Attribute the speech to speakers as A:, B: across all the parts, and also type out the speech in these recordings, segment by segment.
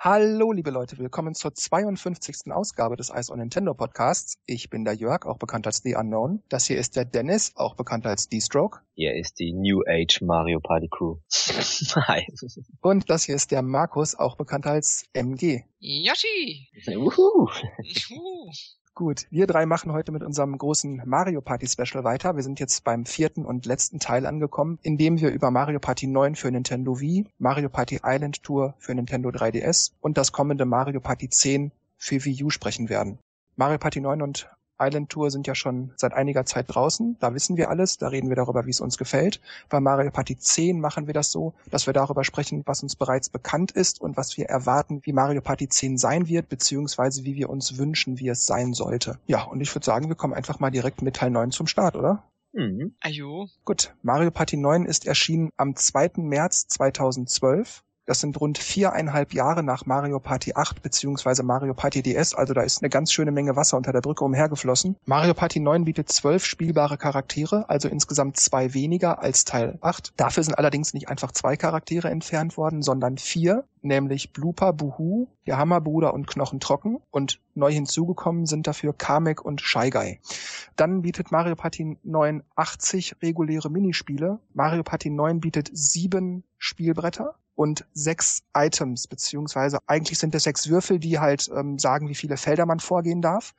A: Hallo, liebe Leute, willkommen zur 52. Ausgabe des Ice on Nintendo Podcasts. Ich bin der Jörg, auch bekannt als The Unknown. Das hier ist der Dennis, auch bekannt als D-Stroke.
B: Hier ist die New Age Mario Party Crew.
A: Hi. Und das hier ist der Markus, auch bekannt als MG.
C: Yoshi!
B: Uhu.
A: Gut, wir drei machen heute mit unserem großen Mario Party Special weiter. Wir sind jetzt beim vierten und letzten Teil angekommen, in dem wir über Mario Party 9 für Nintendo Wii, Mario Party Island Tour für Nintendo 3DS und das kommende Mario Party 10 für Wii U sprechen werden. Mario Party 9 und Island Tour sind ja schon seit einiger Zeit draußen. Da wissen wir alles. Da reden wir darüber, wie es uns gefällt. Bei Mario Party 10 machen wir das so, dass wir darüber sprechen, was uns bereits bekannt ist und was wir erwarten, wie Mario Party 10 sein wird, beziehungsweise wie wir uns wünschen, wie es sein sollte. Ja, und ich würde sagen, wir kommen einfach mal direkt mit Teil 9 zum Start, oder?
C: Mhm. Ajo.
A: Gut, Mario Party 9 ist erschienen am 2. März 2012 das sind rund viereinhalb Jahre nach Mario Party 8 beziehungsweise Mario Party DS, also da ist eine ganz schöne Menge Wasser unter der Brücke umhergeflossen. Mario Party 9 bietet zwölf spielbare Charaktere, also insgesamt zwei weniger als Teil 8. Dafür sind allerdings nicht einfach zwei Charaktere entfernt worden, sondern vier, nämlich Blooper, Buhu, der Hammerbruder und Knochentrocken und neu hinzugekommen sind dafür Kamek und Shy Guy. Dann bietet Mario Party 9 80 reguläre Minispiele. Mario Party 9 bietet sieben Spielbretter und sechs Items, beziehungsweise eigentlich sind es sechs Würfel, die halt ähm, sagen, wie viele Felder man vorgehen darf,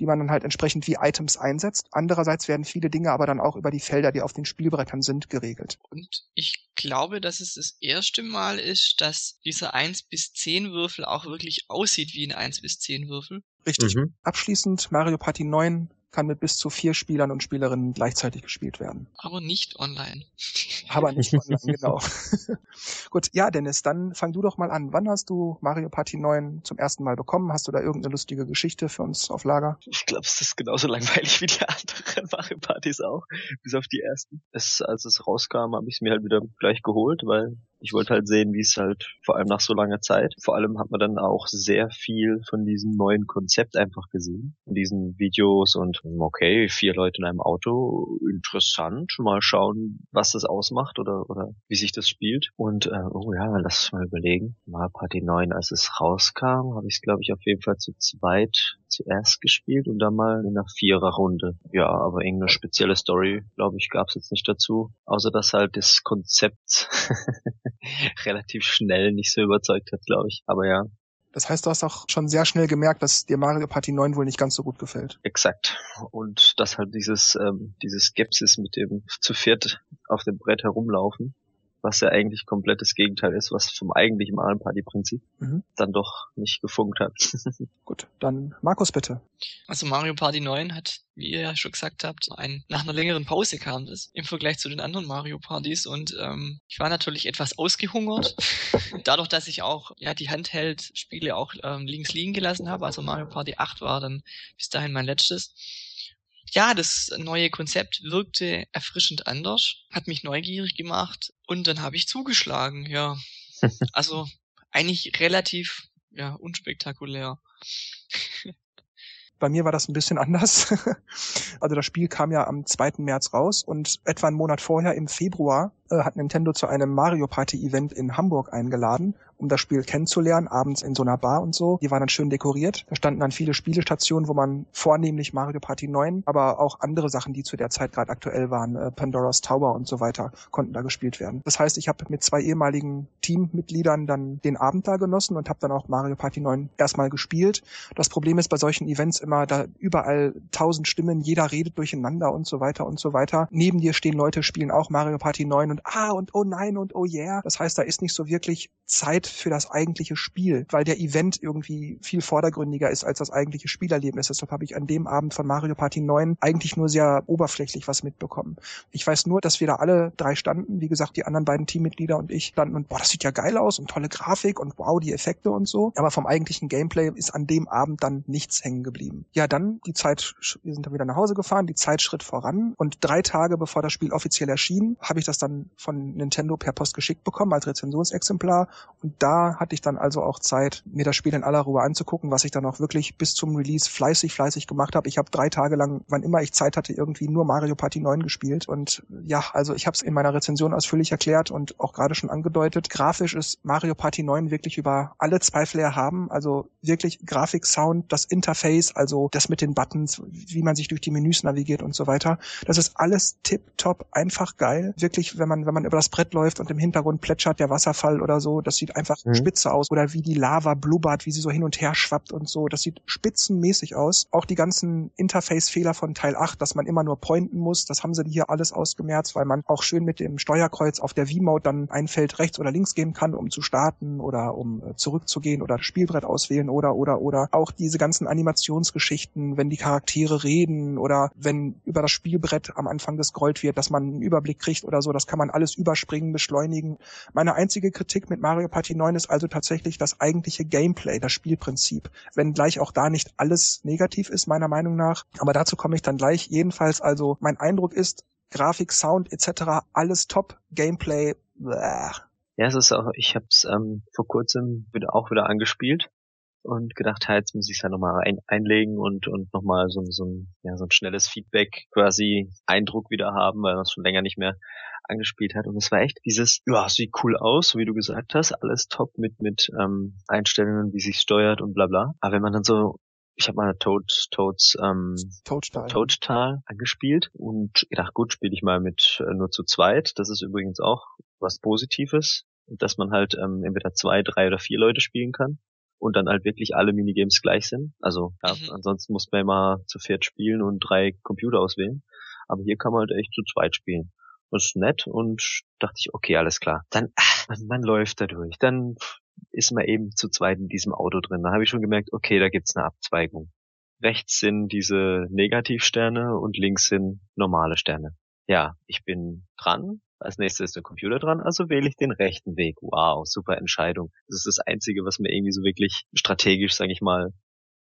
A: die man dann halt entsprechend wie Items einsetzt. Andererseits werden viele Dinge aber dann auch über die Felder, die auf den Spielbrettern sind, geregelt.
C: Und ich glaube, dass es das erste Mal ist, dass dieser 1 bis 10 Würfel auch wirklich aussieht wie ein 1 bis 10 Würfel.
A: Richtig. Mhm. Abschließend Mario Party 9 kann mit bis zu vier Spielern und Spielerinnen gleichzeitig gespielt werden.
C: Aber nicht online.
A: Aber nicht online, genau. Gut, ja, Dennis, dann fang du doch mal an. Wann hast du Mario Party 9 zum ersten Mal bekommen? Hast du da irgendeine lustige Geschichte für uns auf Lager?
B: Ich glaube, es ist genauso langweilig wie die anderen Mario Partys auch, bis auf die ersten. Es, als es rauskam, habe ich es mir halt wieder gleich geholt, weil ich wollte halt sehen, wie es halt vor allem nach so langer Zeit. Vor allem hat man dann auch sehr viel von diesem neuen Konzept einfach gesehen. In diesen Videos und okay, vier Leute in einem Auto, interessant. Mal schauen, was das ausmacht oder oder wie sich das spielt. Und äh, oh ja, lass mal überlegen. Mal Party 9, als es rauskam, habe ich es glaube ich auf jeden Fall zu zweit zuerst gespielt und dann mal in einer Viererrunde. Ja, aber irgendeine spezielle Story, glaube ich, gab es jetzt nicht dazu. Außer dass halt das Konzept relativ schnell nicht so überzeugt hat, glaube ich. Aber ja.
A: Das heißt, du hast auch schon sehr schnell gemerkt, dass dir Mario Party 9 wohl nicht ganz so gut gefällt.
B: Exakt. Und dass halt dieses, ähm, diese Skepsis mit dem zu viert auf dem Brett herumlaufen, was ja eigentlich komplettes Gegenteil ist, was vom eigentlichen Mario Party Prinzip mhm. dann doch nicht gefunkt hat.
A: Gut, dann Markus bitte.
C: Also Mario Party 9 hat, wie ihr ja schon gesagt habt, ein, nach einer längeren Pause kam das im Vergleich zu den anderen Mario Partys und ähm, ich war natürlich etwas ausgehungert. Dadurch, dass ich auch ja die Handheld-Spiele auch ähm, links liegen gelassen habe, also Mario Party 8 war dann bis dahin mein letztes ja, das neue Konzept wirkte erfrischend anders, hat mich neugierig gemacht und dann habe ich zugeschlagen, ja. Also eigentlich relativ ja, unspektakulär.
A: Bei mir war das ein bisschen anders. also das Spiel kam ja am 2. März raus und etwa einen Monat vorher im Februar äh, hat Nintendo zu einem Mario Party Event in Hamburg eingeladen um das Spiel kennenzulernen, abends in so einer Bar und so. Die war dann schön dekoriert. Da standen dann viele Spielestationen, wo man vornehmlich Mario Party 9, aber auch andere Sachen, die zu der Zeit gerade aktuell waren, äh, Pandora's Tower und so weiter, konnten da gespielt werden. Das heißt, ich habe mit zwei ehemaligen Teammitgliedern dann den Abend da genossen und habe dann auch Mario Party 9 erstmal gespielt. Das Problem ist bei solchen Events immer, da überall tausend Stimmen, jeder redet durcheinander und so weiter und so weiter. Neben dir stehen Leute, spielen auch Mario Party 9 und ah und oh nein und oh yeah. Das heißt, da ist nicht so wirklich Zeit für das eigentliche Spiel, weil der Event irgendwie viel vordergründiger ist als das eigentliche Spielerlebnis. Deshalb habe ich an dem Abend von Mario Party 9 eigentlich nur sehr oberflächlich was mitbekommen. Ich weiß nur, dass wir da alle drei standen, wie gesagt, die anderen beiden Teammitglieder und ich standen und boah, das sieht ja geil aus und tolle Grafik und wow, die Effekte und so. Aber vom eigentlichen Gameplay ist an dem Abend dann nichts hängen geblieben. Ja, dann die Zeit, wir sind dann wieder nach Hause gefahren, die Zeit schritt voran und drei Tage bevor das Spiel offiziell erschien, habe ich das dann von Nintendo per Post geschickt bekommen als Rezensionsexemplar und da hatte ich dann also auch Zeit, mir das Spiel in aller Ruhe anzugucken, was ich dann auch wirklich bis zum Release fleißig, fleißig gemacht habe. Ich habe drei Tage lang, wann immer ich Zeit hatte, irgendwie nur Mario Party 9 gespielt. Und ja, also ich habe es in meiner Rezension ausführlich erklärt und auch gerade schon angedeutet. Grafisch ist Mario Party 9 wirklich über alle Zweifel erhaben. Also wirklich Grafik, Sound, das Interface, also das mit den Buttons, wie man sich durch die Menüs navigiert und so weiter. Das ist alles tip-top, einfach geil. Wirklich, wenn man, wenn man über das Brett läuft und im Hintergrund plätschert der Wasserfall oder so, das sieht einfach mhm. spitze aus. Oder wie die Lava blubbert, wie sie so hin und her schwappt und so. Das sieht spitzenmäßig aus. Auch die ganzen Interface-Fehler von Teil 8, dass man immer nur pointen muss, das haben sie hier alles ausgemerzt, weil man auch schön mit dem Steuerkreuz auf der V-Mode dann ein Feld rechts oder links gehen kann, um zu starten oder um äh, zurückzugehen oder das Spielbrett auswählen oder, oder, oder. Auch diese ganzen Animationsgeschichten, wenn die Charaktere reden oder wenn über das Spielbrett am Anfang gescrollt wird, dass man einen Überblick kriegt oder so, das kann man alles überspringen, beschleunigen. Meine einzige Kritik mit Mario Party 9 ist also tatsächlich das eigentliche Gameplay, das Spielprinzip. Wenn gleich auch da nicht alles negativ ist, meiner Meinung nach. Aber dazu komme ich dann gleich. Jedenfalls also, mein Eindruck ist, Grafik, Sound etc. alles top, Gameplay, bleh.
B: Ja, es ist auch, ich habe es ähm, vor kurzem wieder auch wieder angespielt und gedacht, halt, jetzt muss ich es ja nochmal ein, einlegen und, und nochmal so, so, ein, ja, so ein schnelles Feedback, quasi Eindruck wieder haben, weil man es schon länger nicht mehr angespielt hat. Und es war echt dieses, ja, sieht cool aus, so wie du gesagt hast, alles top mit, mit ähm, Einstellungen, wie sich steuert und bla bla. Aber wenn man dann so ich habe mal Toad, Toads ähm, Toadtal. Toadtal angespielt und gedacht, gut, spiele ich mal mit äh, nur zu zweit. Das ist übrigens auch was Positives, dass man halt ähm, entweder zwei, drei oder vier Leute spielen kann und dann halt wirklich alle Minigames gleich sind. Also ja, mhm. ansonsten muss man immer zu viert spielen und drei Computer auswählen. Aber hier kann man halt echt zu zweit spielen. Das ist nett und dachte ich, okay, alles klar. Dann, ach, man, man läuft da durch. Dann ist man eben zu zweit in diesem Auto drin. Da habe ich schon gemerkt, okay, da gibt's eine Abzweigung. Rechts sind diese Negativsterne und links sind normale Sterne. Ja, ich bin dran, als nächstes ist der Computer dran, also wähle ich den rechten Weg. Wow, super Entscheidung. Das ist das Einzige, was mir irgendwie so wirklich strategisch, sage ich mal,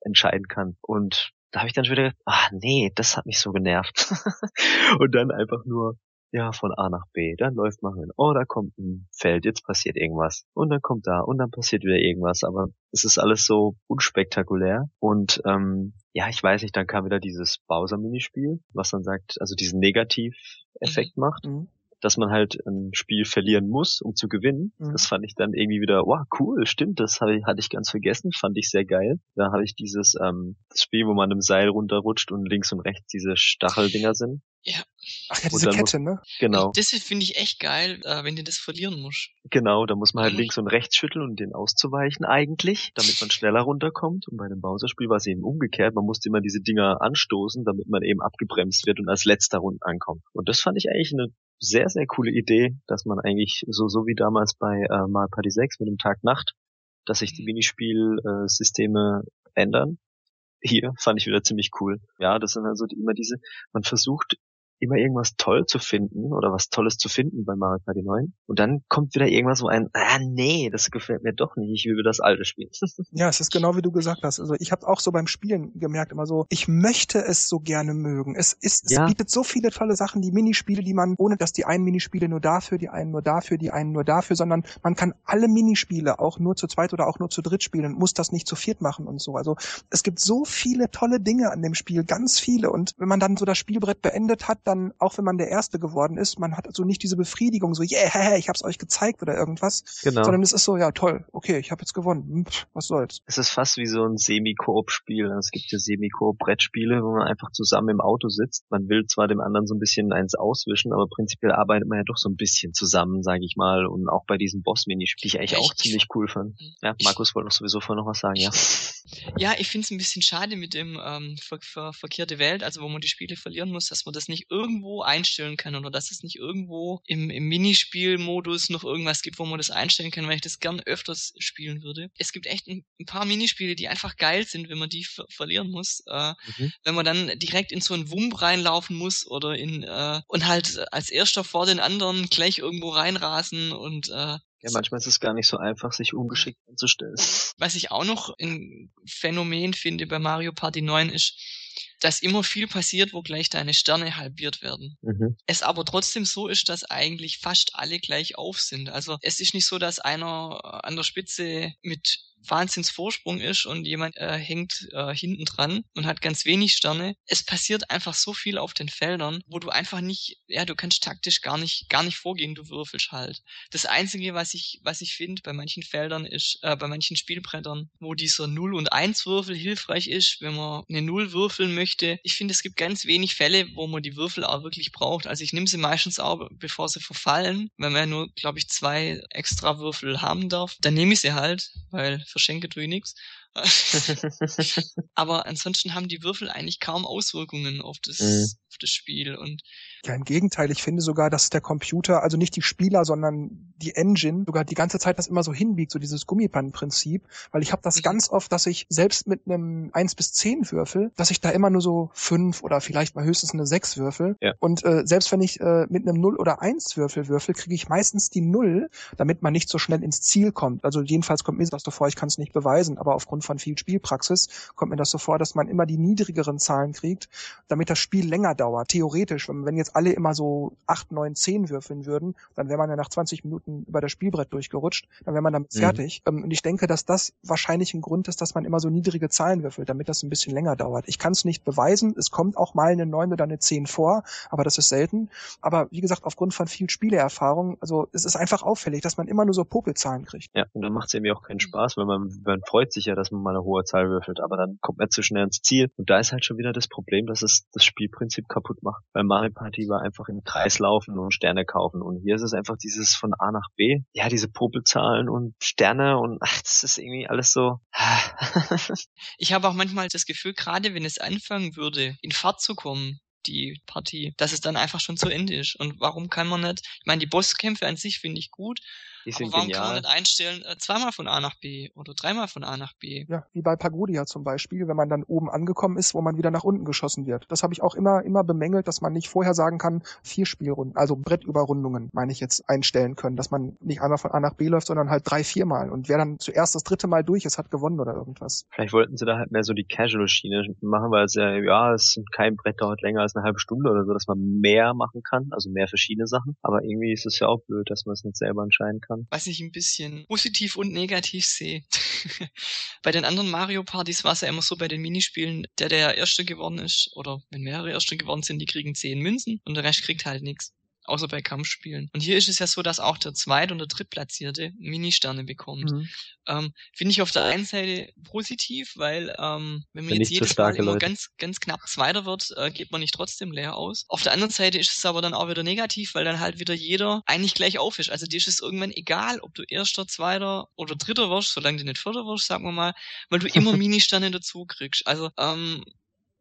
B: entscheiden kann. Und da habe ich dann schon wieder gedacht, ah nee, das hat mich so genervt. und dann einfach nur, ja, von A nach B, dann läuft man hin, oh, da kommt ein Feld, jetzt passiert irgendwas. Und dann kommt da und dann passiert wieder irgendwas. Aber es ist alles so unspektakulär. Und ähm, ja, ich weiß nicht, dann kam wieder dieses Bowser-Minispiel, was dann sagt, also diesen Negativ-Effekt mhm. macht. Mhm dass man halt ein Spiel verlieren muss, um zu gewinnen. Mhm. Das fand ich dann irgendwie wieder, wow, cool, stimmt, das hatte ich, hatte ich ganz vergessen, fand ich sehr geil. Da habe ich dieses ähm, das Spiel, wo man im Seil runterrutscht und links und rechts diese Stacheldinger sind.
C: Ja.
A: Ach ja, diese Kette,
B: muss, ne? Genau.
C: Das finde ich echt geil, äh, wenn du das verlieren musst.
B: Genau, da muss man halt mhm. links und rechts schütteln, um den auszuweichen eigentlich, damit man schneller runterkommt. Und bei dem Bowser-Spiel war es eben umgekehrt. Man musste immer diese Dinger anstoßen, damit man eben abgebremst wird und als letzter Runden ankommt. Und das fand ich eigentlich eine sehr, sehr coole Idee, dass man eigentlich so, so wie damals bei äh, Mario Party 6 mit dem Tag-Nacht, dass sich die mhm. Minispielsysteme äh, ändern. Hier fand ich wieder ziemlich cool. Ja, das sind also immer diese, man versucht immer irgendwas toll zu finden oder was Tolles zu finden bei Mario Party 9. Und dann kommt wieder irgendwas so ein, ah nee, das gefällt mir doch nicht, ich will wieder das alte spielen.
A: ja, es ist genau wie du gesagt hast. Also ich habe auch so beim Spielen gemerkt immer so, ich möchte es so gerne mögen. Es ist, es ja. bietet so viele tolle Sachen, die Minispiele, die man, ohne dass die einen Minispiele nur dafür, die einen nur dafür, die einen nur dafür, sondern man kann alle Minispiele auch nur zu zweit oder auch nur zu dritt spielen und muss das nicht zu viert machen und so. Also es gibt so viele tolle Dinge an dem Spiel, ganz viele. Und wenn man dann so das Spielbrett beendet hat, dann, auch wenn man der Erste geworden ist, man hat also nicht diese Befriedigung, so, yeah, ich hab's euch gezeigt oder irgendwas, genau. sondern es ist so, ja toll, okay, ich habe jetzt gewonnen, hm, was soll's.
B: Es ist fast wie so ein Semi-Koop-Spiel. Es gibt ja Semi-Koop-Brettspiele, wo man einfach zusammen im Auto sitzt. Man will zwar dem anderen so ein bisschen eins auswischen, aber prinzipiell arbeitet man ja doch so ein bisschen zusammen, sage ich mal. Und auch bei diesem Boss-Minispiel, die ich eigentlich auch ziemlich cool fand. Ja, Markus wollte noch sowieso vorher noch was sagen, ja.
C: Ja, ich finde es ein bisschen schade mit dem ähm, ver ver verkehrte Welt, also wo man die Spiele verlieren muss, dass man das nicht irgendwo einstellen kann oder dass es nicht irgendwo im, im Minispielmodus noch irgendwas gibt, wo man das einstellen kann, weil ich das gern öfters spielen würde. Es gibt echt ein, ein paar Minispiele, die einfach geil sind, wenn man die ver verlieren muss. Äh, mhm. Wenn man dann direkt in so einen Wump reinlaufen muss oder in äh, und halt als erster vor den anderen gleich irgendwo reinrasen und äh,
B: ja, manchmal ist es gar nicht so einfach, sich ungeschickt anzustellen.
C: Was ich auch noch ein Phänomen finde bei Mario Party 9 ist, dass immer viel passiert, wo gleich deine Sterne halbiert werden. Mhm. Es aber trotzdem so ist, dass eigentlich fast alle gleich auf sind. Also es ist nicht so, dass einer an der Spitze mit Wahnsinnsvorsprung ist und jemand äh, hängt äh, hinten dran und hat ganz wenig Sterne. Es passiert einfach so viel auf den Feldern, wo du einfach nicht, ja, du kannst taktisch gar nicht, gar nicht vorgehen, du würfelst halt. Das Einzige, was ich, was ich finde bei manchen Feldern ist, äh, bei manchen Spielbrettern, wo dieser 0 und 1 Würfel hilfreich ist, wenn man eine 0 würfeln möchte. Ich finde, es gibt ganz wenig Fälle, wo man die Würfel auch wirklich braucht. Also ich nehme sie meistens auch, bevor sie verfallen, wenn man ja nur, glaube ich, zwei extra Würfel haben darf. Dann nehme ich sie halt, weil verschenke tue ich nichts. Aber ansonsten haben die Würfel eigentlich kaum Auswirkungen auf das, mhm. auf das Spiel und
A: ja, im Gegenteil, ich finde sogar, dass der Computer, also nicht die Spieler, sondern die Engine, sogar die ganze Zeit das immer so hinbiegt, so dieses Gummibandprinzip, weil ich habe das mhm. ganz oft, dass ich selbst mit einem 1 bis 10 Würfel, dass ich da immer nur so 5 oder vielleicht mal höchstens eine 6 würfel. Ja. Und äh, selbst wenn ich äh, mit einem 0 oder 1 Würfel würfel, kriege ich meistens die 0, damit man nicht so schnell ins Ziel kommt. Also jedenfalls kommt mir das so vor, ich kann es nicht beweisen, aber aufgrund von viel Spielpraxis kommt mir das so vor, dass man immer die niedrigeren Zahlen kriegt, damit das Spiel länger dauert. Theoretisch, wenn, wenn jetzt alle immer so acht, neun, zehn würfeln würden, dann wäre man ja nach 20 Minuten über das Spielbrett durchgerutscht, dann wäre man damit mhm. fertig. Ähm, und ich denke, dass das wahrscheinlich ein Grund ist, dass man immer so niedrige Zahlen würfelt, damit das ein bisschen länger dauert. Ich kann es nicht beweisen, es kommt auch mal eine neun oder eine zehn vor, aber das ist selten. Aber wie gesagt, aufgrund von viel Spieleerfahrung, also es ist einfach auffällig, dass man immer nur so Popelzahlen kriegt.
B: Ja, und dann macht es irgendwie auch keinen Spaß, weil man, man freut sich ja, dass man mal eine hohe Zahl würfelt, aber dann kommt man zu schnell ins Ziel. Und da ist halt schon wieder das Problem, dass es das Spielprinzip kaputt macht. Weil Mario Party war einfach im Kreis laufen und Sterne kaufen. Und hier ist es einfach dieses von A nach B. Ja, diese Popelzahlen und Sterne und ach, das ist irgendwie alles so.
C: ich habe auch manchmal das Gefühl, gerade wenn es anfangen würde, in Fahrt zu kommen, die Partie, dass es dann einfach schon zu Ende ist. Und warum kann man nicht, ich meine, die Bosskämpfe an sich finde ich gut, die sind Aber warum genial. kann man nicht einstellen, äh, zweimal von A nach B oder dreimal von A nach B?
A: Ja, wie bei Pagodia zum Beispiel, wenn man dann oben angekommen ist, wo man wieder nach unten geschossen wird. Das habe ich auch immer, immer bemängelt, dass man nicht vorher sagen kann, vier Spielrunden, also Brettüberrundungen, meine ich jetzt, einstellen können, dass man nicht einmal von A nach B läuft, sondern halt drei, viermal. Und wer dann zuerst das dritte Mal durch ist, hat gewonnen oder irgendwas.
B: Vielleicht wollten sie da halt mehr so die Casual-Schiene machen, weil es ja, ja, es sind kein Brett dauert länger als eine halbe Stunde oder so, dass man mehr machen kann, also mehr verschiedene Sachen. Aber irgendwie ist es ja auch blöd, dass man es nicht selber entscheiden kann.
C: Was ich ein bisschen positiv und negativ sehe. bei den anderen Mario Partys war es ja immer so bei den Minispielen, der der Erste geworden ist, oder wenn mehrere Erste geworden sind, die kriegen zehn Münzen und der Rest kriegt halt nichts außer bei Kampfspielen. Und hier ist es ja so, dass auch der Zweit- und der Drittplatzierte Mini-Sterne bekommt. Mhm. Ähm, Finde ich auf der einen Seite positiv, weil ähm, wenn man jetzt jedes Mal immer ganz, ganz knapp Zweiter wird, äh, geht man nicht trotzdem leer aus. Auf der anderen Seite ist es aber dann auch wieder negativ, weil dann halt wieder jeder eigentlich gleich auf ist. Also dir ist es irgendwann egal, ob du Erster, Zweiter oder Dritter wirst, solange du nicht Vierter wirst, sagen wir mal, weil du immer Mini-Sterne dazu kriegst. Also ähm,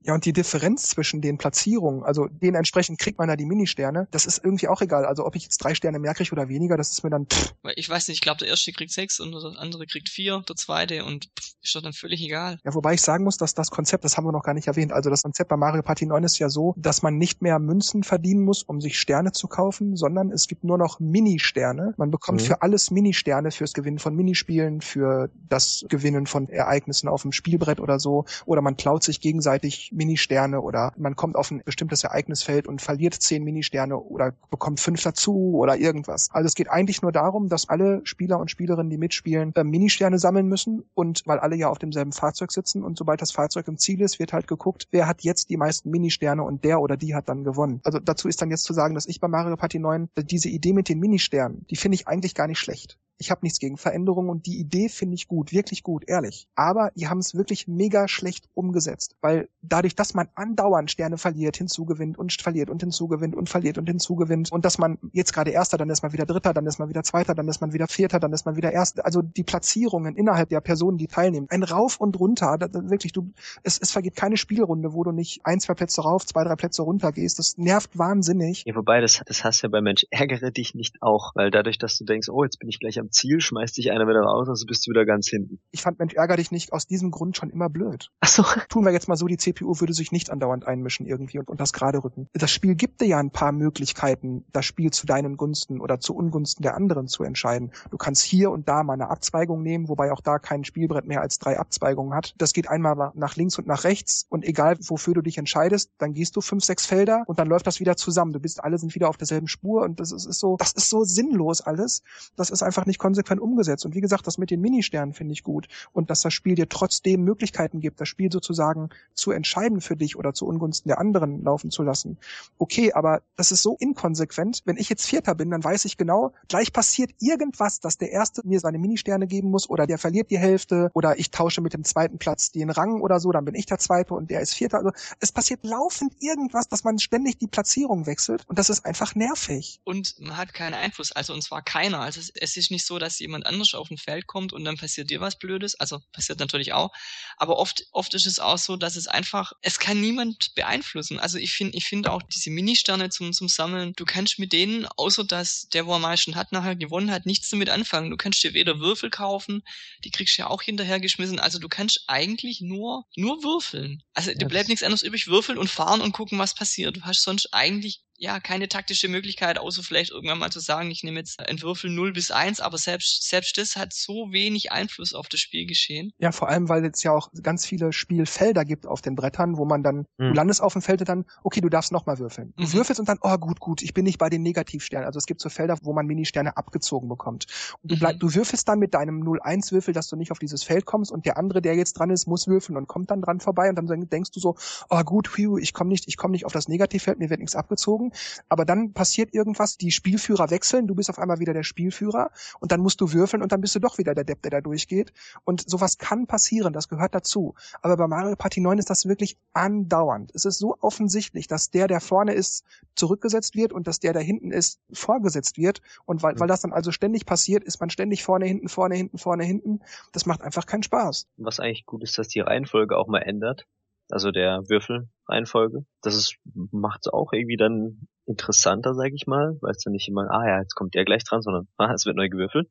A: ja, und die Differenz zwischen den Platzierungen, also den entsprechend kriegt man da die Ministerne, das ist irgendwie auch egal. Also ob ich jetzt drei Sterne mehr kriege oder weniger, das ist mir dann. Pff.
C: Ich weiß nicht, ich glaube, der erste kriegt sechs und der andere kriegt vier, der zweite und pff, ist doch dann völlig egal.
A: Ja, wobei ich sagen muss, dass das Konzept, das haben wir noch gar nicht erwähnt, also das Konzept bei Mario Party 9 ist ja so, dass man nicht mehr Münzen verdienen muss, um sich Sterne zu kaufen, sondern es gibt nur noch Mini-Sterne. Man bekommt mhm. für alles Mini-Sterne, fürs Gewinnen von Minispielen, für das Gewinnen von Ereignissen auf dem Spielbrett oder so, oder man klaut sich gegenseitig Mini-Sterne oder man kommt auf ein bestimmtes Ereignisfeld und verliert zehn Ministerne oder bekommt fünf dazu oder irgendwas. Also es geht eigentlich nur darum, dass alle Spieler und Spielerinnen, die mitspielen, äh, Ministerne sammeln müssen und weil alle ja auf demselben Fahrzeug sitzen und sobald das Fahrzeug im Ziel ist, wird halt geguckt, wer hat jetzt die meisten Ministerne und der oder die hat dann gewonnen. Also dazu ist dann jetzt zu sagen, dass ich bei Mario Party 9 diese Idee mit den Ministernen, die finde ich eigentlich gar nicht schlecht. Ich habe nichts gegen Veränderungen und die Idee finde ich gut, wirklich gut, ehrlich. Aber die haben es wirklich mega schlecht umgesetzt, weil dadurch, dass man andauernd Sterne verliert, hinzugewinnt und verliert und hinzugewinnt und verliert und hinzugewinnt und dass man jetzt gerade Erster, dann ist man wieder Dritter, dann ist man wieder Zweiter, dann ist man wieder Vierter, dann ist man wieder Erster. Also die Platzierungen innerhalb der Personen, die teilnehmen, ein Rauf und runter, das, wirklich, du, es, es vergeht keine Spielrunde, wo du nicht ein, zwei Plätze rauf, zwei, drei Plätze runter gehst. Das nervt wahnsinnig.
B: Ja, wobei, das, das hast ja bei Mensch, ärgere dich nicht auch, weil dadurch, dass du denkst, oh, jetzt bin ich gleich am Ziel, schmeißt dich einer wieder raus, also bist du wieder ganz hinten.
A: Ich fand Mensch ärger dich nicht aus diesem Grund schon immer blöd.
B: Ach so.
A: Tun wir jetzt mal so, die CPU würde sich nicht andauernd einmischen irgendwie und, und das gerade rücken. Das Spiel gibt dir ja ein paar Möglichkeiten, das Spiel zu deinen Gunsten oder zu Ungunsten der anderen zu entscheiden. Du kannst hier und da mal eine Abzweigung nehmen, wobei auch da kein Spielbrett mehr als drei Abzweigungen hat. Das geht einmal nach links und nach rechts und egal wofür du dich entscheidest, dann gehst du fünf, sechs Felder und dann läuft das wieder zusammen. Du bist, alle sind wieder auf derselben Spur und das ist, ist so, das ist so sinnlos alles. Das ist einfach nicht konsequent umgesetzt. Und wie gesagt, das mit den Ministernen finde ich gut. Und dass das Spiel dir trotzdem Möglichkeiten gibt, das Spiel sozusagen zu entscheiden für dich oder zu Ungunsten der anderen laufen zu lassen. Okay, aber das ist so inkonsequent. Wenn ich jetzt Vierter bin, dann weiß ich genau, gleich passiert irgendwas, dass der Erste mir seine Ministerne geben muss oder der verliert die Hälfte oder ich tausche mit dem zweiten Platz den Rang oder so, dann bin ich der Zweite und der ist Vierter. Also es passiert laufend irgendwas, dass man ständig die Platzierung wechselt und das ist einfach nervig.
C: Und man hat keinen Einfluss, also und zwar keiner. Also es ist nicht so, dass jemand anders auf ein Feld kommt und dann passiert dir was Blödes. Also passiert natürlich auch. Aber oft, oft ist es auch so, dass es einfach, es kann niemand beeinflussen. Also ich finde, ich finde auch diese Ministerne zum, zum Sammeln, du kannst mit denen, außer dass der, wo am meisten hat, nachher gewonnen hat, nichts damit anfangen. Du kannst dir weder Würfel kaufen, die kriegst du ja auch hinterhergeschmissen. Also du kannst eigentlich nur, nur würfeln. Also dir bleibt nichts anderes übrig, würfeln und fahren und gucken, was passiert. Du hast sonst eigentlich ja, keine taktische Möglichkeit, außer vielleicht irgendwann mal zu sagen, ich nehme jetzt einen Würfel 0 bis 1, aber selbst, selbst das hat so wenig Einfluss auf das Spielgeschehen.
A: Ja, vor allem, weil es ja auch ganz viele Spielfelder gibt auf den Brettern, wo man dann, mhm. du hm. landest auf dem Feld dann, okay, du darfst nochmal würfeln. Du mhm. würfelst und dann, oh gut, gut, ich bin nicht bei den Negativsternen. Also es gibt so Felder, wo man Ministerne abgezogen bekommt. Und du, bleib, mhm. du würfelst dann mit deinem 0-1-Würfel, dass du nicht auf dieses Feld kommst und der andere, der jetzt dran ist, muss würfeln und kommt dann dran vorbei und dann denkst du so, oh gut, ich komme nicht, ich komme nicht auf das Negativfeld, mir wird nichts abgezogen aber dann passiert irgendwas, die Spielführer wechseln, du bist auf einmal wieder der Spielführer und dann musst du würfeln und dann bist du doch wieder der Depp, der da durchgeht. Und sowas kann passieren, das gehört dazu. Aber bei Mario Party 9 ist das wirklich andauernd. Es ist so offensichtlich, dass der, der vorne ist, zurückgesetzt wird und dass der, der hinten ist, vorgesetzt wird. Und weil, weil das dann also ständig passiert, ist man ständig vorne, hinten, vorne, hinten, vorne, hinten. Das macht einfach keinen Spaß.
B: Was eigentlich gut ist, dass die Reihenfolge auch mal ändert also der Würfelreihenfolge. Das ist, macht es auch irgendwie dann interessanter, sag ich mal, weil es dann nicht immer, ah ja, jetzt kommt der gleich dran, sondern ah, es wird neu gewürfelt.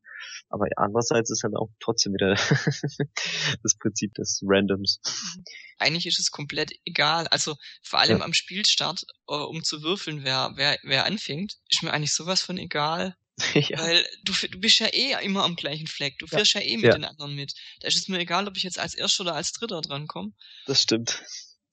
B: Aber andererseits ist halt auch trotzdem wieder das Prinzip des Randoms.
C: Eigentlich ist es komplett egal. Also vor allem ja. am Spielstart, äh, um zu würfeln, wer, wer, wer anfängt, ist mir eigentlich sowas von egal. ja. Weil du, du bist ja eh immer am gleichen Fleck. Du fährst ja, ja eh mit den anderen mit. Da ist es mir egal, ob ich jetzt als Erster oder als Dritter drankomme.
B: Das stimmt.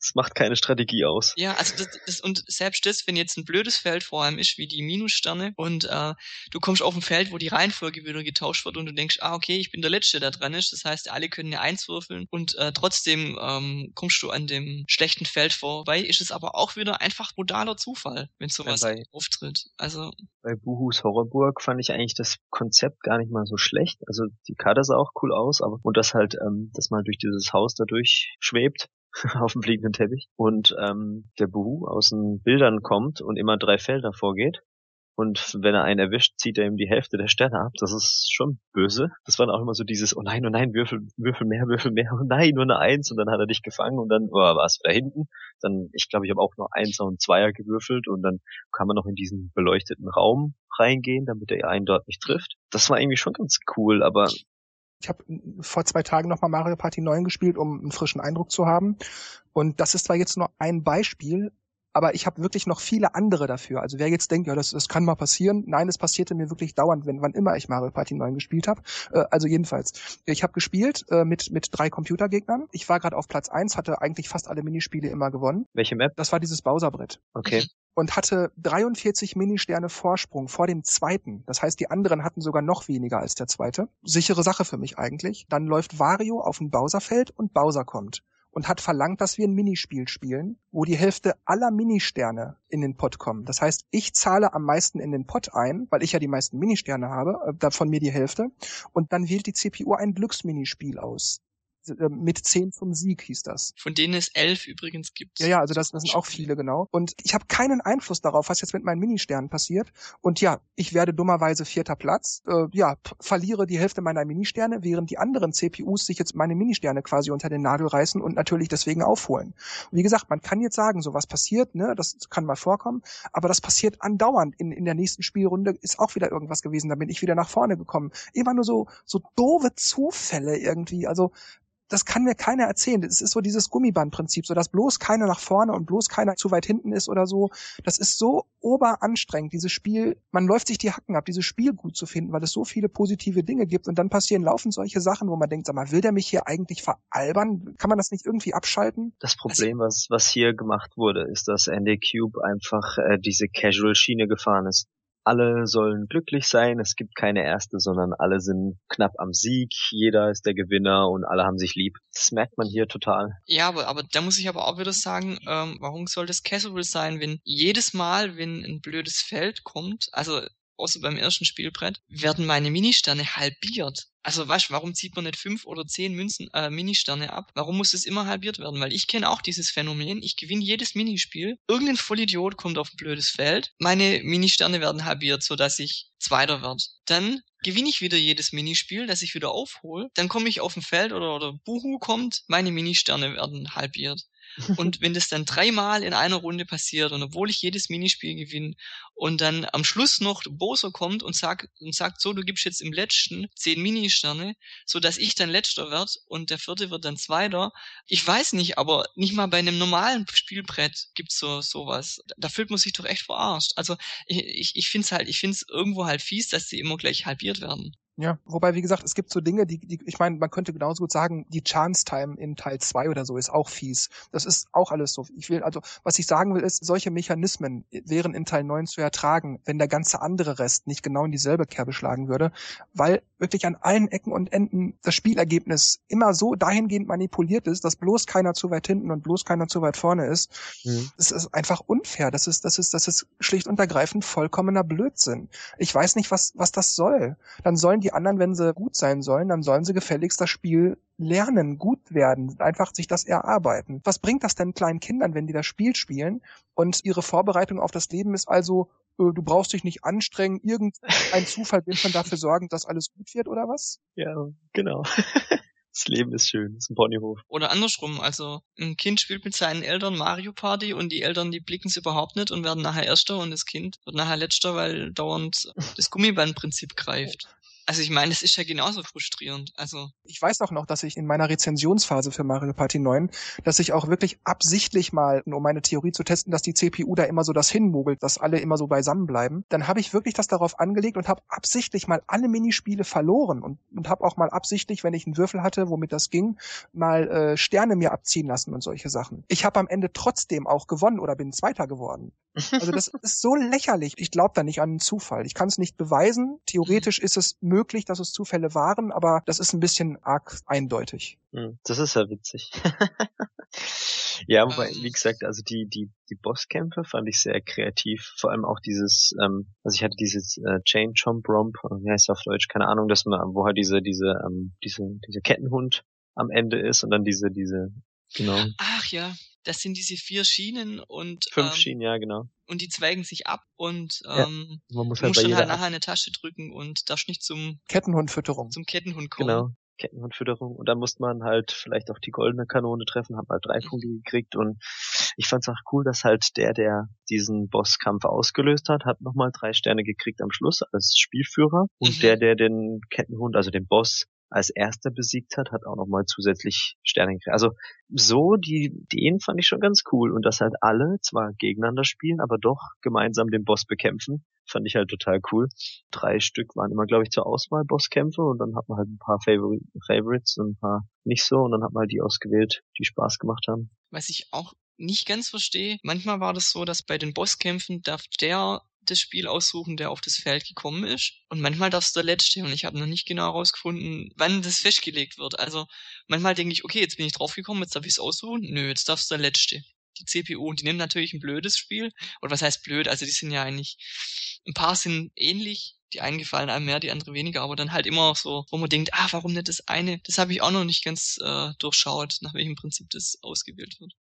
B: Es macht keine Strategie aus.
C: Ja, also das, das und selbst das, wenn jetzt ein blödes Feld vor allem ist, wie die Minussterne, und äh, du kommst auf ein Feld, wo die Reihenfolge wieder getauscht wird und du denkst, ah, okay, ich bin der Letzte, der dran ist. Das heißt, alle können eine Eins würfeln und äh, trotzdem ähm, kommst du an dem schlechten Feld vorbei, ist es aber auch wieder einfach brutaler Zufall, wenn sowas ja, bei, auftritt. Also.
B: Bei Buhus Horrorburg fand ich eigentlich das Konzept gar nicht mal so schlecht. Also die Karte sah auch cool aus, aber und das halt, ähm, dass man durch dieses Haus dadurch schwebt, auf dem fliegenden Teppich und ähm, der Buhu aus den Bildern kommt und immer drei Felder vorgeht. Und wenn er einen erwischt, zieht er ihm die Hälfte der Sterne ab. Das ist schon böse. Das war dann auch immer so dieses, oh nein, oh nein, Würfel, Würfel mehr, Würfel mehr, oh nein, nur eine Eins. Und dann hat er dich gefangen und dann oh, war es wieder hinten. Dann, ich glaube, ich habe auch nur Einser und Zweier gewürfelt und dann kann man noch in diesen beleuchteten Raum reingehen, damit er einen dort nicht trifft. Das war irgendwie schon ganz cool, aber
A: ich habe vor zwei Tagen nochmal Mario Party 9 gespielt, um einen frischen Eindruck zu haben. Und das ist zwar jetzt nur ein Beispiel, aber ich habe wirklich noch viele andere dafür. Also wer jetzt denkt, ja, das, das kann mal passieren, nein, es passierte mir wirklich dauernd, wenn wann immer ich Mario Party 9 gespielt habe. Äh, also jedenfalls, ich habe gespielt äh, mit mit drei Computergegnern. Ich war gerade auf Platz eins, hatte eigentlich fast alle Minispiele immer gewonnen.
B: Welche Map?
A: Das war dieses Bowser-Brett.
B: Okay
A: und hatte 43 Ministerne Vorsprung vor dem zweiten. Das heißt, die anderen hatten sogar noch weniger als der zweite. Sichere Sache für mich eigentlich. Dann läuft Wario auf ein Bowserfeld und Bowser kommt und hat verlangt, dass wir ein Minispiel spielen, wo die Hälfte aller Ministerne in den Pot kommen. Das heißt, ich zahle am meisten in den Pot ein, weil ich ja die meisten Ministerne habe, äh, davon mir die Hälfte, und dann wählt die CPU ein Glücksminispiel aus. Äh, mit zehn zum Sieg hieß das.
C: Von denen es elf übrigens gibt.
A: Ja, ja, also das, das sind auch viele, genau. Und ich habe keinen Einfluss darauf, was jetzt mit meinen Ministernen passiert. Und ja, ich werde dummerweise vierter Platz, äh, ja, verliere die Hälfte meiner Ministerne, während die anderen CPUs sich jetzt meine Ministerne quasi unter den Nagel reißen und natürlich deswegen aufholen. Und wie gesagt, man kann jetzt sagen, so was passiert, ne, das kann mal vorkommen, aber das passiert andauernd. In, in der nächsten Spielrunde ist auch wieder irgendwas gewesen, da bin ich wieder nach vorne gekommen. Immer nur so, so doofe Zufälle irgendwie. Also das kann mir keiner erzählen. Das ist so dieses Gummibandprinzip, so dass bloß keiner nach vorne und bloß keiner zu weit hinten ist oder so. Das ist so oberanstrengend, dieses Spiel. Man läuft sich die Hacken ab, dieses Spiel gut zu finden, weil es so viele positive Dinge gibt und dann passieren laufend solche Sachen, wo man denkt, sag mal, will der mich hier eigentlich veralbern? Kann man das nicht irgendwie abschalten?
B: Das Problem, was, was hier gemacht wurde, ist, dass Andy Cube einfach äh, diese Casual-Schiene gefahren ist alle sollen glücklich sein, es gibt keine Erste, sondern alle sind knapp am Sieg, jeder ist der Gewinner und alle haben sich lieb. Das merkt man hier total.
C: Ja, aber, aber da muss ich aber auch wieder sagen, ähm, warum soll das casual sein, wenn jedes Mal, wenn ein blödes Feld kommt, also außer beim ersten Spielbrett, werden meine Ministerne halbiert. Also weißt, warum zieht man nicht fünf oder zehn Münzen, äh, Ministerne ab? Warum muss es immer halbiert werden? Weil ich kenne auch dieses Phänomen. Ich gewinne jedes Minispiel. Irgendein Vollidiot kommt auf ein blödes Feld. Meine Ministerne werden halbiert, sodass ich Zweiter werde. Dann gewinne ich wieder jedes Minispiel, das ich wieder aufhole. Dann komme ich auf ein Feld oder, oder Buhu kommt, meine Ministerne werden halbiert. Und wenn das dann dreimal in einer Runde passiert und obwohl ich jedes Minispiel gewinne und dann am Schluss noch Boso kommt und sagt, und sagt so, du gibst jetzt im letzten zehn Ministerne, so dass ich dann letzter werde und der vierte wird dann zweiter. Ich weiß nicht, aber nicht mal bei einem normalen Spielbrett gibt's so sowas. Da fühlt man sich doch echt verarscht. Also ich, ich, ich finde es halt, ich finde es irgendwo halt fies, dass sie immer gleich halbiert werden.
A: Ja, wobei, wie gesagt, es gibt so Dinge, die, die ich meine, man könnte genauso gut sagen, die Chance Time in Teil 2 oder so ist auch fies. Das ist auch alles so. Ich will, also, was ich sagen will, ist, solche Mechanismen wären in Teil 9 zu ertragen, wenn der ganze andere Rest nicht genau in dieselbe Kerbe schlagen würde, weil wirklich an allen Ecken und Enden das Spielergebnis immer so dahingehend manipuliert ist, dass bloß keiner zu weit hinten und bloß keiner zu weit vorne ist. Mhm. Das ist einfach unfair. Das ist, das ist, das ist schlicht und ergreifend vollkommener Blödsinn. Ich weiß nicht, was, was das soll. Dann sollen die die anderen, wenn sie gut sein sollen, dann sollen sie gefälligst das Spiel lernen, gut werden, einfach sich das erarbeiten. Was bringt das denn kleinen Kindern, wenn die das Spiel spielen und ihre Vorbereitung auf das Leben ist also, äh, du brauchst dich nicht anstrengen, irgendein Zufall wird schon dafür sorgen, dass alles gut wird oder was?
B: Ja, genau. Das Leben ist schön, das ist ein Ponyhof.
C: Oder andersrum, also ein Kind spielt mit seinen Eltern Mario Party und die Eltern, die blicken es überhaupt nicht und werden nachher Erster und das Kind wird nachher Letzter, weil dauernd das Gummibandprinzip greift. Also ich meine, es ist ja genauso frustrierend. Also
A: ich weiß auch noch, dass ich in meiner Rezensionsphase für Mario Party 9, dass ich auch wirklich absichtlich mal, um meine Theorie zu testen, dass die CPU da immer so das hinmogelt, dass alle immer so beisammen bleiben, dann habe ich wirklich das darauf angelegt und habe absichtlich mal alle Minispiele verloren und, und habe auch mal absichtlich, wenn ich einen Würfel hatte, womit das ging, mal äh, Sterne mir abziehen lassen und solche Sachen. Ich habe am Ende trotzdem auch gewonnen oder bin Zweiter geworden. Also das ist so lächerlich. Ich glaube da nicht an einen Zufall. Ich kann es nicht beweisen. Theoretisch ist es möglich dass es Zufälle waren, aber das ist ein bisschen arg eindeutig.
B: Hm, das ist ja witzig. ja, wobei, wie gesagt, also die, die, die Bosskämpfe fand ich sehr kreativ. Vor allem auch dieses, ähm, also ich hatte dieses äh, Chain Chomp Romp, wie heißt das auf Deutsch, keine Ahnung, dass man, wo halt diese, diese, ähm, diese, diese Kettenhund am Ende ist und dann diese, diese, genau.
C: Ach ja, das sind diese vier Schienen und
B: fünf ähm, Schienen, ja genau.
C: Und die zweigen sich ab und ähm, ja, man muss halt musst dann halt nachher eine Tasche drücken und darfst nicht zum
A: Kettenhundfütterung.
C: Zum Kettenhund kommen.
B: Genau. Kettenhundfütterung und dann musste man halt vielleicht auch die goldene Kanone treffen, hab halt drei mhm. Punkte gekriegt und ich fand's auch cool, dass halt der, der diesen Bosskampf ausgelöst hat, hat nochmal drei Sterne gekriegt am Schluss als Spielführer und mhm. der, der den Kettenhund, also den Boss als erster besiegt hat, hat auch nochmal zusätzlich Sterne gekriegt. Also so, die Ideen fand ich schon ganz cool. Und dass halt alle zwar gegeneinander spielen, aber doch gemeinsam den Boss bekämpfen, fand ich halt total cool. Drei Stück waren immer, glaube ich, zur Auswahl Bosskämpfe und dann hat man halt ein paar Favor Favorites und ein paar nicht so und dann hat man halt die ausgewählt, die Spaß gemacht haben.
C: Was ich auch nicht ganz verstehe, manchmal war das so, dass bei den Bosskämpfen darf der das Spiel aussuchen, der auf das Feld gekommen ist. Und manchmal darfst du der Letzte und ich habe noch nicht genau herausgefunden, wann das festgelegt wird. Also manchmal denke ich, okay, jetzt bin ich draufgekommen, jetzt darf ich es aussuchen. Nö, jetzt darfst du der Letzte die CPU. Und die nehmen natürlich ein blödes Spiel. Und was heißt blöd? Also die sind ja eigentlich, ein paar sind ähnlich, die einen gefallen einem mehr, die andere weniger, aber dann halt immer so, wo man denkt, ah, warum nicht das eine? Das habe ich auch noch nicht ganz äh, durchschaut, nach welchem Prinzip das ausgewählt wird.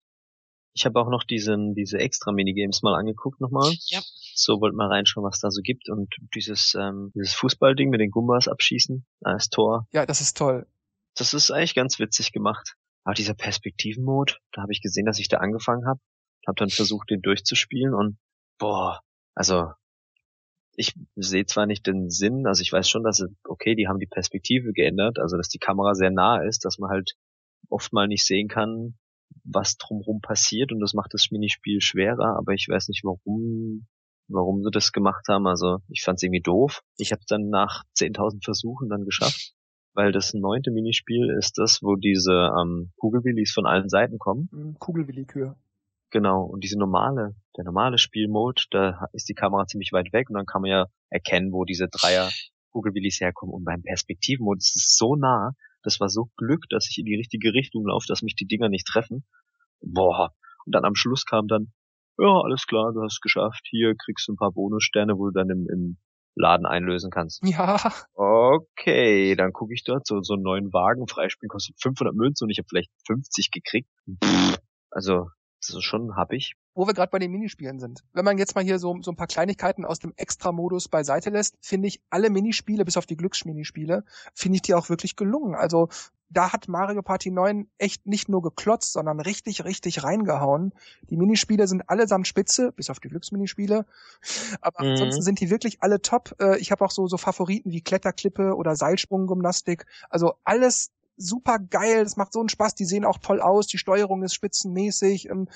B: Ich habe auch noch diesen, diese extra Minigames mal angeguckt nochmal.
C: Ja.
B: So wollte mal reinschauen, was da so gibt. Und dieses, ähm, dieses Fußballding mit den Gumbas abschießen als Tor.
A: Ja, das ist toll.
B: Das ist eigentlich ganz witzig gemacht. Aber dieser Perspektivenmod, da habe ich gesehen, dass ich da angefangen habe. Habe dann versucht, den durchzuspielen und boah, also ich sehe zwar nicht den Sinn, also ich weiß schon, dass okay, die haben die Perspektive geändert, also dass die Kamera sehr nah ist, dass man halt oft mal nicht sehen kann, was drumherum passiert und das macht das Minispiel schwerer, aber ich weiß nicht warum, warum sie das gemacht haben. Also ich fand es irgendwie doof. Ich habe dann nach 10.000 Versuchen dann geschafft, weil das neunte Minispiel ist das, wo diese ähm, Kugelwillis von allen Seiten kommen.
A: Mhm, Kugelwillikür.
B: Genau, und diese normale, der normale Spielmode, da ist die Kamera ziemlich weit weg und dann kann man ja erkennen, wo diese Dreier Kugelwillis herkommen. Und beim Perspektivmode ist es so nah, das war so Glück, dass ich in die richtige Richtung laufe, dass mich die Dinger nicht treffen. Boah. Und dann am Schluss kam dann, ja, alles klar, du hast es geschafft. Hier kriegst du ein paar Bonussterne, wo du dann im, im Laden einlösen kannst.
A: Ja.
B: Okay, dann gucke ich dort, so, so einen neuen Wagen freispielen kostet 500 Münzen und ich habe vielleicht 50 gekriegt. Also, das ist schon happig.
A: Wo wir gerade bei den Minispielen sind. Wenn man jetzt mal hier so, so ein paar Kleinigkeiten aus dem Extra-Modus beiseite lässt, finde ich alle Minispiele, bis auf die Glücksminispiele, finde ich die auch wirklich gelungen. Also da hat Mario Party 9 echt nicht nur geklotzt, sondern richtig, richtig reingehauen. Die Minispiele sind allesamt spitze, bis auf die Glücksminispiele. Aber mhm. ansonsten sind die wirklich alle top. Äh, ich habe auch so, so Favoriten wie Kletterklippe oder Seilsprunggymnastik. Also alles super geil, das macht so einen Spaß, die sehen auch toll aus, die Steuerung ist spitzenmäßig, ähm,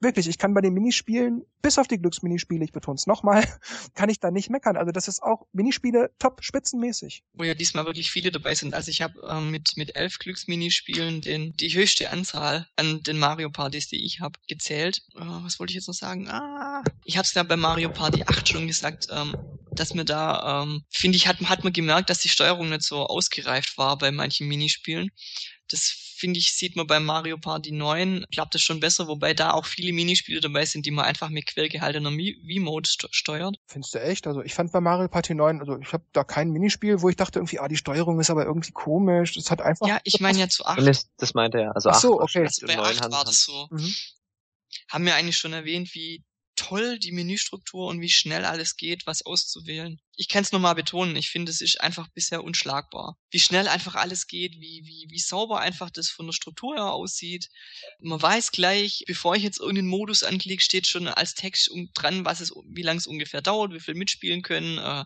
A: wirklich, ich kann bei den Minispielen, bis auf die Glücksminispiele, ich betone es nochmal, kann ich da nicht meckern. Also das ist auch Minispiele top spitzenmäßig.
C: Wo ja diesmal wirklich viele dabei sind. Also ich habe ähm, mit mit elf Glücksminispielen den die höchste Anzahl an den Mario Partys, die ich habe, gezählt. Äh, was wollte ich jetzt noch sagen? Ah, ich habe es ja bei Mario Party 8 schon gesagt, ähm, dass mir da, ähm, finde ich, hat, hat man gemerkt, dass die Steuerung nicht so ausgereift war bei manchen Minispielen. Das finde ich, sieht man bei Mario Party 9, klappt das schon besser, wobei da auch viele Minispiele dabei sind, die man einfach mit quellgehaltener V-Mode steuert.
A: Findest du echt? Also ich fand bei Mario Party 9, also ich habe da kein Minispiel, wo ich dachte irgendwie, ah, die Steuerung ist aber irgendwie komisch. Das hat einfach.
C: Ja, ich meine ja zu 8.
B: Das, das meinte er. Also
A: Ach so, okay.
C: Also bei 8 war das so. Mhm. Haben wir eigentlich schon erwähnt, wie toll die Menüstruktur und wie schnell alles geht, was auszuwählen. Ich kann es nur mal betonen, ich finde, es ist einfach bisher unschlagbar. Wie schnell einfach alles geht, wie, wie, wie sauber einfach das von der Struktur her aussieht. Man weiß gleich, bevor ich jetzt irgendeinen Modus anklicke, steht schon als Text dran, was es, wie lange es ungefähr dauert, wie viel mitspielen können, äh,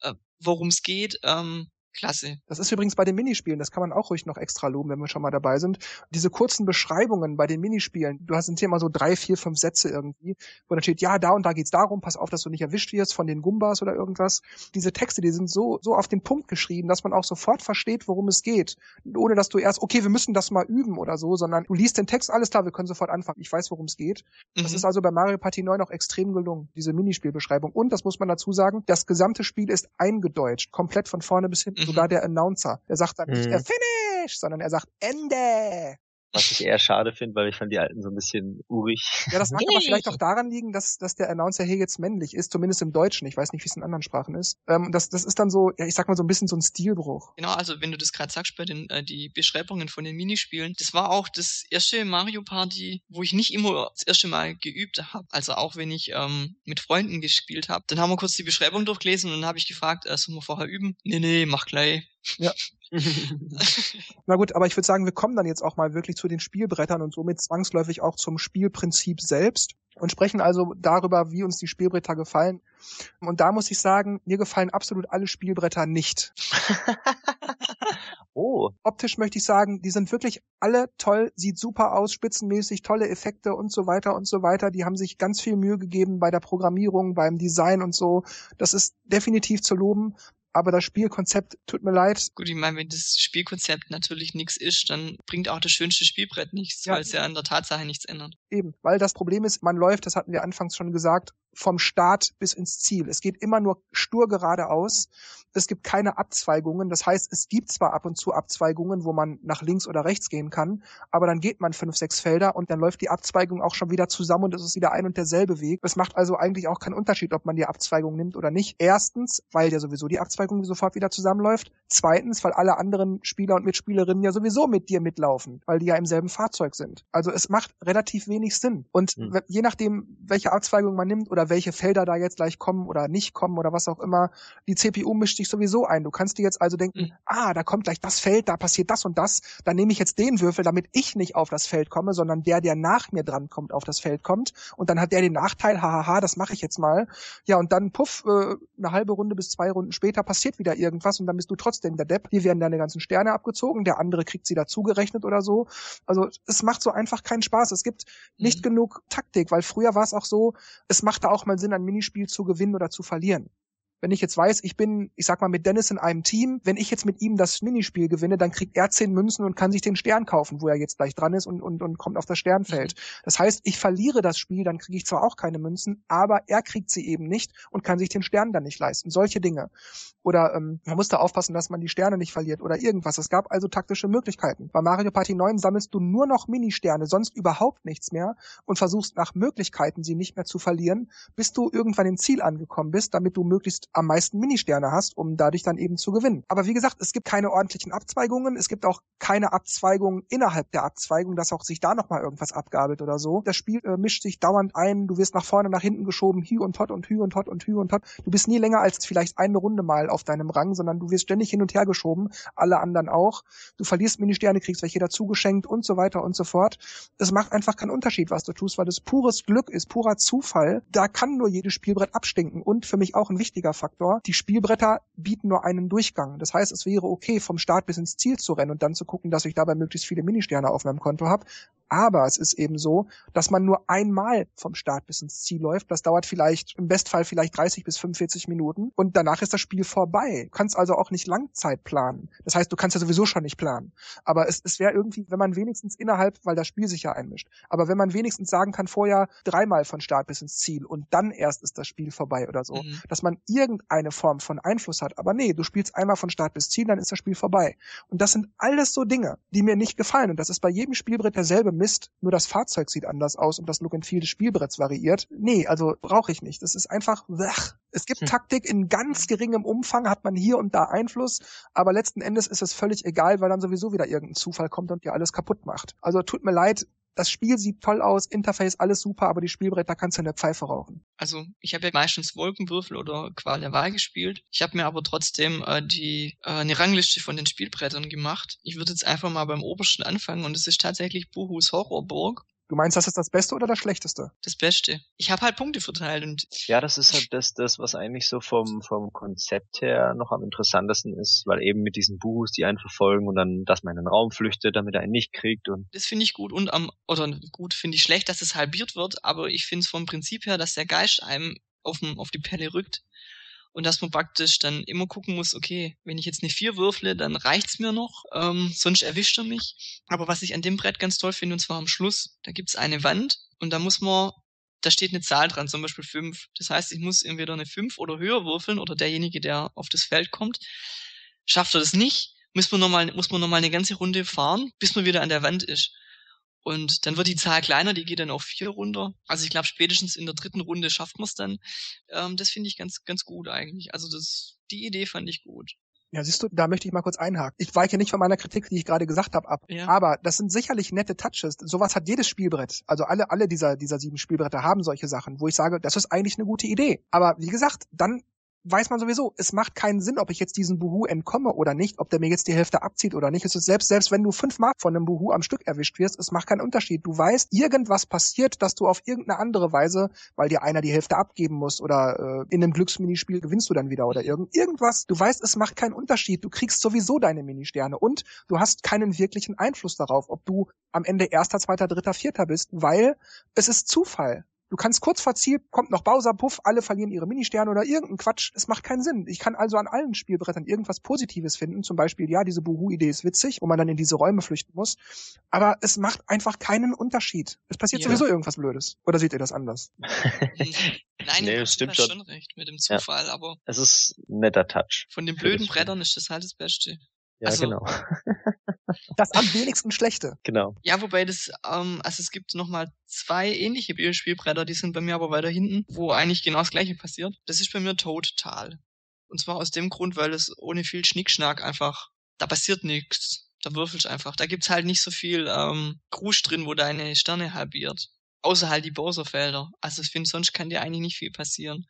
C: äh, worum es geht. Ähm, Klasse.
A: Das ist übrigens bei den Minispielen, das kann man auch ruhig noch extra loben, wenn wir schon mal dabei sind. Diese kurzen Beschreibungen bei den Minispielen, du hast hier immer so drei, vier, fünf Sätze irgendwie, wo dann steht, ja, da und da geht's darum, pass auf, dass du nicht erwischt wirst von den Gumbas oder irgendwas. Diese Texte, die sind so, so auf den Punkt geschrieben, dass man auch sofort versteht, worum es geht. Ohne dass du erst, okay, wir müssen das mal üben oder so, sondern du liest den Text, alles klar, wir können sofort anfangen, ich weiß, worum es geht. Mhm. Das ist also bei Mario Party 9 auch extrem gelungen, diese Minispielbeschreibung. Und, das muss man dazu sagen, das gesamte Spiel ist eingedeutscht, komplett von vorne bis hinten. Mhm. Sogar der Announcer. Der sagt dann nicht, mhm. er finish, sondern er sagt Ende.
B: Was ich eher schade finde, weil ich fand die alten so ein bisschen urig.
A: Ja, das mag aber vielleicht auch daran liegen, dass, dass der Announcer hier jetzt männlich ist, zumindest im Deutschen. Ich weiß nicht, wie es in anderen Sprachen ist. Ähm, das, das ist dann so, ja, ich sag mal so ein bisschen so ein Stilbruch.
C: Genau, also wenn du das gerade sagst bei den äh, die Beschreibungen von den Minispielen, das war auch das erste Mario Party, wo ich nicht immer das erste Mal geübt habe. Also auch wenn ich ähm, mit Freunden gespielt habe, dann haben wir kurz die Beschreibung durchgelesen und dann habe ich gefragt, äh, sollen wir vorher üben? Nee, nee, mach gleich.
A: Ja. Na gut, aber ich würde sagen, wir kommen dann jetzt auch mal wirklich zu den Spielbrettern und somit zwangsläufig auch zum Spielprinzip selbst und sprechen also darüber, wie uns die Spielbretter gefallen. Und da muss ich sagen, mir gefallen absolut alle Spielbretter nicht.
B: oh.
A: Optisch möchte ich sagen, die sind wirklich alle toll, sieht super aus, spitzenmäßig, tolle Effekte und so weiter und so weiter. Die haben sich ganz viel Mühe gegeben bei der Programmierung, beim Design und so. Das ist definitiv zu loben aber das Spielkonzept tut mir leid.
C: Gut, ich meine, wenn das Spielkonzept natürlich nichts ist, dann bringt auch das schönste Spielbrett nichts, ja. weil es ja an der Tatsache nichts ändert.
A: Eben, weil das Problem ist, man läuft, das hatten wir anfangs schon gesagt, vom Start bis ins Ziel. Es geht immer nur stur geradeaus es gibt keine Abzweigungen. Das heißt, es gibt zwar ab und zu Abzweigungen, wo man nach links oder rechts gehen kann, aber dann geht man fünf, sechs Felder und dann läuft die Abzweigung auch schon wieder zusammen und es ist wieder ein und derselbe Weg. Es macht also eigentlich auch keinen Unterschied, ob man die Abzweigung nimmt oder nicht. Erstens, weil ja sowieso die Abzweigung sofort wieder zusammenläuft. Zweitens, weil alle anderen Spieler und Mitspielerinnen ja sowieso mit dir mitlaufen, weil die ja im selben Fahrzeug sind. Also es macht relativ wenig Sinn. Und mhm. je nachdem, welche Abzweigung man nimmt oder welche Felder da jetzt gleich kommen oder nicht kommen oder was auch immer, die CPU mischt sich sowieso ein. Du kannst dir jetzt also denken, mhm. ah, da kommt gleich das Feld, da passiert das und das, dann nehme ich jetzt den Würfel, damit ich nicht auf das Feld komme, sondern der, der nach mir dran kommt, auf das Feld kommt. Und dann hat der den Nachteil, hahaha, das mache ich jetzt mal. Ja, und dann puff, äh, eine halbe Runde bis zwei Runden später passiert wieder irgendwas und dann bist du trotzdem der Depp. Hier werden deine ganzen Sterne abgezogen, der andere kriegt sie dazugerechnet oder so. Also es macht so einfach keinen Spaß. Es gibt nicht mhm. genug Taktik, weil früher war es auch so, es machte auch mal Sinn, ein Minispiel zu gewinnen oder zu verlieren. Wenn ich jetzt weiß, ich bin, ich sag mal, mit Dennis in einem Team, wenn ich jetzt mit ihm das Minispiel gewinne, dann kriegt er zehn Münzen und kann sich den Stern kaufen, wo er jetzt gleich dran ist und, und, und kommt auf das Sternfeld. Mhm. Das heißt, ich verliere das Spiel, dann kriege ich zwar auch keine Münzen, aber er kriegt sie eben nicht und kann sich den Stern dann nicht leisten. Solche Dinge. Oder ähm, man muss da aufpassen, dass man die Sterne nicht verliert oder irgendwas. Es gab also taktische Möglichkeiten. Bei Mario Party 9 sammelst du nur noch Ministerne, sonst überhaupt nichts mehr und versuchst nach Möglichkeiten, sie nicht mehr zu verlieren, bis du irgendwann im Ziel angekommen bist, damit du möglichst am meisten Ministerne hast, um dadurch dann eben zu gewinnen. Aber wie gesagt, es gibt keine ordentlichen Abzweigungen, es gibt auch keine Abzweigungen innerhalb der Abzweigung, dass auch sich da nochmal irgendwas abgabelt oder so. Das Spiel äh, mischt sich dauernd ein, du wirst nach vorne, nach hinten geschoben, hü und tot und hü und tot und hü und tot. Du bist nie länger als vielleicht eine Runde mal auf deinem Rang, sondern du wirst ständig hin und her geschoben, alle anderen auch. Du verlierst Ministerne, kriegst welche dazu geschenkt und so weiter und so fort. Es macht einfach keinen Unterschied, was du tust, weil das pures Glück ist, purer Zufall. Da kann nur jedes Spielbrett abstinken und für mich auch ein wichtiger Faktor. Die Spielbretter bieten nur einen Durchgang. Das heißt, es wäre okay, vom Start bis ins Ziel zu rennen und dann zu gucken, dass ich dabei möglichst viele Ministerne auf meinem Konto habe. Aber es ist eben so, dass man nur einmal vom Start bis ins Ziel läuft. Das dauert vielleicht, im Bestfall vielleicht 30 bis 45 Minuten und danach ist das Spiel vorbei. Du kannst also auch nicht Langzeit planen. Das heißt, du kannst ja sowieso schon nicht planen. Aber es, es wäre irgendwie, wenn man wenigstens innerhalb, weil das Spiel sich ja einmischt, aber wenn man wenigstens sagen kann, vorher dreimal von Start bis ins Ziel und dann erst ist das Spiel vorbei oder so, mhm. dass man irgendeine Form von Einfluss hat. Aber nee, du spielst einmal von Start bis Ziel, dann ist das Spiel vorbei. Und das sind alles so Dinge, die mir nicht gefallen. Und das ist bei jedem Spielbrett derselbe Mist, nur das Fahrzeug sieht anders aus und das Look and Feel des Spielbretts variiert. Nee, also brauche ich nicht. Das ist einfach, blech. es gibt hm. Taktik in ganz geringem Umfang, hat man hier und da Einfluss, aber letzten Endes ist es völlig egal, weil dann sowieso wieder irgendein Zufall kommt und dir alles kaputt macht. Also tut mir leid, das Spiel sieht toll aus, Interface alles super, aber die Spielbretter kannst du in der Pfeife rauchen.
C: Also ich habe ja meistens Wolkenwürfel oder Qual der Wahl gespielt. Ich habe mir aber trotzdem äh, die äh, eine Rangliste von den Spielbrettern gemacht. Ich würde jetzt einfach mal beim obersten anfangen und es ist tatsächlich Buhus Horrorburg.
A: Du meinst, das ist das Beste oder das Schlechteste?
C: Das Beste. Ich habe halt Punkte verteilt und.
B: Ja, das ist halt das, das, was eigentlich so vom, vom Konzept her noch am interessantesten ist, weil eben mit diesen Buhus, die einen verfolgen und dann, dass man in den Raum flüchtet, damit er einen nicht kriegt und.
C: Das finde ich gut und am, oder gut finde ich schlecht, dass es halbiert wird, aber ich finde es vom Prinzip her, dass der Geist einem auf, auf die Pelle rückt und dass man praktisch dann immer gucken muss, okay, wenn ich jetzt eine vier würfle, dann reicht's mir noch, ähm, sonst erwischt er mich. Aber was ich an dem Brett ganz toll finde, und zwar am Schluss, da gibt's eine Wand und da muss man, da steht eine Zahl dran, zum Beispiel fünf. Das heißt, ich muss entweder eine fünf oder höher würfeln oder derjenige, der auf das Feld kommt. Schafft er das nicht, muss man nochmal, muss man nochmal eine ganze Runde fahren, bis man wieder an der Wand ist. Und dann wird die Zahl kleiner, die geht dann auf vier runter. Also ich glaube, spätestens in der dritten Runde schafft man es dann. Ähm, das finde ich ganz, ganz gut eigentlich. Also das, die Idee fand ich gut.
A: Ja, siehst du, da möchte ich mal kurz einhaken. Ich weiche nicht von meiner Kritik, die ich gerade gesagt habe, ab. Ja. Aber das sind sicherlich nette Touches. Sowas hat jedes Spielbrett. Also alle, alle dieser, dieser sieben Spielbretter haben solche Sachen, wo ich sage, das ist eigentlich eine gute Idee. Aber wie gesagt, dann weiß man sowieso, es macht keinen Sinn, ob ich jetzt diesen Buhu entkomme oder nicht, ob der mir jetzt die Hälfte abzieht oder nicht. Es ist selbst, selbst wenn du fünfmal von einem Buhu am Stück erwischt wirst, es macht keinen Unterschied. Du weißt, irgendwas passiert, dass du auf irgendeine andere Weise, weil dir einer die Hälfte abgeben muss oder äh, in einem Glücksminispiel gewinnst du dann wieder oder irgend, irgendwas. Du weißt, es macht keinen Unterschied. Du kriegst sowieso deine Ministerne und du hast keinen wirklichen Einfluss darauf, ob du am Ende erster, zweiter, dritter, vierter bist, weil es ist Zufall. Du kannst kurz vor Ziel, kommt noch Bowser, puff, alle verlieren ihre Ministerne oder irgendein Quatsch. Es macht keinen Sinn. Ich kann also an allen Spielbrettern irgendwas Positives finden. Zum Beispiel, ja, diese Buhu-Idee ist witzig, wo man dann in diese Räume flüchten muss. Aber es macht einfach keinen Unterschied. Es passiert
C: Ja.
A: sowieso irgendwas Blödes. Oder seht ihr das anders?
C: Nein,
B: Nee, das stimmt
C: schon.
B: schon.
C: recht mit dem Zufall, aber
B: Es ist ein netter Touch.
C: von den
B: Ja,
C: blöden. Brettern ist das halt das Beste.
B: Ja,
C: Also-
B: genau.
A: Das am wenigsten schlechte.
B: Genau.
C: Ja, wobei das, ähm, also es gibt nochmal zwei ähnliche Spielbretter, die sind bei mir aber weiter hinten, wo eigentlich genau das gleiche passiert. Das ist bei mir total. Und zwar aus dem Grund, weil es ohne viel Schnickschnack einfach, da passiert nichts. Da würfelst einfach. Da gibt's halt nicht so viel ähm, Krusch drin, wo deine Sterne halbiert. Außer halt die Bowser-Felder. Also ich finde, sonst kann dir eigentlich nicht viel passieren.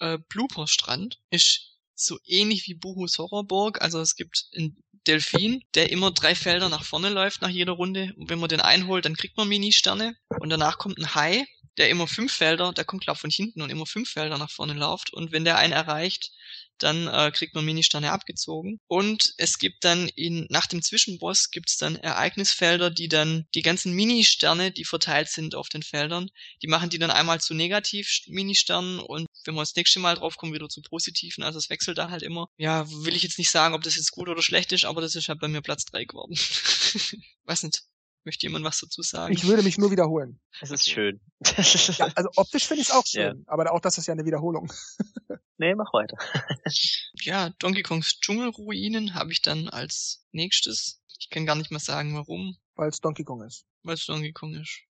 C: Äh, Blooper-Strand ist so ähnlich wie Buhus Horrorburg. Also es gibt einen Delfin, der immer drei Felder nach vorne läuft nach jeder Runde. Und wenn man den einholt, dann kriegt man Mini-Sterne. Und danach kommt ein Hai, der immer fünf Felder, der kommt glaub von hinten und immer fünf Felder nach vorne läuft. Und wenn der einen erreicht, dann äh, kriegt man Mini-Sterne abgezogen. Und es gibt dann in, nach dem Zwischenboss gibt's dann Ereignisfelder, die dann die ganzen Mini-Sterne, die verteilt sind auf den Feldern, die machen die dann einmal zu Negativ-Mini-Sternen und wenn wir das nächste Mal drauf kommen, wieder zu positiven. Also es wechselt da halt immer. Ja, will ich jetzt nicht sagen, ob das jetzt gut oder schlecht ist, aber das ist halt bei mir Platz drei geworden. Weiß nicht. Möchte jemand was dazu sagen?
A: Ich würde mich nur wiederholen.
B: Es ist schön.
A: Ja, also optisch finde ich es auch
B: Ja.
A: schön. Aber auch das ist ja eine Wiederholung.
B: nee, mach weiter.
C: ja, Donkey Kongs Dschungelruinen habe ich dann als nächstes. Ich kann gar nicht mehr sagen, warum,
A: Weil es Donkey Kong ist.
C: weil es Donkey Kong ist.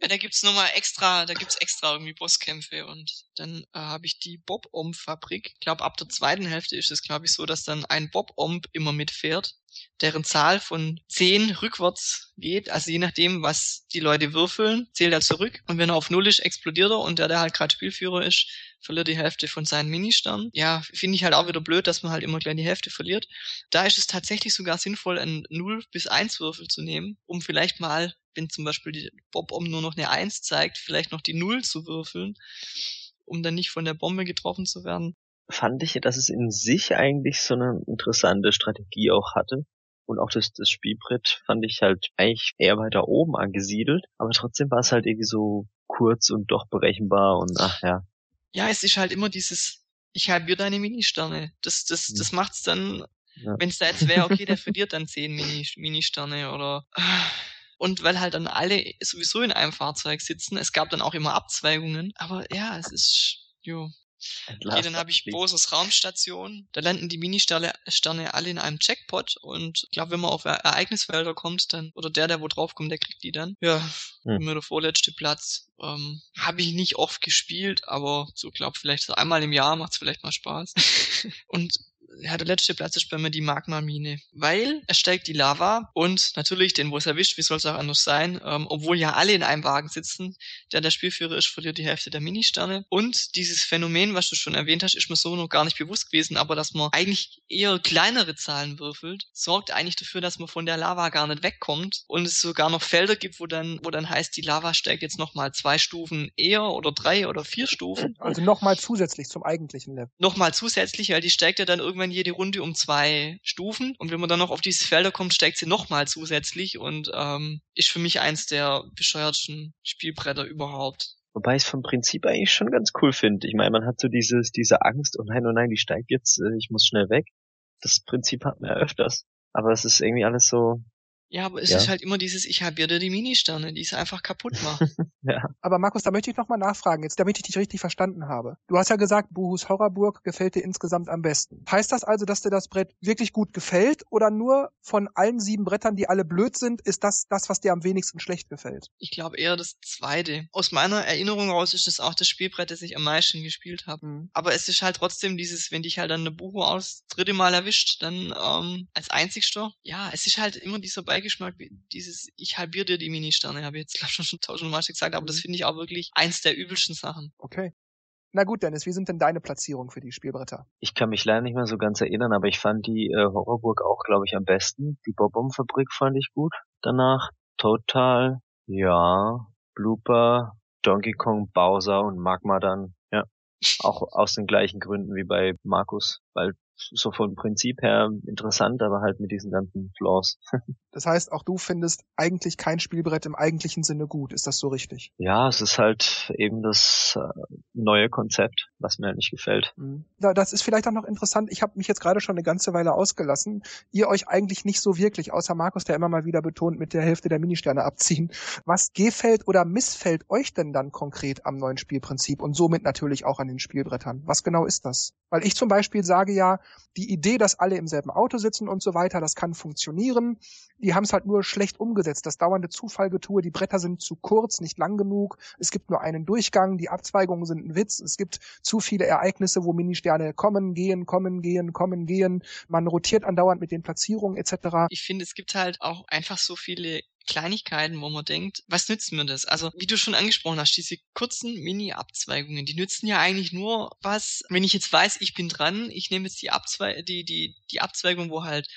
C: Ja, da gibt's nochmal extra, da gibt's extra irgendwie Bosskämpfe und dann äh, habe ich die Bob-Omb-Fabrik. Ich glaube, ab der zweiten Hälfte ist es, glaube ich, so, dass dann ein Bob-Omb immer mitfährt, deren Zahl von 10 rückwärts geht. Also je nachdem, was die Leute würfeln, zählt er zurück. Und wenn er auf Null ist, explodiert er und der, der halt gerade Spielführer ist, verliert die Hälfte von seinen Ministernen. Ja, finde ich halt auch wieder blöd, dass man halt immer gleich die Hälfte verliert. Da ist es tatsächlich sogar sinnvoll, einen 0 bis 1 Würfel zu nehmen, um vielleicht mal, wenn zum Beispiel die Bob-Om nur noch eine 1 zeigt, vielleicht noch die 0 zu würfeln, um dann nicht von der Bombe getroffen zu werden.
B: Fand ich, dass es in sich eigentlich so eine interessante Strategie auch hatte. Und auch das, das Spielbrett fand ich halt eigentlich eher weiter oben angesiedelt. Aber trotzdem war es halt irgendwie so kurz und doch berechenbar und ach ja.
C: Ja, es ist halt immer dieses, ich halbiere deine Ministerne. Das, das, das macht's dann,
B: Ja.
C: wenn es da jetzt wäre, okay, der verliert dann 10 Mini, Ministerne oder und weil halt dann alle sowieso in einem Fahrzeug sitzen, es gab dann auch immer Abzweigungen, aber ja, es ist, jo. Okay, dann habe ich Boses Raumstation. Da landen die Ministerne Sterne alle in einem Jackpot und ich glaube, wenn man auf Ereignisfelder kommt, dann oder der, der wo draufkommt, der kriegt die dann. Ja,
B: Hm.
C: immer der vorletzte Platz. Ähm, habe ich nicht oft gespielt, aber so glaub vielleicht so einmal im Jahr macht's vielleicht mal Spaß. und ja, der letzte Platz ist bei mir die Magma-Mine. Weil es steigt die Lava und natürlich, den wo es erwischt, wie soll es auch anders sein, ähm, obwohl ja alle in einem Wagen sitzen, der der Spielführer ist, verliert die Hälfte der Ministerne. Und dieses Phänomen, was du schon erwähnt hast, ist mir so noch gar nicht bewusst gewesen, aber dass man eigentlich eher kleinere Zahlen würfelt, sorgt eigentlich dafür, dass man von der Lava gar nicht wegkommt und es sogar noch Felder gibt, wo dann, wo dann heißt, die Lava steigt jetzt nochmal zwei Stufen eher oder drei oder vier Stufen.
A: Also nochmal zusätzlich zum eigentlichen Level.
C: Nochmal zusätzlich, weil die steigt ja dann irgendwann jede Runde um zwei Stufen und wenn man dann noch auf diese Felder kommt, steigt sie nochmal zusätzlich und ähm, ist für mich eins der bescheuertsten Spielbretter überhaupt.
B: Wobei ich es vom Prinzip eigentlich schon ganz cool finde. Ich meine, man hat so dieses, diese Angst, oh nein, oh nein, die steigt jetzt, äh, ich muss schnell weg. Das Prinzip hat man ja öfters. Aber es ist irgendwie alles so,
C: Ja, aber es
B: Ja.
C: ist halt immer dieses, ich habe dir die Ministerne, die es einfach kaputt machen.
B: ja.
A: Aber Markus, da möchte ich nochmal nachfragen, jetzt damit ich dich richtig verstanden habe. Du hast ja gesagt, Buhus Horrorburg gefällt dir insgesamt am besten. Heißt das also, dass dir das Brett wirklich gut gefällt oder nur von allen sieben Brettern, die alle blöd sind, ist das das, was dir am wenigsten schlecht gefällt?
C: Ich glaube eher das zweite. Aus meiner Erinnerung raus ist das auch das Spielbrett, das ich am meisten gespielt habe.
A: Hm.
C: Aber es ist halt trotzdem dieses, wenn dich halt dann eine Bucho aus dritte Mal erwischt, dann ähm, als einzigster. Ja, es ist halt immer dieser Beigeschmack, wie dieses, ich halbiere dir die Ministerne, habe ich jetzt glaub, schon schon tausendmal gesagt, aber das finde ich auch wirklich eins der übelsten Sachen.
A: Okay. Na gut, Dennis, wie sind denn deine Platzierungen für die Spielbretter?
B: Ich kann mich leider nicht mehr so ganz erinnern, aber ich fand die äh, Horrorburg auch, glaube ich, am besten. Die Bob-Omb-Fabrik fand ich gut. Danach Total, ja, Blooper, Donkey Kong, Bowser und Magma dann, ja. Auch aus den gleichen Gründen wie bei Markus, weil so vom Prinzip her interessant, aber halt mit diesen ganzen Flaws.
A: Das heißt, auch du findest eigentlich kein Spielbrett im eigentlichen Sinne gut. Ist das so richtig?
B: Ja, es ist halt eben das äh, neue Konzept, was mir halt nicht gefällt.
A: Mhm. Das ist vielleicht auch noch interessant. Ich habe mich jetzt gerade schon eine ganze Weile ausgelassen. Ihr euch eigentlich nicht so wirklich, außer Markus, der immer mal wieder betont, mit der Hälfte der Ministerne abziehen. Was gefällt oder missfällt euch denn dann konkret am neuen Spielprinzip und somit natürlich auch an den Spielbrettern? Was genau ist das? Weil ich zum Beispiel sage ja, die Idee, dass alle im selben Auto sitzen und so weiter, das kann funktionieren. Die haben es halt nur schlecht umgesetzt. Das dauernde Zufallgetue, die Bretter sind zu kurz, nicht lang genug. Es gibt nur einen Durchgang, die Abzweigungen sind ein Witz. Es gibt zu viele Ereignisse, wo Ministerne kommen, gehen, kommen, gehen, kommen, gehen. Man rotiert andauernd mit den Platzierungen etc.
C: Ich finde, es gibt halt auch einfach so viele Kleinigkeiten, wo man denkt, was nützt mir das? Also, wie du schon angesprochen hast, diese kurzen Mini-Abzweigungen, die nützen ja eigentlich nur was, wenn ich jetzt weiß, ich bin dran, ich nehme jetzt die Abzweigung, die, die, die Abzweigung, wo halt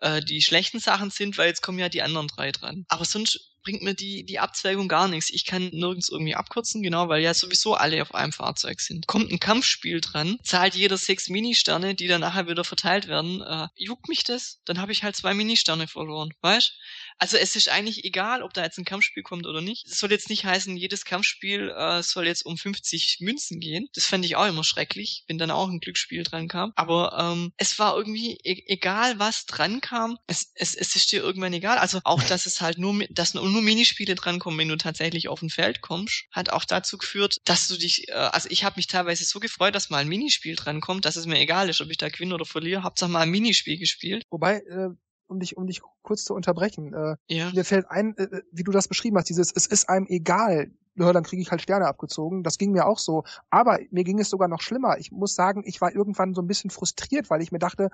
C: äh, die schlechten Sachen sind, weil jetzt kommen ja die anderen drei dran. Aber sonst bringt mir die, die Abzweigung gar nichts. Ich kann nirgends irgendwie abkürzen, genau, weil ja sowieso alle auf einem Fahrzeug sind. Kommt ein Kampfspiel dran, zahlt jeder sechs Ministerne, die dann nachher wieder verteilt werden. Äh, juckt mich das? Dann habe ich halt zwei Ministerne verloren, weißt? Also es ist eigentlich egal, ob da jetzt ein Kampfspiel kommt oder nicht. Es soll jetzt nicht heißen, jedes Kampfspiel äh, soll jetzt um 50 Münzen gehen. Das fände ich auch immer schrecklich, wenn dann auch ein Glücksspiel dran kam. Aber ähm, es war irgendwie e egal, was dran kam. Es, es, es ist dir irgendwann egal. Also auch, dass es halt nur, dass nur Minispiele drankommen, wenn du tatsächlich auf ein Feld kommst, hat auch dazu geführt, dass du dich, äh, also ich habe mich teilweise so gefreut, dass mal ein Minispiel drankommt, dass es mir egal ist, ob ich da gewinne oder verliere. Hauptsache mal ein Minispiel gespielt.
A: Wobei, äh, um dich, um dich kurz zu unterbrechen. Äh,
C: ja.
A: Mir fällt ein, äh, äh, wie du das beschrieben hast, dieses, es ist einem egal, ja, dann kriege ich halt Sterne abgezogen. Das ging mir auch so. Aber mir ging es sogar noch schlimmer. Ich muss sagen, ich war irgendwann so ein bisschen frustriert, weil ich mir dachte,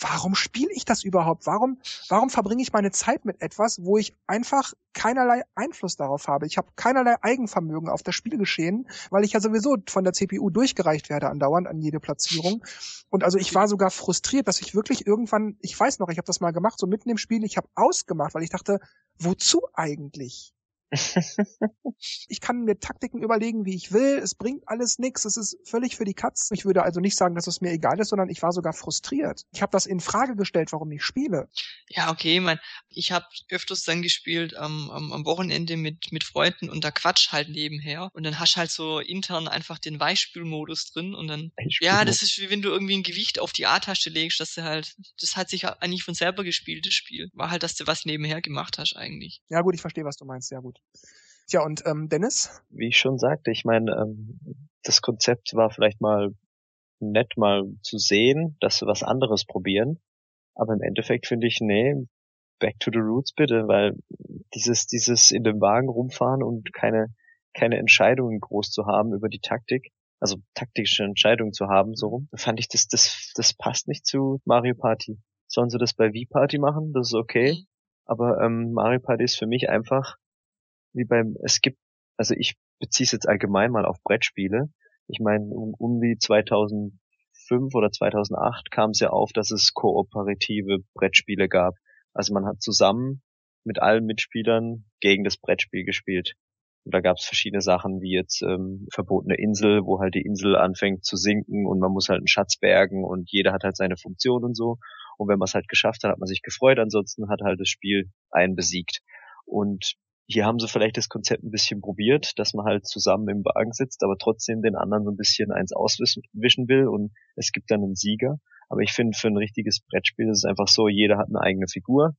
A: warum spiele ich das überhaupt? Warum, warum verbringe ich meine Zeit mit etwas, wo ich einfach keinerlei Einfluss darauf habe? Ich habe keinerlei Eigenvermögen auf das Spielgeschehen, weil ich ja sowieso von der CPU durchgereicht werde andauernd an jede Platzierung. Und also ich war sogar frustriert, dass ich wirklich irgendwann, ich weiß noch, ich habe das mal gemacht, so mitten im Spiel, ich habe ausgemacht, weil ich dachte, wozu eigentlich? ich kann mir Taktiken überlegen, wie ich will. Es bringt alles nichts. Es ist völlig für die Katz. Ich würde also nicht sagen, dass es mir egal ist, sondern ich war sogar frustriert. Ich habe das in Frage gestellt, warum ich spiele.
C: Ja, okay, mein, ich habe öfters dann gespielt ähm, am, am Wochenende mit mit Freunden und da Quatsch halt nebenher und dann hast du halt so intern einfach den Weichspülmodus drin und dann ja, das ist wie wenn du irgendwie ein Gewicht auf die A-Taste legst, dass du halt das hat sich eigentlich von selber gespielt das Spiel. War halt, dass du was nebenher gemacht hast eigentlich.
A: Ja, gut, ich verstehe, was du meinst. Sehr gut. Tja, und ähm, Dennis?
B: Wie ich schon sagte, ich meine, ähm, das Konzept war vielleicht mal nett mal zu sehen, dass wir was anderes probieren. Aber im Endeffekt finde ich, nee, back to the roots bitte, weil dieses, dieses in dem Wagen rumfahren und keine, keine Entscheidungen groß zu haben über die Taktik, also taktische Entscheidungen zu haben, so rum, fand ich, das, das, das passt nicht zu Mario Party. Sollen sie das bei V-Party machen? Das ist okay. Mhm. Aber ähm, Mario Party ist für mich einfach wie beim, es gibt, also ich beziehe es jetzt allgemein mal auf Brettspiele. Ich meine, um, um die 2005 oder 2008 kam es ja auf, dass es kooperative Brettspiele gab. Also man hat zusammen mit allen Mitspielern gegen das Brettspiel gespielt. Und da gab es verschiedene Sachen, wie jetzt ähm, verbotene Insel, wo halt die Insel anfängt zu sinken und man muss halt einen Schatz bergen und jeder hat halt seine Funktion und so. Und wenn man es halt geschafft hat, hat man sich gefreut, ansonsten hat halt das Spiel einen besiegt. Und hier haben sie vielleicht das Konzept ein bisschen probiert, dass man halt zusammen im Wagen sitzt, aber trotzdem den anderen so ein bisschen eins auswischen will und es gibt dann einen Sieger. Aber ich finde, für ein richtiges Brettspiel ist es einfach so, jeder hat eine eigene Figur,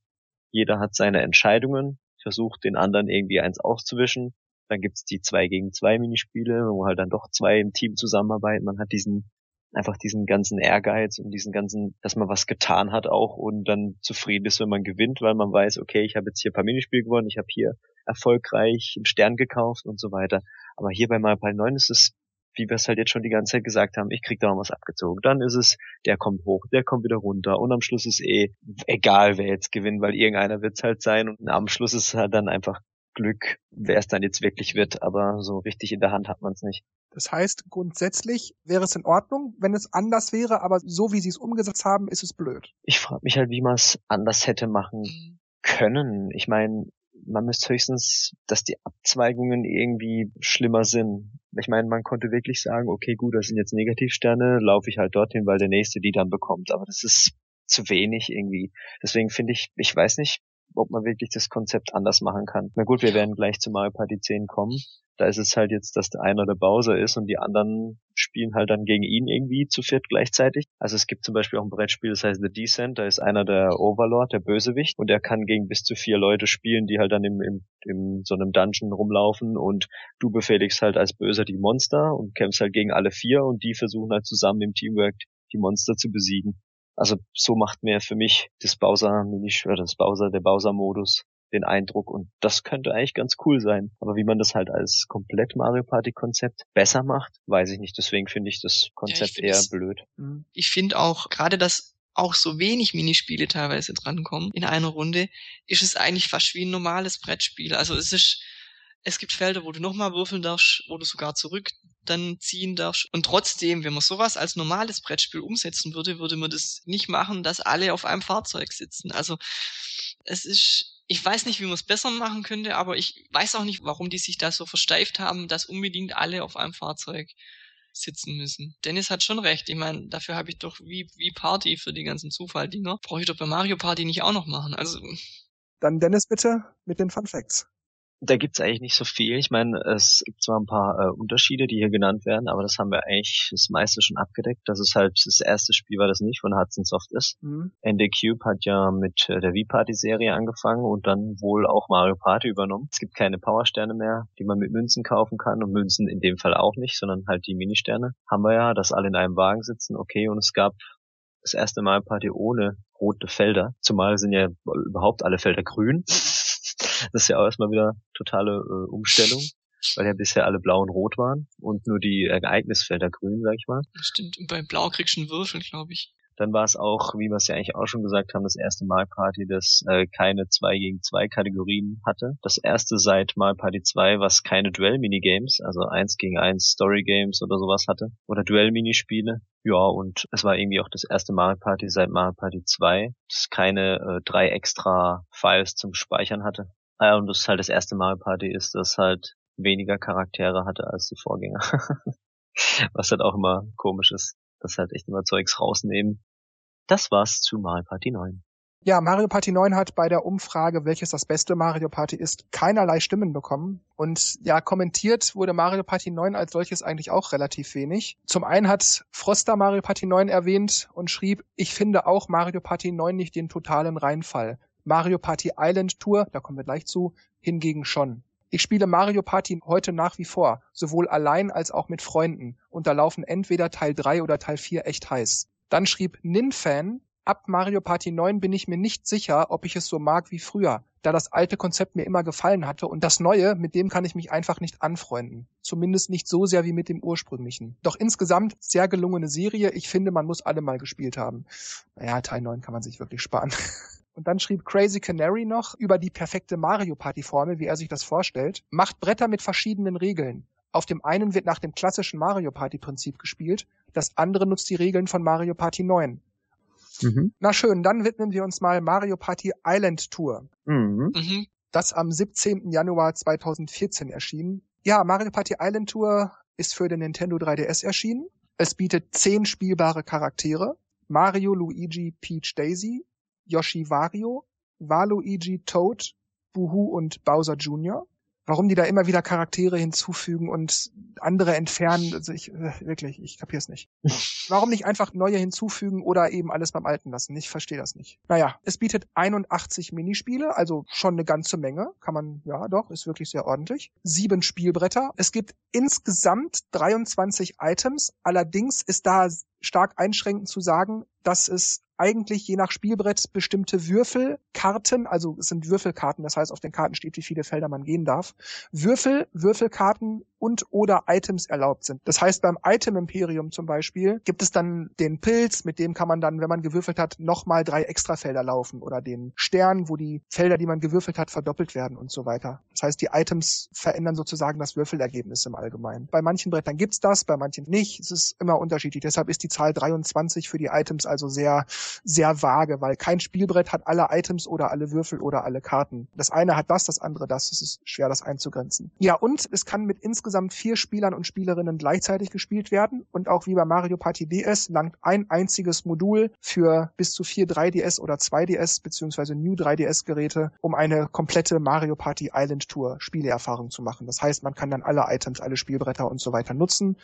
B: jeder hat seine Entscheidungen, versucht den anderen irgendwie eins auszuwischen. Dann gibt's die zwei gegen zwei Minispiele, wo halt dann doch zwei im Team zusammenarbeiten. Man hat diesen einfach diesen ganzen Ehrgeiz und diesen ganzen, dass man was getan hat auch und dann zufrieden ist, wenn man gewinnt, weil man weiß, okay, ich habe jetzt hier ein paar Minispiele gewonnen, ich habe hier erfolgreich einen Stern gekauft und so weiter. Aber hier bei Mario 9 ist es, wie wir es halt jetzt schon die ganze Zeit gesagt haben, ich krieg da noch was abgezogen. Dann ist es, der kommt hoch, der kommt wieder runter und am Schluss ist eh egal, wer jetzt gewinnt, weil irgendeiner wird's halt sein und am Schluss ist halt dann einfach Glück, wer es dann jetzt wirklich wird, aber so richtig in der Hand hat man es nicht.
A: Das heißt, grundsätzlich wäre es in Ordnung, wenn es anders wäre, aber so wie sie es umgesetzt haben, ist es blöd.
B: Ich frage mich halt, wie man es anders hätte machen können. Ich meine, man müsste höchstens, dass die Abzweigungen irgendwie schlimmer sind. Ich meine, man konnte wirklich sagen, okay, gut, das sind jetzt Negativsterne, laufe ich halt dorthin, weil der nächste die dann bekommt. Aber das ist zu wenig irgendwie. Deswegen finde ich, ich weiß nicht, ob man wirklich das Konzept anders machen kann. Na gut, wir werden gleich zu Mario Party 10 kommen. Da ist es halt jetzt, dass der einer der Bowser ist und die anderen spielen halt dann gegen ihn irgendwie zu viert gleichzeitig. Also es gibt zum Beispiel auch ein Brettspiel, das heißt The Descent, da ist einer der Overlord, der Bösewicht, und er kann gegen bis zu vier Leute spielen, die halt dann im, im, im so einem Dungeon rumlaufen und du befehligst halt als Böser die Monster und kämpfst halt gegen alle vier und die versuchen halt zusammen im Teamwork die Monster zu besiegen. Also so macht mir für mich das Bowser das Bowser, der Bowser-Modus den Eindruck und das könnte eigentlich ganz cool sein. Aber wie man das halt als komplett Mario Party Konzept besser macht, weiß ich nicht. Deswegen finde ich das Konzept ja, ich eher blöd.
C: Mhm. Ich finde auch gerade das auch so wenig Minispiele teilweise drankommen in einer Runde, ist es eigentlich fast wie ein normales Brettspiel. Also es ist es gibt Felder, wo du nochmal würfeln darfst, wo du sogar zurück dann ziehen darfst. Und trotzdem, wenn man sowas als normales Brettspiel umsetzen würde, würde man das nicht machen, dass alle auf einem Fahrzeug sitzen. Also es ist, ich weiß nicht, wie man es besser machen könnte, aber ich weiß auch nicht, warum die sich da so versteift haben, dass unbedingt alle auf einem Fahrzeug sitzen müssen. Dennis hat schon recht. Ich meine, dafür habe ich doch wie, wie Party für die ganzen Zufalldinger. Brauche ich doch bei Mario Party nicht auch noch machen. Also.
A: Dann Dennis bitte mit den Fun Facts.
B: Da gibt's eigentlich nicht so viel. Ich meine, es gibt zwar ein paar äh, Unterschiede, die hier genannt werden, aber das haben wir eigentlich das meiste schon abgedeckt. Das ist halt das erste Spiel war das nicht von Hudson Soft ist. Mhm. ND Cube hat ja mit äh, der V-Party-Serie angefangen und dann wohl auch Mario Party übernommen. Es gibt keine Powersterne mehr, die man mit Münzen kaufen kann und Münzen in dem Fall auch nicht, sondern halt die Ministerne. Haben wir ja, dass alle in einem Wagen sitzen, okay, und es gab das erste Mal Party ohne rote Felder. Zumal sind ja überhaupt alle Felder grün. Das ist ja auch erstmal wieder totale äh, Umstellung, weil ja bisher alle blau und rot waren und nur die Ereignisfelder grün, sag ich mal.
C: Stimmt. Und bei Blau kriegst du einen Würfel, glaube ich.
B: Dann war es auch, wie wir es ja eigentlich auch schon gesagt haben, das erste Mal Party, das äh, keine 2 gegen 2 Kategorien hatte. Das erste seit Mal Party 2, was keine Duell-Minigames, also 1 gegen 1 Story-Games oder sowas hatte. Oder Duell-Minispiele. Ja, und es war irgendwie auch das erste Mario Party seit Mario Party 2, das keine äh, drei extra Files zum Speichern hatte. Ah, und das halt das erste Mario Party ist, das halt weniger Charaktere hatte als die Vorgänger. Was halt auch immer komisch ist, dass halt echt immer Zeugs rausnehmen. Das war's zu Mario Party 9.
A: Ja, Mario Party 9 hat bei der Umfrage, welches das beste Mario Party ist, keinerlei Stimmen bekommen. Und ja, kommentiert wurde Mario Party 9 als solches eigentlich auch relativ wenig. Zum einen hat Froster Mario Party 9 erwähnt und schrieb, ich finde auch Mario Party 9 nicht den totalen Reinfall. Mario Party Island Tour, da kommen wir gleich zu, hingegen schon. Ich spiele Mario Party heute nach wie vor, sowohl allein als auch mit Freunden, und da laufen entweder Teil 3 oder Teil 4 echt heiß. Dann schrieb Ninfan, ab Mario Party 9 bin ich mir nicht sicher, ob ich es so mag wie früher, da das alte Konzept mir immer gefallen hatte und das neue, mit dem kann ich mich einfach nicht anfreunden. Zumindest nicht so sehr wie mit dem ursprünglichen. Doch insgesamt sehr gelungene Serie. Ich finde, man muss alle mal gespielt haben. Naja, Teil 9 kann man sich wirklich sparen. Und dann schrieb Crazy Canary noch über die perfekte Mario Party Formel, wie er sich das vorstellt. Macht Bretter mit verschiedenen Regeln. Auf dem einen wird nach dem klassischen Mario Party Prinzip gespielt, das andere nutzt die Regeln von Mario Party 9. Mhm. Na schön, dann widmen wir uns mal Mario Party Island Tour. Mhm. mhm. Das am 17. Januar 2014 erschien. Ja, Mario Party Island Tour ist für den Nintendo 3DS erschienen. Es bietet zehn spielbare Charaktere. Mario, Luigi, Peach, Daisy, Yoshi Wario, Waluigi Toad, Boohoo und Bowser Jr warum die da immer wieder Charaktere hinzufügen und andere entfernen, also ich äh, wirklich, ich kapier's nicht. warum nicht einfach neue hinzufügen oder eben alles beim Alten lassen? Ich verstehe das nicht. Naja, es bietet 81 Minispiele, also schon eine ganze Menge, kann man, ja doch, ist wirklich sehr ordentlich. Sieben Spielbretter. Es gibt insgesamt 23 Items, allerdings ist da stark einschränkend zu sagen, dass es eigentlich je nach Spielbrett bestimmte Würfelkarten, also es sind Würfelkarten, das heißt auf den Karten steht, wie viele Felder man gehen darf, Würfel, Würfelkarten und oder Items erlaubt sind. Das heißt, beim Item Imperium zum Beispiel gibt es dann den Pilz, mit dem kann man dann, wenn man gewürfelt hat, nochmal drei Extrafelder laufen oder den Stern, wo die Felder, die man gewürfelt hat, verdoppelt werden und so weiter. Das heißt, die Items verändern sozusagen das Würfelergebnis im Allgemeinen. Bei manchen Brettern gibt's das, bei manchen nicht. Es ist immer unterschiedlich. Deshalb ist die Zahl 23 für die Items also sehr sehr vage, weil kein Spielbrett hat alle Items oder alle Würfel oder alle Karten. Das eine hat das, das andere das. Es ist schwer, das einzugrenzen. Ja, und es kann mit insgesamt vier Spielern und Spielerinnen gleichzeitig gespielt werden. Und auch wie bei Mario Party DS langt ein einziges Modul für bis zu vier 3DS oder 2DS beziehungsweise New 3DS Geräte, um eine komplette Mario Party Island Tour Spieleerfahrung zu machen. Das heißt, man kann dann alle Items, alle Spielbretter und so weiter nutzen.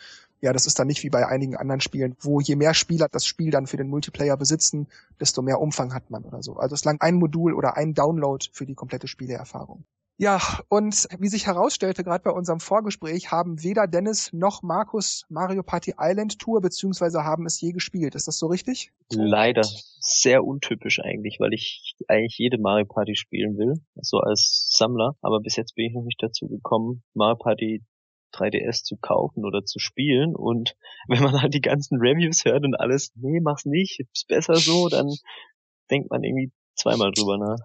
A: Ja, das ist dann nicht wie bei einigen anderen Spielen, wo je mehr Spieler das Spiel dann für den Multiplayer besitzen, desto mehr Umfang hat man oder so. Also es langt ein Modul oder ein Download für die komplette Spieleerfahrung. Ja, und wie sich herausstellte, gerade bei unserem Vorgespräch, haben weder Dennis noch Markus Mario Party Island Tour beziehungsweise haben es je gespielt. Ist das so richtig?
B: Leider. Sehr untypisch eigentlich, weil ich eigentlich jede Mario Party spielen will, so als Sammler. Aber bis jetzt bin ich noch nicht dazu gekommen, Mario Party 3DS zu kaufen oder zu spielen. Und wenn man halt die ganzen Reviews hört und alles, nee, mach's nicht, ist besser so, dann denkt man irgendwie zweimal drüber nach.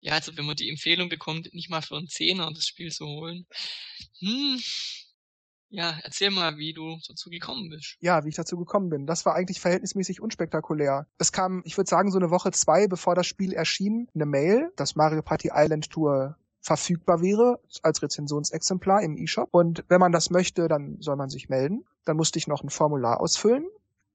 C: Ja, also wenn man die Empfehlung bekommt, nicht mal für einen Zehner das Spiel zu holen. Hm. Ja, erzähl mal, wie du dazu gekommen bist.
A: Ja, wie ich dazu gekommen bin. Das war eigentlich verhältnismäßig unspektakulär. Es kam, ich würde sagen, so eine Woche zwei, bevor das Spiel erschien, eine Mail, dass Mario Party Island Tour verfügbar wäre als Rezensionsexemplar im eShop. Und wenn man das möchte, dann soll man sich melden. Dann musste ich noch ein Formular ausfüllen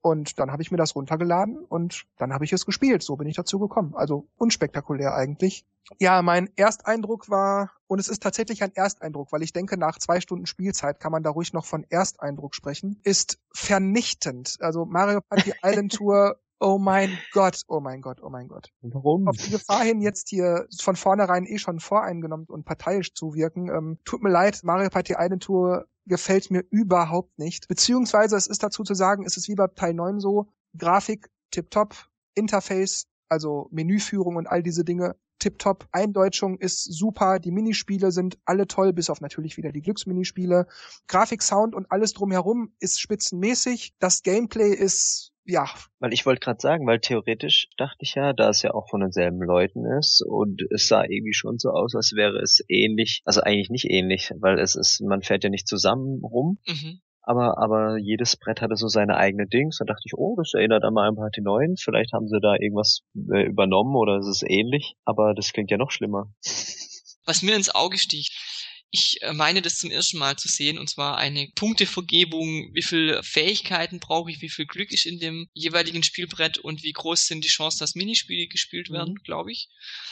A: und dann habe ich mir das runtergeladen und dann habe ich es gespielt. So bin ich dazu gekommen. Also unspektakulär eigentlich. Ja, mein Ersteindruck war, und es ist tatsächlich ein Ersteindruck, weil ich denke, nach zwei Stunden Spielzeit kann man da ruhig noch von Ersteindruck sprechen, ist vernichtend. Also Mario Party Island Tour Oh mein Gott, oh mein Gott, oh mein Gott.
B: Warum?
A: Auf die Gefahr hin, jetzt hier von vornherein eh schon voreingenommen und parteiisch zu wirken. Ähm, tut mir leid, Mario Party Island Tour gefällt mir überhaupt nicht. Beziehungsweise es ist dazu zu sagen, es ist wie bei Teil 9 so, Grafik tipptopp, Interface, also Menüführung und all diese Dinge tipptopp, Eindeutschung ist super, die Minispiele sind alle toll, bis auf natürlich wieder die Glücksminispiele. Grafik, Sound und alles drumherum ist spitzenmäßig. Das Gameplay ist ja.
B: Weil ich wollte gerade sagen, weil theoretisch dachte ich ja, da es ja auch von denselben Leuten ist und es sah irgendwie schon so aus, als wäre es ähnlich, also eigentlich nicht ähnlich, weil es ist, man fährt ja nicht zusammen rum. Mhm. Aber, aber jedes Brett hatte so seine eigene Dings. Da dachte ich, oh, das erinnert an Mario Party 9. Vielleicht haben sie da irgendwas äh, übernommen oder es ist ähnlich. Aber das klingt ja noch schlimmer.
C: Was mir ins Auge sticht, ich äh, meine das zum ersten Mal zu sehen, und zwar eine Punktevergebung, wie viel Fähigkeiten brauche ich, wie viel Glück ist in dem jeweiligen Spielbrett und wie groß sind die Chancen, dass Minispiele gespielt mhm. werden, glaube ich.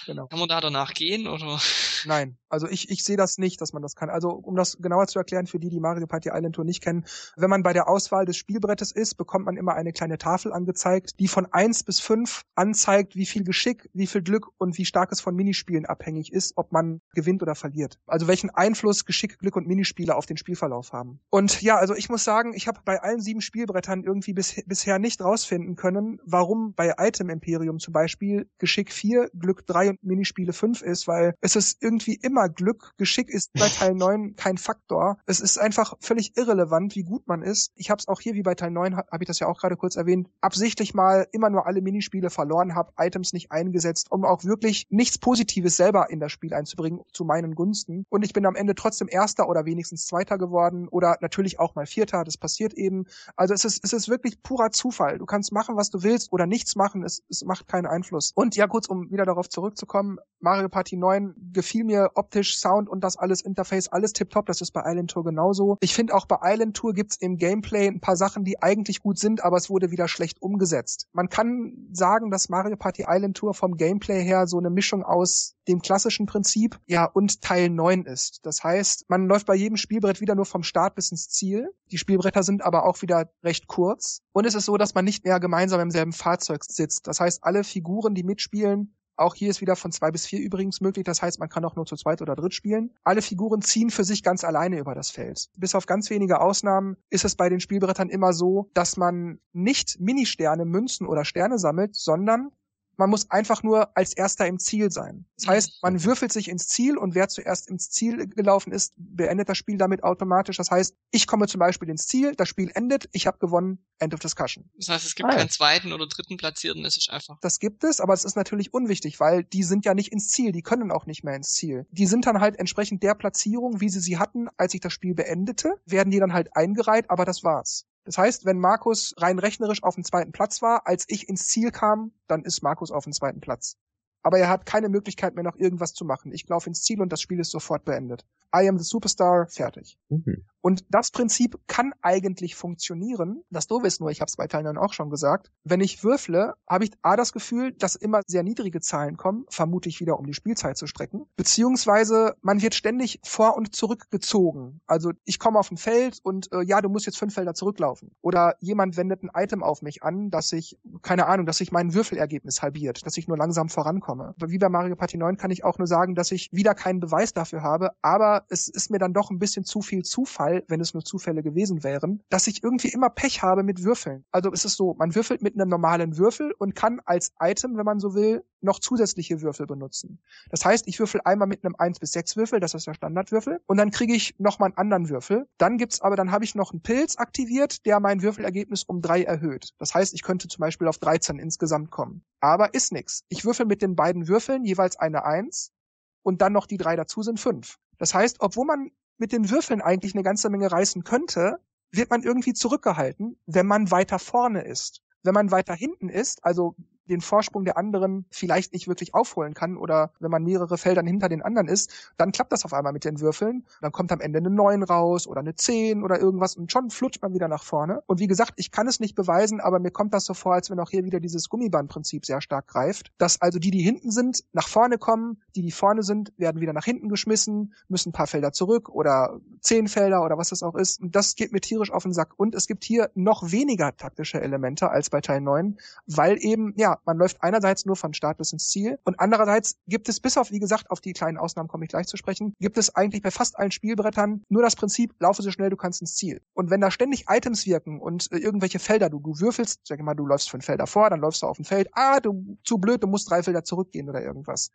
C: Genau. Kann man da danach gehen oder?
A: Nein, also ich, ich sehe das nicht, dass man das kann. Also um das genauer zu erklären für die, die Mario Party Island Tour nicht kennen, wenn man bei der Auswahl des Spielbrettes ist, bekommt man immer eine kleine Tafel angezeigt, die von eins bis fünf anzeigt, wie viel Geschick, wie viel Glück und wie stark es von Minispielen abhängig ist, ob man gewinnt oder verliert. Also welchen Einfluss Geschick, Glück und Minispiele auf den Spielverlauf haben. Und ja, also ich muss sagen, ich habe bei allen sieben Spielbrettern irgendwie bis, bisher nicht rausfinden können, warum bei Item Imperium zum Beispiel Geschick 4, Glück 3 und Minispiele 5 ist, weil es ist irgendwie immer Glück. Geschick ist bei Teil 9 kein Faktor. Es ist einfach völlig irrelevant, wie gut man ist. Ich habe es auch hier wie bei Teil 9, habe hab ich das ja auch gerade kurz erwähnt, absichtlich mal immer nur alle Minispiele verloren, habe Items nicht eingesetzt, um auch wirklich nichts Positives selber in das Spiel einzubringen, zu meinen Gunsten. Und ich bin am Ende trotzdem Erster oder wenigstens Zweiter geworden oder natürlich auch mal Vierter. Das passiert eben. Also es ist, es ist wirklich purer Zufall. Du kannst machen, was du willst oder nichts machen. Es, es macht keinen Einfluss. Und ja, kurz, um wieder darauf zurückzukommen. Mario Party 9 gefiel mir optisch, Sound und das alles Interface, alles tipptopp. Das ist bei Island Tour genauso. Ich finde auch bei Island Tour gibt's im Gameplay ein paar Sachen, die eigentlich gut sind, aber es wurde wieder schlecht umgesetzt. Man kann sagen, dass Mario Party Island Tour vom Gameplay her so eine Mischung aus dem klassischen Prinzip, ja, und Teil 9 ist. Das heißt, man läuft bei jedem Spielbrett wieder nur vom Start bis ins Ziel. Die Spielbretter sind aber auch wieder recht kurz. Und es ist so, dass man nicht mehr gemeinsam im selben Fahrzeug sitzt. Das heißt, alle Figuren, die mitspielen, auch hier ist wieder von zwei bis vier übrigens möglich. Das heißt, man kann auch nur zu zweit oder dritt spielen. Alle Figuren ziehen für sich ganz alleine über das Feld. Bis auf ganz wenige Ausnahmen ist es bei den Spielbrettern immer so, dass man nicht Ministerne, Münzen oder Sterne sammelt, sondern man muss einfach nur als erster im Ziel sein. Das heißt, man mhm. würfelt sich ins Ziel und wer zuerst ins Ziel gelaufen ist, beendet das Spiel damit automatisch. Das heißt, ich komme zum Beispiel ins Ziel, das Spiel endet, ich habe gewonnen, End of Discussion.
C: Das heißt, es gibt ah, keinen zweiten oder dritten Platzierten, es ist einfach.
A: Das gibt es, aber es ist natürlich unwichtig, weil die sind ja nicht ins Ziel, die können auch nicht mehr ins Ziel. Die sind dann halt entsprechend der Platzierung, wie sie sie hatten, als ich das Spiel beendete, werden die dann halt eingereiht, aber das war's. Das heißt, wenn Markus rein rechnerisch auf dem zweiten Platz war, als ich ins Ziel kam, dann ist Markus auf dem zweiten Platz. Aber er hat keine Möglichkeit mehr noch irgendwas zu machen. Ich laufe ins Ziel und das Spiel ist sofort beendet. I am the Superstar, fertig. Mhm. Und das Prinzip kann eigentlich funktionieren. Das Doofe ist nur, ich habe es bei Teilnehmern auch schon gesagt, wenn ich würfle, habe ich A das Gefühl, dass immer sehr niedrige Zahlen kommen, vermute ich wieder, um die Spielzeit zu strecken. Beziehungsweise man wird ständig vor und zurück gezogen. Also ich komme auf ein Feld und äh, ja, du musst jetzt fünf Felder zurücklaufen. Oder jemand wendet ein Item auf mich an, dass ich, keine Ahnung, dass sich mein Würfelergebnis halbiert, dass ich nur langsam vorankomme. Wie bei Mario Party 9 kann ich auch nur sagen, dass ich wieder keinen Beweis dafür habe, aber es ist mir dann doch ein bisschen zu viel Zufall, Fall, wenn es nur Zufälle gewesen wären, dass ich irgendwie immer Pech habe mit Würfeln. Also es ist so, man würfelt mit einem normalen Würfel und kann als Item, wenn man so will, noch zusätzliche Würfel benutzen. Das heißt, ich würfel einmal mit einem 1 bis 6 Würfel, das ist der Standardwürfel, und dann kriege ich nochmal einen anderen Würfel. Dann gibt's aber, dann habe ich noch einen Pilz aktiviert, der mein Würfelergebnis um 3 erhöht. Das heißt, ich könnte zum Beispiel auf 13 insgesamt kommen. Aber ist nix. Ich würfel mit den beiden Würfeln jeweils eine 1 und dann noch die drei dazu sind 5. Das heißt, obwohl man mit den Würfeln eigentlich eine ganze Menge reißen könnte, wird man irgendwie zurückgehalten, wenn man weiter vorne ist. Wenn man weiter hinten ist, also den Vorsprung der anderen vielleicht nicht wirklich aufholen kann oder wenn man mehrere Feldern hinter den anderen ist, dann klappt das auf einmal mit den Würfeln. Dann kommt am Ende eine 9 raus oder eine 10 oder irgendwas und schon flutscht man wieder nach vorne. Und wie gesagt, ich kann es nicht beweisen, aber mir kommt das so vor, als wenn auch hier wieder dieses Gummibandprinzip sehr stark greift, dass also die, die hinten sind, nach vorne kommen, die, die vorne sind, werden wieder nach hinten geschmissen, müssen ein paar Felder zurück oder zehn Felder oder was das auch ist. Und das geht mir tierisch auf den Sack. Und es gibt hier noch weniger taktische Elemente als bei Teil 9, weil eben, ja, man läuft einerseits nur von Start bis ins Ziel und andererseits gibt es bis auf, wie gesagt, auf die kleinen Ausnahmen komme ich gleich zu sprechen, gibt es eigentlich bei fast allen Spielbrettern nur das Prinzip, laufe so schnell du kannst ins Ziel. Und wenn da ständig Items wirken und äh, irgendwelche Felder, du, du würfelst, sag ich mal, du läufst fünf Felder vor, dann läufst du auf ein Feld, ah, du zu blöd, du musst drei Felder zurückgehen oder irgendwas.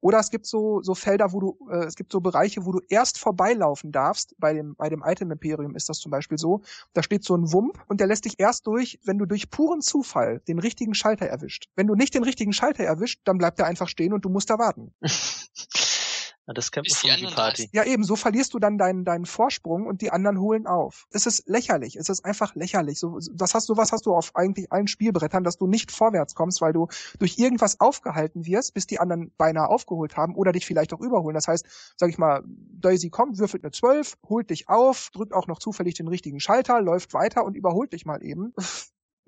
A: Oder es gibt so, so Felder, wo du, äh, es gibt so Bereiche, wo du erst vorbeilaufen darfst. Bei dem, bei dem Item Imperium ist das zum Beispiel so. Da steht so ein Wump und der lässt dich erst durch, wenn du durch puren Zufall den richtigen Schalter erwischt. Wenn du nicht den richtigen Schalter erwischt, dann bleibt er einfach stehen und du musst da warten.
B: Ja, das kennt man von die Party.
A: Ja, eben, so verlierst du dann deinen, deinen Vorsprung und die anderen holen auf. Es ist lächerlich, es ist einfach lächerlich. So, das hast du, was hast du auf eigentlich allen Spielbrettern, dass du nicht vorwärts kommst, weil du durch irgendwas aufgehalten wirst, bis die anderen beinahe aufgeholt haben oder dich vielleicht auch überholen. Das heißt, sag ich mal, Daisy kommt, würfelt eine 12, holt dich auf, drückt auch noch zufällig den richtigen Schalter, läuft weiter und überholt dich mal eben.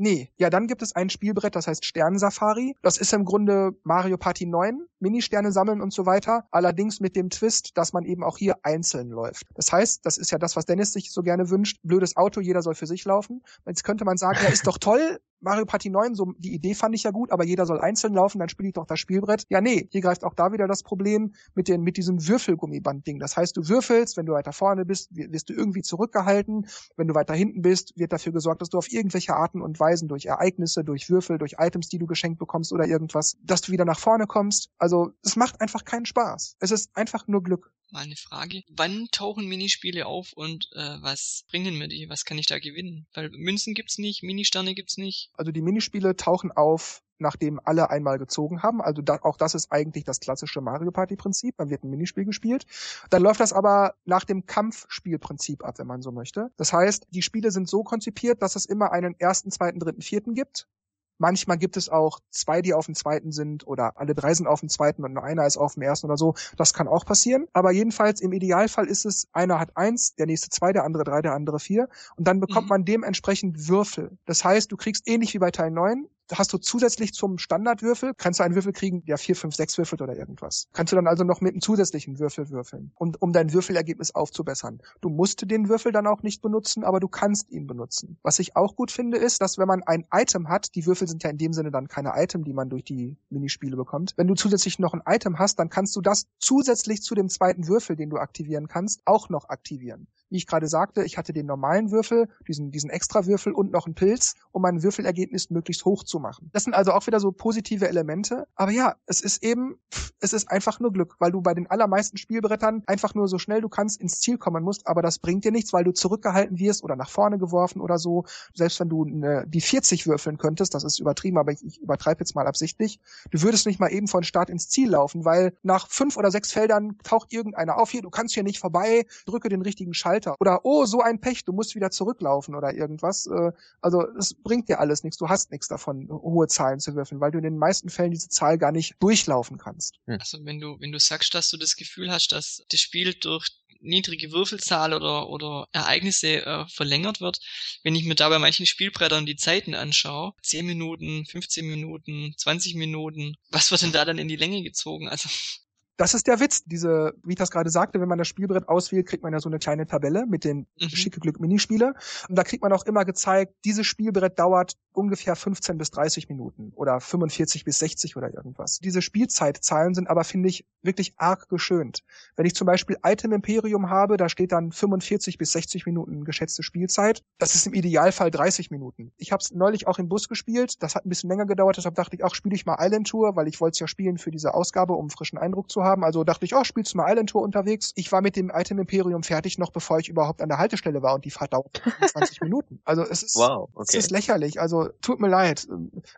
A: Nee, ja, dann gibt es ein Spielbrett, das heißt Sternensafari. Das ist im Grunde Mario Party 9, Mini-Sterne sammeln und so weiter. Allerdings mit dem Twist, dass man eben auch hier einzeln läuft. Das heißt, das ist ja das, was Dennis sich so gerne wünscht. Blödes Auto, jeder soll für sich laufen. Jetzt könnte man sagen, ja, ist doch toll, Mario Party 9, so die Idee fand ich ja gut, aber jeder soll einzeln laufen, dann spiele ich doch das Spielbrett. Ja, nee, hier greift auch da wieder das Problem mit den mit diesem Würfelgummiband-Ding. Das heißt, du würfelst, wenn du weiter vorne bist, wirst du irgendwie zurückgehalten. Wenn du weiter hinten bist, wird dafür gesorgt, dass du auf irgendwelche Arten und Weisen durch Ereignisse, durch Würfel, durch Items, die du geschenkt bekommst oder irgendwas, dass du wieder nach vorne kommst. Also, es macht einfach keinen Spaß. Es ist einfach nur Glück
C: mal eine Frage. Wann tauchen Minispiele auf und äh, was bringen mir die? Was kann ich da gewinnen? Weil Münzen gibt's nicht, Ministerne gibt's nicht.
A: Also die Minispiele tauchen auf, nachdem alle einmal gezogen haben. Also da, auch das ist eigentlich das klassische Mario Party Prinzip. Man wird ein Minispiel gespielt. Dann läuft das aber nach dem Kampfspielprinzip ab, wenn man so möchte. Das heißt, die Spiele sind so konzipiert, dass es immer einen ersten, zweiten, dritten, vierten gibt. Manchmal gibt es auch zwei, die auf dem zweiten sind oder alle drei sind auf dem zweiten und nur einer ist auf dem ersten oder so. Das kann auch passieren. Aber jedenfalls im Idealfall ist es, einer hat eins, der nächste zwei, der andere drei, der andere vier. Und dann bekommt mhm. man dementsprechend Würfel. Das heißt, du kriegst ähnlich wie bei Teil 9 hast du zusätzlich zum Standardwürfel, kannst du einen Würfel kriegen, der vier, fünf, sechs würfelt oder irgendwas. Kannst du dann also noch mit einem zusätzlichen Würfel würfeln, und, um dein Würfelergebnis aufzubessern. Du musst den Würfel dann auch nicht benutzen, aber du kannst ihn benutzen. Was ich auch gut finde, ist, dass wenn man ein Item hat, die Würfel sind ja in dem Sinne dann keine Item, die man durch die Minispiele bekommt. Wenn du zusätzlich noch ein Item hast, dann kannst du das zusätzlich zu dem zweiten Würfel, den du aktivieren kannst, auch noch aktivieren. Wie ich gerade sagte, ich hatte den normalen Würfel, diesen, diesen Extra-Würfel und noch einen Pilz, um mein Würfelergebnis möglichst hoch zu machen. Das sind also auch wieder so positive Elemente. Aber ja, es ist eben, es ist einfach nur Glück, weil du bei den allermeisten Spielbrettern einfach nur so schnell du kannst ins Ziel kommen musst, aber das bringt dir nichts, weil du zurückgehalten wirst oder nach vorne geworfen oder so. Selbst wenn du eine, die 40 würfeln könntest, das ist übertrieben, aber ich, ich übertreibe jetzt mal absichtlich, du würdest nicht mal eben von Start ins Ziel laufen, weil nach fünf oder sechs Feldern taucht irgendeiner auf, hier, du kannst hier nicht vorbei, drücke den richtigen Schalter. Oder, oh, so ein Pech, du musst wieder zurücklaufen oder irgendwas. Äh, also es bringt dir alles nichts. Du hast nichts davon, hohe Zahlen zu würfeln, weil du in den meisten Fällen diese Zahl gar nicht durchlaufen kannst.
C: Hm. Also wenn du, wenn du sagst, dass du das Gefühl hast, dass das Spiel durch niedrige Würfelzahl oder, oder Ereignisse äh, verlängert wird. Wenn ich mir da bei manchen Spielbrettern die Zeiten anschaue, 10 Minuten, 15 Minuten, 20 Minuten, was wird denn da dann in die Länge gezogen? Also
A: das ist der Witz. Diese, wie ich das gerade sagte, wenn man das Spielbrett auswählt, kriegt man ja so eine kleine Tabelle mit den mhm. schicke Glück Minispiele. Und da kriegt man auch immer gezeigt, dieses Spielbrett dauert ungefähr 15 bis 30 Minuten oder 45 bis 60 oder irgendwas. Diese Spielzeitzahlen sind aber, finde ich, wirklich arg geschönt. Wenn ich zum Beispiel Item Imperium habe, da steht dann 45 bis 60 Minuten geschätzte Spielzeit. Das ist im Idealfall 30 Minuten. Ich habe es neulich auch im Bus gespielt. Das hat ein bisschen länger gedauert. Deshalb dachte ich, auch spiele ich mal Island Tour, weil ich wollte es ja spielen für diese Ausgabe, um frischen Eindruck zu haben haben. Also dachte ich, oh, spielst du mal Island Tour unterwegs? Ich war mit dem Item Imperium fertig, noch bevor ich überhaupt an der Haltestelle war und die Fahrt dauert 20 Minuten. Also es ist, wow, okay. es ist lächerlich. Also tut mir leid.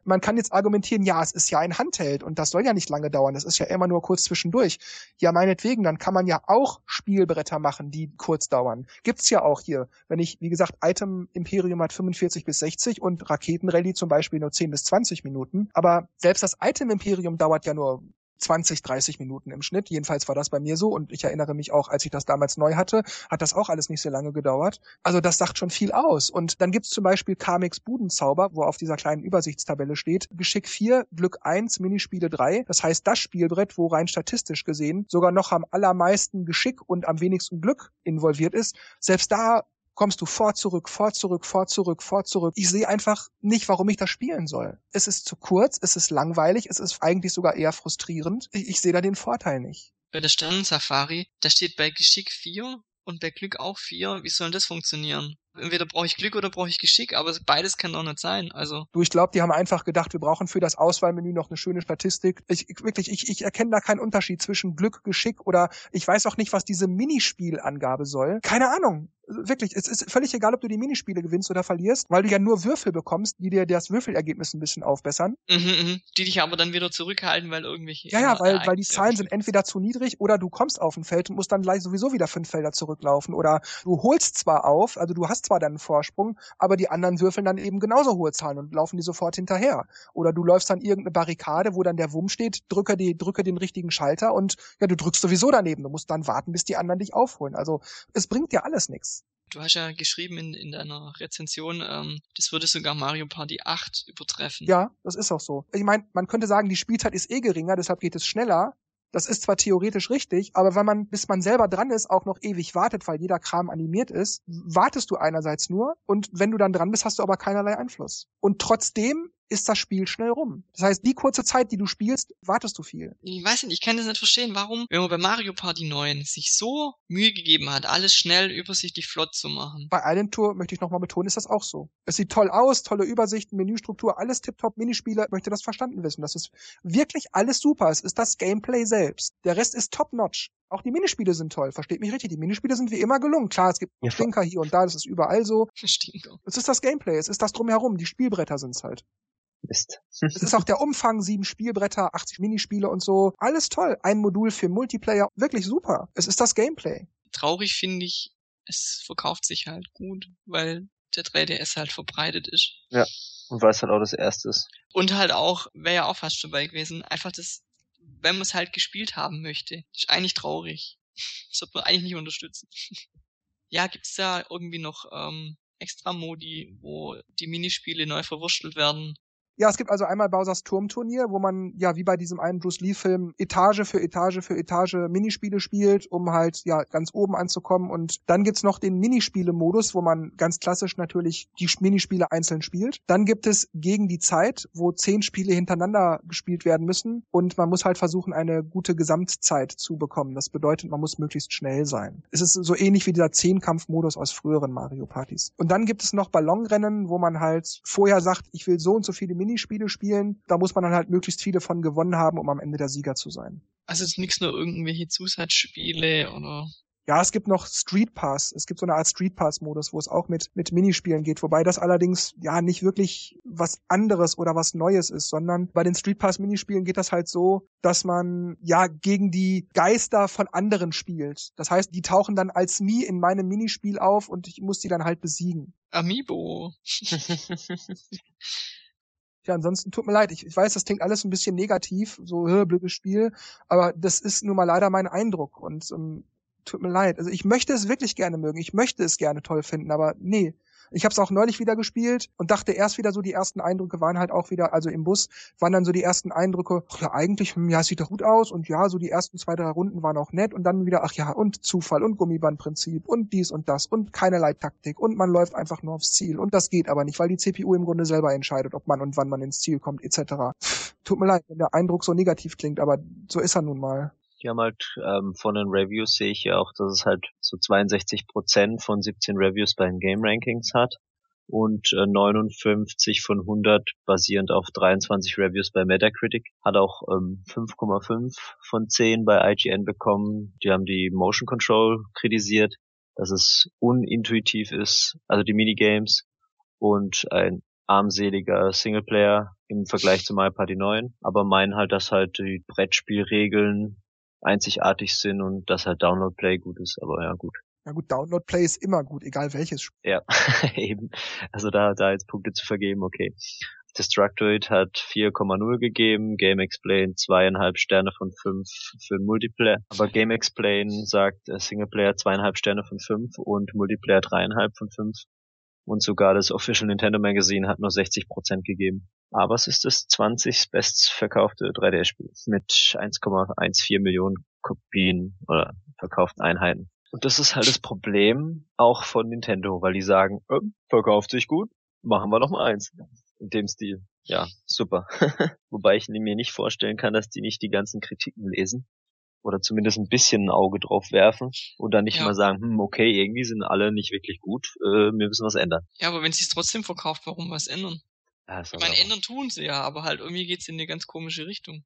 A: Man kann jetzt argumentieren, ja, es ist ja ein Handheld und das soll ja nicht lange dauern. Das ist ja immer nur kurz zwischendurch. Ja, meinetwegen, dann kann man ja auch Spielbretter machen, die kurz dauern. Gibt's ja auch hier. Wenn ich, wie gesagt, Item Imperium hat 45 bis 60 und Raketenrallye zum Beispiel nur 10 bis 20 Minuten. Aber selbst das Item Imperium dauert ja nur 20, 30 Minuten im Schnitt. Jedenfalls war das bei mir so und ich erinnere mich auch, als ich das damals neu hatte, hat das auch alles nicht sehr lange gedauert. Also das sagt schon viel aus. Und dann gibt's zum Beispiel Kamix Budenzauber, wo auf dieser kleinen Übersichtstabelle steht, Geschick 4, Glück 1, Minispiele 3. Das heißt, das Spielbrett, wo rein statistisch gesehen sogar noch am allermeisten Geschick und am wenigsten Glück involviert ist, selbst da kommst du vor zurück, vor zurück, vor zurück, vor zurück. Ich sehe einfach nicht, warum ich das spielen soll. Es ist zu kurz, es ist langweilig, es ist eigentlich sogar eher frustrierend. Ich, ich sehe da den Vorteil nicht.
C: Bei der Sternensafari, da steht bei Geschick 4 und bei Glück auch 4. Wie soll das funktionieren? Entweder brauche ich Glück oder brauche ich Geschick, aber beides kann doch nicht sein. Also.
A: Du, ich glaube, die haben einfach gedacht, wir brauchen für das Auswahlmenü noch eine schöne Statistik. Ich, ich wirklich, ich, ich erkenne da keinen Unterschied zwischen Glück, Geschick oder ich weiß auch nicht, was diese Minispielangabe soll. Keine Ahnung wirklich, es ist völlig egal, ob du die Minispiele gewinnst oder verlierst, weil du ja nur Würfel bekommst, die dir das Würfelergebnis ein bisschen aufbessern.
C: Mhm, mh, die dich aber dann wieder zurückhalten, weil irgendwelche.
A: Ja, ja, weil, weil die Zahlen sind entweder zu niedrig oder du kommst auf ein Feld und musst dann gleich sowieso wieder fünf Felder zurücklaufen. Oder du holst zwar auf, also du hast zwar deinen Vorsprung, aber die anderen würfeln dann eben genauso hohe Zahlen und laufen die sofort hinterher. Oder du läufst dann irgendeine Barrikade, wo dann der Wumm steht, drücke, die, drücke den richtigen Schalter und ja, du drückst sowieso daneben. Du musst dann warten, bis die anderen dich aufholen. Also es bringt dir alles nichts.
C: Du hast ja geschrieben in, in deiner Rezension, ähm, das würde sogar Mario Party 8 übertreffen.
A: Ja, das ist auch so. Ich meine, man könnte sagen, die Spielzeit ist eh geringer, deshalb geht es schneller. Das ist zwar theoretisch richtig, aber wenn man, bis man selber dran ist, auch noch ewig wartet, weil jeder Kram animiert ist, wartest du einerseits nur und wenn du dann dran bist, hast du aber keinerlei Einfluss. Und trotzdem ist das Spiel schnell rum. Das heißt, die kurze Zeit, die du spielst, wartest du viel.
C: Ich weiß nicht, ich kann das nicht verstehen, warum, wenn man bei Mario Party 9 sich so Mühe gegeben hat, alles schnell übersichtlich flott zu machen.
A: Bei Island Tour, möchte ich nochmal betonen, ist das auch so. Es sieht toll aus, tolle Übersichten, Menüstruktur, alles tipptopp, Minispiele, möchte das verstanden wissen. Das ist wirklich alles super. Es ist das Gameplay selbst. Der Rest ist top-notch. Auch die Minispiele sind toll, versteht mich richtig. Die Minispiele sind wie immer gelungen. Klar, es gibt ja, Stinker hier und da, das ist überall so. Stinker. Es ist das Gameplay, es ist das drumherum, die Spielbretter sind's halt. Mist. es ist auch der Umfang, sieben Spielbretter, 80 Minispiele und so. Alles toll. Ein Modul für Multiplayer. Wirklich super. Es ist das Gameplay.
C: Traurig finde ich, es verkauft sich halt gut, weil der 3DS halt verbreitet ist.
B: Ja. Und weil es halt auch das erste ist.
C: Und halt auch, wäre ja auch fast dabei gewesen, einfach das, wenn man es halt gespielt haben möchte. Ist eigentlich traurig. Das sollte man eigentlich nicht unterstützen. ja, gibt's da irgendwie noch ähm, extra Modi, wo die Minispiele neu verwurstelt werden?
A: Ja, es gibt also einmal Bowsers Turmturnier, wo man ja wie bei diesem einen Bruce Lee Film Etage für Etage für Etage Minispiele spielt, um halt ja ganz oben anzukommen und dann gibt's noch den Minispiele Modus, wo man ganz klassisch natürlich die Minispiele einzeln spielt. Dann gibt es gegen die Zeit, wo zehn Spiele hintereinander gespielt werden müssen und man muss halt versuchen eine gute Gesamtzeit zu bekommen. Das bedeutet, man muss möglichst schnell sein. Es ist so ähnlich wie dieser Zehnkampf Modus aus früheren Mario Partys. Und dann gibt es noch Ballonrennen, wo man halt vorher sagt, ich will so und so viele Minispiele spielen. Da muss man dann halt möglichst viele von gewonnen haben, um am Ende der Sieger zu sein.
C: Also es ist nichts nur irgendwelche Zusatzspiele oder
A: Ja, es gibt noch Street Pass. Es gibt so eine Art Street Pass-Modus, wo es auch mit, mit Minispielen geht, wobei das allerdings ja nicht wirklich was anderes oder was Neues ist, sondern bei den Street Pass-Minispielen geht das halt so, dass man ja gegen die Geister von anderen spielt. Das heißt, die tauchen dann als Mii in meinem Minispiel auf und ich muss die dann halt besiegen.
C: Amiibo.
A: Ja, ansonsten tut mir leid. Ich, ich weiß, das klingt alles ein bisschen negativ, so blödes Spiel, aber das ist nun mal leider mein Eindruck und ähm, tut mir leid. Also ich möchte es wirklich gerne mögen, ich möchte es gerne toll finden, aber nee, ich habe es auch neulich wieder gespielt und dachte erst wieder so, die ersten Eindrücke waren halt auch wieder, also im Bus waren dann so die ersten Eindrücke, ach ja, eigentlich, hm, ja, es sieht doch gut aus und ja, so die ersten zwei, drei Runden waren auch nett und dann wieder, ach ja, und Zufall und Gummibandprinzip und dies und das und keinerlei Taktik und man läuft einfach nur aufs Ziel und das geht aber nicht, weil die CPU im Grunde selber entscheidet, ob man und wann man ins Ziel kommt, etc. Tut mir leid, wenn der Eindruck so negativ klingt, aber so ist er nun mal.
B: Die haben halt ähm, von den Reviews sehe ich ja auch, dass es halt so 62 Prozent von 17 Reviews bei den Game Rankings hat und äh, 59 von 100 basierend auf 23 Reviews bei Metacritic. Hat auch ähm, 5,5 von 10 bei IGN bekommen. Die haben die Motion Control kritisiert, dass es unintuitiv ist, also die Minigames und ein armseliger Singleplayer im Vergleich zu Mario Party 9, aber meinen halt, dass halt die Brettspielregeln einzigartig sind und dass halt Download Play gut ist, aber ja gut.
A: Ja gut, Download Play ist immer gut, egal welches Spiel.
B: Ja, eben. Also da, da jetzt Punkte zu vergeben, okay. Destructoid hat 4,0 gegeben, Game Explain zweieinhalb Sterne von fünf für Multiplayer, aber Game Explain sagt äh, Singleplayer zweieinhalb Sterne von fünf und Multiplayer dreieinhalb von fünf und sogar das Official Nintendo Magazine hat nur 60% gegeben. Aber es ist das 20 bestverkaufte 3DS-Spiel mit 1,14 Millionen Kopien oder verkauften Einheiten. Und das ist halt das Problem auch von Nintendo, weil die sagen, äh, verkauft sich gut, machen wir noch mal eins. In dem Stil. Ja, super. Wobei ich mir nicht vorstellen kann, dass die nicht die ganzen Kritiken lesen. Oder zumindest ein bisschen ein Auge drauf werfen und dann nicht ja. mal sagen, hm, okay, irgendwie sind alle nicht wirklich gut, äh, wir müssen was ändern.
C: Ja, aber wenn sie es trotzdem verkauft, warum was ändern? Ja, ich meine, ändern tun sie ja, aber halt irgendwie geht's in eine ganz komische Richtung.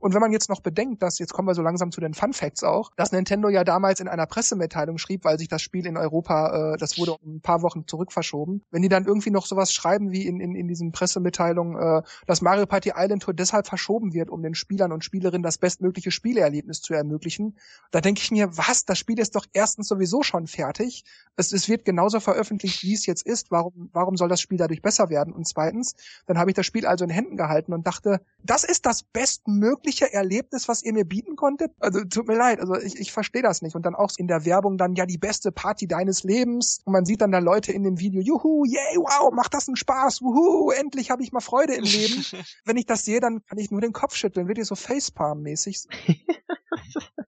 A: Und wenn man jetzt noch bedenkt, dass, jetzt kommen wir so langsam zu den Fun Facts auch, dass Nintendo ja damals in einer Pressemitteilung schrieb, weil sich das Spiel in Europa, äh, das wurde um ein paar Wochen zurück verschoben, wenn die dann irgendwie noch sowas schreiben wie in, in, in diesen Pressemitteilungen, äh, dass Mario Party Island Tour deshalb verschoben wird, um den Spielern und Spielerinnen das bestmögliche Spieleerlebnis zu ermöglichen, da denke ich mir, was, das Spiel ist doch erstens sowieso schon fertig, es, es wird genauso veröffentlicht, wie es jetzt ist, warum, warum soll das Spiel dadurch besser werden? Und zweitens, dann habe ich das Spiel also in Händen gehalten und dachte, das ist das bestmögliche Erlebnis, was ihr mir bieten konntet. Also tut mir leid, also ich, ich verstehe das nicht. Und dann auch in der Werbung dann ja die beste Party deines Lebens. Und man sieht dann da Leute in dem Video, juhu, yay, wow, macht das einen Spaß, wuhu, endlich habe ich mal Freude im Leben. Wenn ich das sehe, dann kann ich nur den Kopf schütteln, wird ihr so Facepalm-mäßig.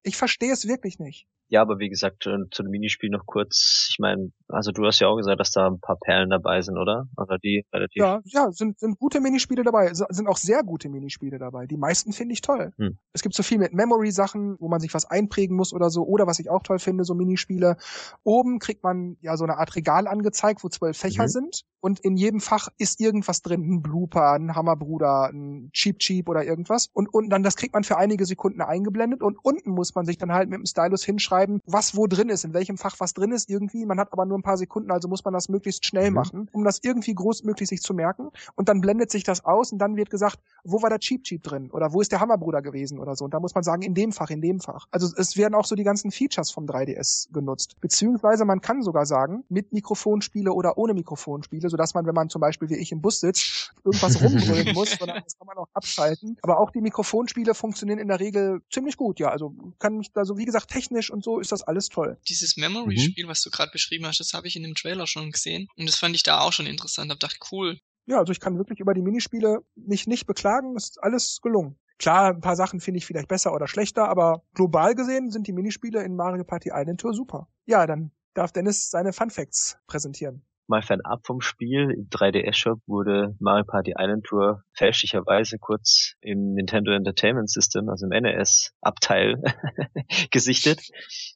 A: Ich verstehe es wirklich nicht.
B: Ja, aber wie gesagt, äh, zu dem Minispiel noch kurz. Ich meine, also du hast ja auch gesagt, dass da ein paar Perlen dabei sind, oder? Oder die
A: relativ. Ja, ja, sind, sind gute Minispiele dabei. Sind auch sehr gute Minispiele dabei. Die meisten finde ich toll. Hm. Es gibt so viel mit Memory-Sachen, wo man sich was einprägen muss oder so. Oder was ich auch toll finde, so Minispiele. Oben kriegt man ja so eine Art Regal angezeigt, wo zwölf Fächer mhm. sind. Und in jedem Fach ist irgendwas drin. Ein Blooper, ein Hammerbruder, ein Cheap Cheap oder irgendwas. Und unten dann, das kriegt man für einige Sekunden eingeblendet. Und unten muss man sich dann halt mit dem Stylus hinschreiben, was wo drin ist, in welchem Fach was drin ist irgendwie. Man hat aber nur ein paar Sekunden, also muss man das möglichst schnell mhm. machen, um das irgendwie großmöglich sich zu merken. Und dann blendet sich das aus und dann wird gesagt, wo war der Cheap Cheap drin? Oder wo ist der Hammerbruder gewesen oder so. Und da muss man sagen, in dem Fach, in dem Fach. Also es werden auch so die ganzen Features vom 3DS genutzt. Beziehungsweise man kann sogar sagen, mit Mikrofonspiele oder ohne Mikrofonspiele, sodass man, wenn man zum Beispiel wie ich im Bus sitzt, irgendwas rumbrüllen muss, sondern das kann man auch abschalten. Aber auch die Mikrofonspiele funktionieren in der Regel ziemlich gut, ja. Also kann mich da so, wie gesagt, technisch und so ist das alles toll.
C: Dieses Memory-Spiel, mhm. was du gerade beschrieben hast, das habe ich in dem Trailer schon gesehen. Und das fand ich da auch schon interessant. Hab gedacht, cool.
A: Ja, also ich kann wirklich über die Minispiele mich nicht beklagen. Ist alles gelungen. Klar, ein paar Sachen finde ich vielleicht besser oder schlechter, aber global gesehen sind die Minispiele in Mario Party Island Tour super. Ja, dann darf Dennis seine Fun Facts präsentieren
B: mal fernab vom Spiel, im 3DS-Shop wurde Mario Party Island Tour fälschlicherweise kurz im Nintendo Entertainment System, also im NES-Abteil, gesichtet.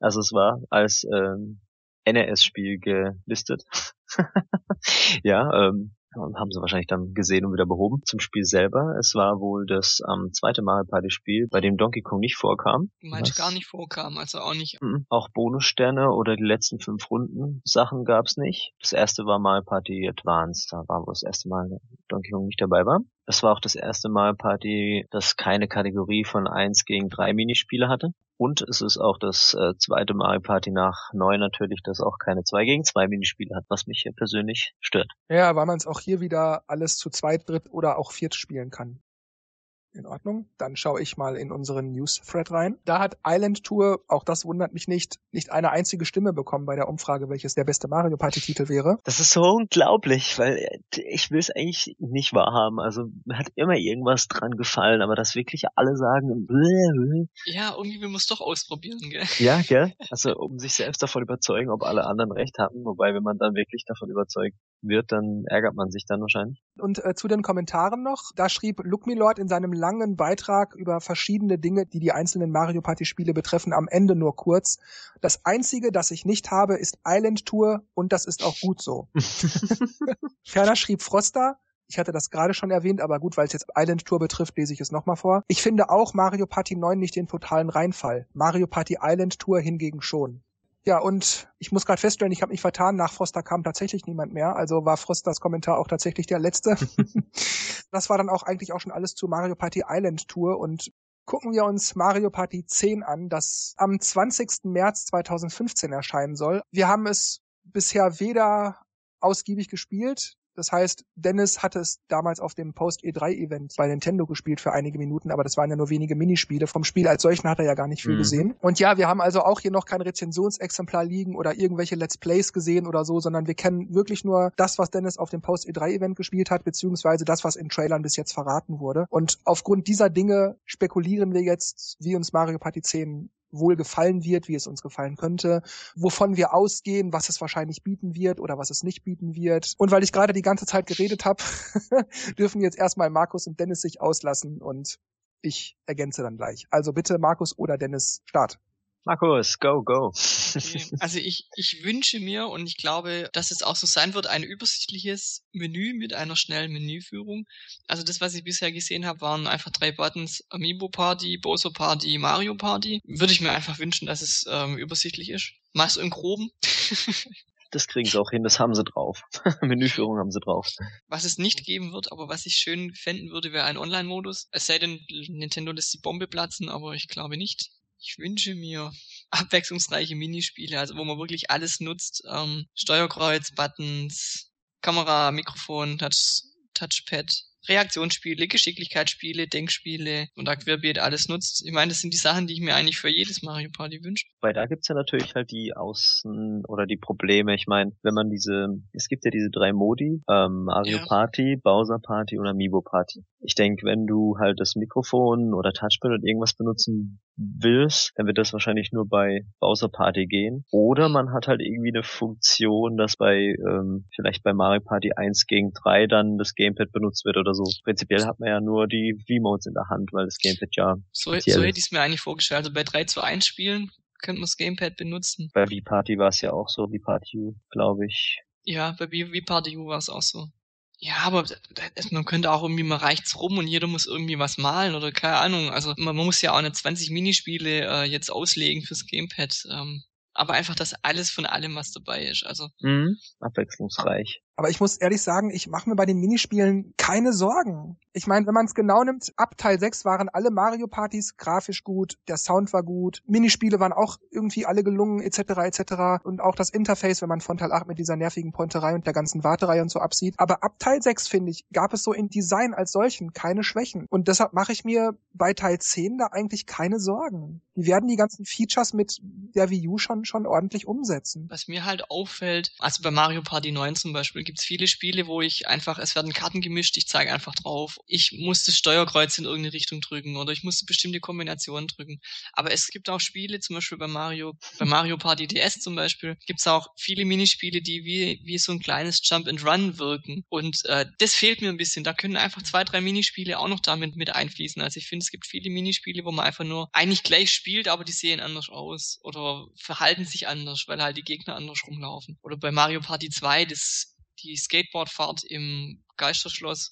B: Also es war als ähm, NES-Spiel gelistet. ja, ähm, haben sie wahrscheinlich dann gesehen und wieder behoben. Zum Spiel selber, es war wohl das ähm, zweite Mario Party Spiel, bei dem Donkey Kong nicht vorkam.
C: Manche gar nicht vorkam, also auch nicht.
B: Mhm. Auch Bonussterne oder die letzten fünf Runden Sachen gab's nicht. Das erste war Mario Party Advanced, da war wohl das erste Mal Donkey Kong nicht dabei war. Das war auch das erste Mal Party, das keine Kategorie von eins gegen drei Minispiele hatte. Und es ist auch das äh, zweite Mario Party nach neu natürlich, das auch keine 2 gegen 2 Minispiele hat, was mich hier persönlich stört.
A: Ja, weil man es auch hier wieder alles zu zweit, dritt oder auch viert spielen kann. In Ordnung. Dann schaue ich mal in unseren News-Thread rein. Da hat Island Tour, auch das wundert mich nicht, nicht eine einzige Stimme bekommen bei der Umfrage, welches der beste Mario Party-Titel wäre.
B: Das ist so unglaublich, weil ich will es eigentlich nicht wahrhaben. Also mir hat immer irgendwas dran gefallen, aber dass wirklich alle sagen,
C: ja, irgendwie will man es doch ausprobieren, gell?
B: Ja, gell? Also um sich selbst davon überzeugen, ob alle anderen recht hatten. Wobei, wenn man dann wirklich davon überzeugt wird, dann ärgert man sich dann wahrscheinlich.
A: Und äh, zu den Kommentaren noch, da schrieb Look Me Lord in seinem langen Beitrag über verschiedene Dinge, die die einzelnen Mario Party Spiele betreffen, am Ende nur kurz. Das einzige, das ich nicht habe, ist Island Tour und das ist auch gut so. Ferner schrieb Froster, ich hatte das gerade schon erwähnt, aber gut, weil es jetzt Island Tour betrifft, lese ich es nochmal vor. Ich finde auch Mario Party 9 nicht den totalen Reinfall. Mario Party Island Tour hingegen schon. Ja, und ich muss gerade feststellen, ich habe mich vertan, nach Froster kam tatsächlich niemand mehr, also war Frosters Kommentar auch tatsächlich der letzte. das war dann auch eigentlich auch schon alles zu Mario Party Island Tour und gucken wir uns Mario Party 10 an, das am 20. März 2015 erscheinen soll. Wir haben es bisher weder ausgiebig gespielt, das heißt, Dennis hatte es damals auf dem Post-E3-Event bei Nintendo gespielt für einige Minuten, aber das waren ja nur wenige Minispiele. Vom Spiel als solchen hat er ja gar nicht viel mhm. gesehen. Und ja, wir haben also auch hier noch kein Rezensionsexemplar liegen oder irgendwelche Let's Plays gesehen oder so, sondern wir kennen wirklich nur das, was Dennis auf dem Post-E3-Event gespielt hat, beziehungsweise das, was in Trailern bis jetzt verraten wurde. Und aufgrund dieser Dinge spekulieren wir jetzt, wie uns Mario Party 10 wohl gefallen wird, wie es uns gefallen könnte, wovon wir ausgehen, was es wahrscheinlich bieten wird oder was es nicht bieten wird. Und weil ich gerade die ganze Zeit geredet habe, dürfen jetzt erstmal Markus und Dennis sich auslassen und ich ergänze dann gleich. Also bitte Markus oder Dennis, Start.
B: Markus, go, go.
C: also ich, ich wünsche mir und ich glaube, dass es auch so sein wird, ein übersichtliches Menü mit einer schnellen Menüführung. Also das, was ich bisher gesehen habe, waren einfach drei Buttons, Amiibo Party, Boso Party, Mario Party. Würde ich mir einfach wünschen, dass es ähm, übersichtlich ist. Mach's im Groben.
B: das kriegen sie auch hin, das haben sie drauf. Menüführung haben sie drauf.
C: Was es nicht geben wird, aber was ich schön fänden würde, wäre ein Online-Modus. Es sei denn, Nintendo lässt die Bombe platzen, aber ich glaube nicht. Ich wünsche mir abwechslungsreiche Minispiele, also wo man wirklich alles nutzt. Ähm, Steuerkreuz, Buttons, Kamera, Mikrofon, Touch, Touchpad, Reaktionsspiele, Geschicklichkeitsspiele, Denkspiele und Querbeet alles nutzt. Ich meine, das sind die Sachen, die ich mir eigentlich für jedes Mario Party wünsche.
B: Weil da gibt's ja natürlich halt die Außen- oder die Probleme. Ich meine, wenn man diese, es gibt ja diese drei Modi, ähm, Mario ja. Party, Bowser Party und Amiibo Party. Ich denke, wenn du halt das Mikrofon oder Touchpad oder irgendwas benutzen willst, dann wird das wahrscheinlich nur bei Bowser Party gehen. Oder man hat halt irgendwie eine Funktion, dass bei, ähm, vielleicht bei Mario Party 1 gegen 3 dann das Gamepad benutzt wird oder so. Prinzipiell hat man ja nur die V-Modes in der Hand, weil das Gamepad ja.
C: So, so hätte ich es mir eigentlich vorgestellt. Also bei 3 zu 1 Spielen könnte man das Gamepad benutzen.
B: Bei V-Party war es ja auch so, V-Party U, glaube ich.
C: Ja, bei V-Party U war es auch so. Ja, aber man könnte auch irgendwie mal reicht's rum und jeder muss irgendwie was malen oder keine Ahnung. Also man, muss ja auch eine 20 Minispiele äh, jetzt auslegen fürs Gamepad. Ähm, aber einfach das alles von allem, was dabei ist. Also
B: mhm, abwechslungsreich.
A: Aber ich muss ehrlich sagen, ich mache mir bei den Minispielen keine Sorgen. Ich meine, wenn man es genau nimmt, ab Teil 6 waren alle Mario-Partys grafisch gut, der Sound war gut, Minispiele waren auch irgendwie alle gelungen, etc. etc. Und auch das Interface, wenn man von Teil 8 mit dieser nervigen Pointerei und der ganzen Warterei und so absieht. Aber ab Teil 6, finde ich, gab es so in Design als solchen keine Schwächen. Und deshalb mache ich mir bei Teil 10 da eigentlich keine Sorgen. Die werden die ganzen Features mit der Wii U schon, schon ordentlich umsetzen.
C: Was mir halt auffällt, also bei Mario Party 9 zum Beispiel, gibt es viele Spiele, wo ich einfach, es werden Karten gemischt, ich zeige einfach drauf. Ich muss das Steuerkreuz in irgendeine Richtung drücken oder ich muss bestimmte Kombinationen drücken. Aber es gibt auch Spiele, zum Beispiel bei Mario, bei Mario Party DS zum Beispiel, gibt es auch viele Minispiele, die wie, wie so ein kleines Jump and Run wirken. Und äh, das fehlt mir ein bisschen. Da können einfach zwei, drei Minispiele auch noch damit mit einfließen. Also ich finde, es gibt viele Minispiele, wo man einfach nur eigentlich gleich spielt, aber die sehen anders aus oder verhalten sich anders, weil halt die Gegner anders rumlaufen. Oder bei Mario Party 2, das die Skateboardfahrt im Geisterschloss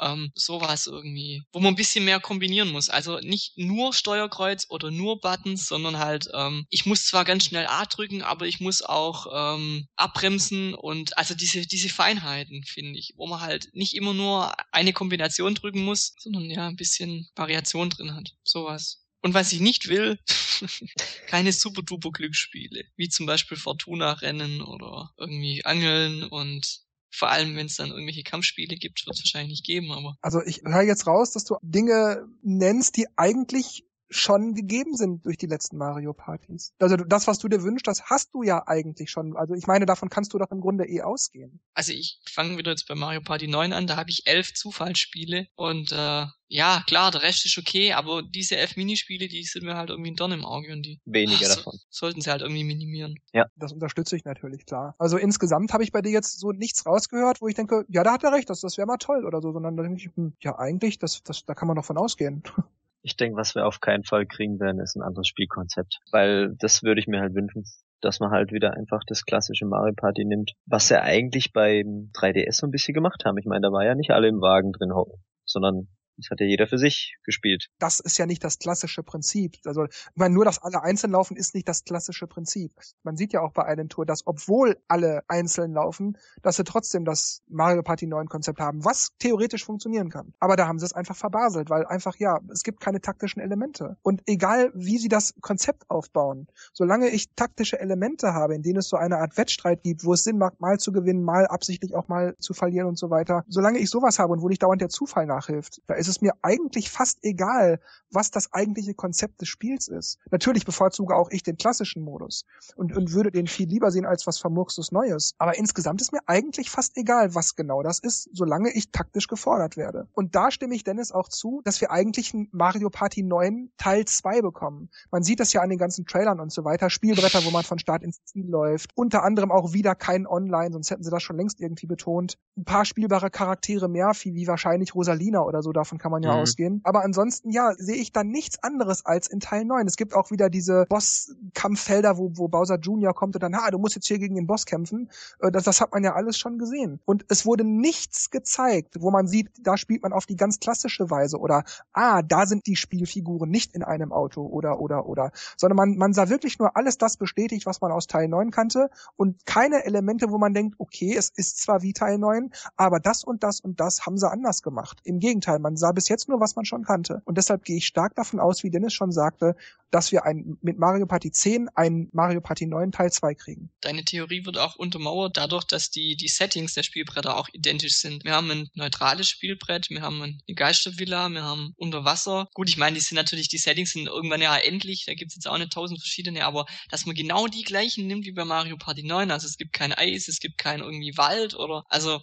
C: ähm, sowas irgendwie, wo man ein bisschen mehr kombinieren muss. Also nicht nur Steuerkreuz oder nur Buttons, sondern halt, ähm, ich muss zwar ganz schnell A drücken, aber ich muss auch ähm, abbremsen und also diese, diese Feinheiten, finde ich, wo man halt nicht immer nur eine Kombination drücken muss, sondern ja ein bisschen Variation drin hat. Sowas. Und was ich nicht will, keine super-duper Glücksspiele, wie zum Beispiel Fortuna-Rennen oder irgendwie Angeln und vor allem, wenn es dann irgendwelche Kampfspiele gibt, wird es wahrscheinlich nicht geben, aber.
A: Also ich höre jetzt raus, dass du Dinge nennst, die eigentlich schon gegeben sind durch die letzten Mario Partys. Also das, was du dir wünschst, das hast du ja eigentlich schon. Also ich meine, davon kannst du doch im Grunde eh ausgehen.
C: Also ich fange wieder jetzt bei Mario Party 9 an, da habe ich elf Zufallsspiele und äh, ja, klar, der Rest ist okay, aber diese elf Minispiele, die sind mir halt irgendwie ein Dorn im Auge und die
B: weniger ach, davon.
C: sollten sie halt irgendwie minimieren.
A: Ja. Das unterstütze ich natürlich, klar. Also insgesamt habe ich bei dir jetzt so nichts rausgehört, wo ich denke, ja, da hat er recht, das, das wäre mal toll oder so, sondern da denke ich, hm, ja, eigentlich, das, das, da kann man doch von ausgehen.
B: Ich denke, was wir auf keinen Fall kriegen werden, ist ein anderes Spielkonzept. Weil das würde ich mir halt wünschen, dass man halt wieder einfach das klassische Mario Party nimmt, was sie eigentlich beim 3DS so ein bisschen gemacht haben. Ich meine, da war ja nicht alle im Wagen drin hocken, sondern das hat ja jeder für sich gespielt.
A: Das ist ja nicht das klassische Prinzip. Also, ich meine, nur, dass alle einzeln laufen, ist nicht das klassische Prinzip. Man sieht ja auch bei Island Tour, dass obwohl alle einzeln laufen, dass sie trotzdem das Mario Party 9 Konzept haben, was theoretisch funktionieren kann. Aber da haben sie es einfach verbaselt, weil einfach, ja, es gibt keine taktischen Elemente. Und egal, wie sie das Konzept aufbauen, solange ich taktische Elemente habe, in denen es so eine Art Wettstreit gibt, wo es Sinn macht, mal zu gewinnen, mal absichtlich auch mal zu verlieren und so weiter, solange ich sowas habe und wo nicht dauernd der Zufall nachhilft, da ist ist es mir eigentlich fast egal, was das eigentliche Konzept des Spiels ist. Natürlich bevorzuge auch ich den klassischen Modus und, und würde den viel lieber sehen als was vermurkstes Neues. Aber insgesamt ist mir eigentlich fast egal, was genau das ist, solange ich taktisch gefordert werde. Und da stimme ich Dennis auch zu, dass wir eigentlich ein Mario Party 9 Teil 2 bekommen. Man sieht das ja an den ganzen Trailern und so weiter. Spielbretter, wo man von Start ins Ziel läuft. Unter anderem auch wieder kein Online, sonst hätten sie das schon längst irgendwie betont. Ein paar spielbare Charaktere mehr, wie wahrscheinlich Rosalina oder so, davon kann man ja mhm. ausgehen. Aber ansonsten, ja, sehe ich dann nichts anderes als in Teil 9. Es gibt auch wieder diese Boss-Kampffelder, wo, wo Bowser Jr. kommt und dann, ha, du musst jetzt hier gegen den Boss kämpfen. Äh, das, das hat man ja alles schon gesehen. Und es wurde nichts gezeigt, wo man sieht, da spielt man auf die ganz klassische Weise oder, ah, da sind die Spielfiguren nicht in einem Auto oder, oder, oder. Sondern man, man sah wirklich nur alles das bestätigt, was man aus Teil 9 kannte und keine Elemente, wo man denkt, okay, es ist zwar wie Teil 9, aber das und das und das haben sie anders gemacht. Im Gegenteil, man sah bis jetzt nur, was man schon kannte. Und deshalb gehe ich stark davon aus, wie Dennis schon sagte, dass wir ein, mit Mario Party 10 ein Mario Party 9 Teil 2 kriegen.
C: Deine Theorie wird auch untermauert dadurch, dass die, die Settings der Spielbretter auch identisch sind. Wir haben ein neutrales Spielbrett, wir haben eine Geistervilla, wir haben Unterwasser. Gut, ich meine, die sind natürlich, die Settings sind irgendwann ja endlich, da gibt's jetzt auch nicht tausend verschiedene, aber dass man genau die gleichen nimmt wie bei Mario Party 9, also es gibt kein Eis, es gibt kein irgendwie Wald oder, also,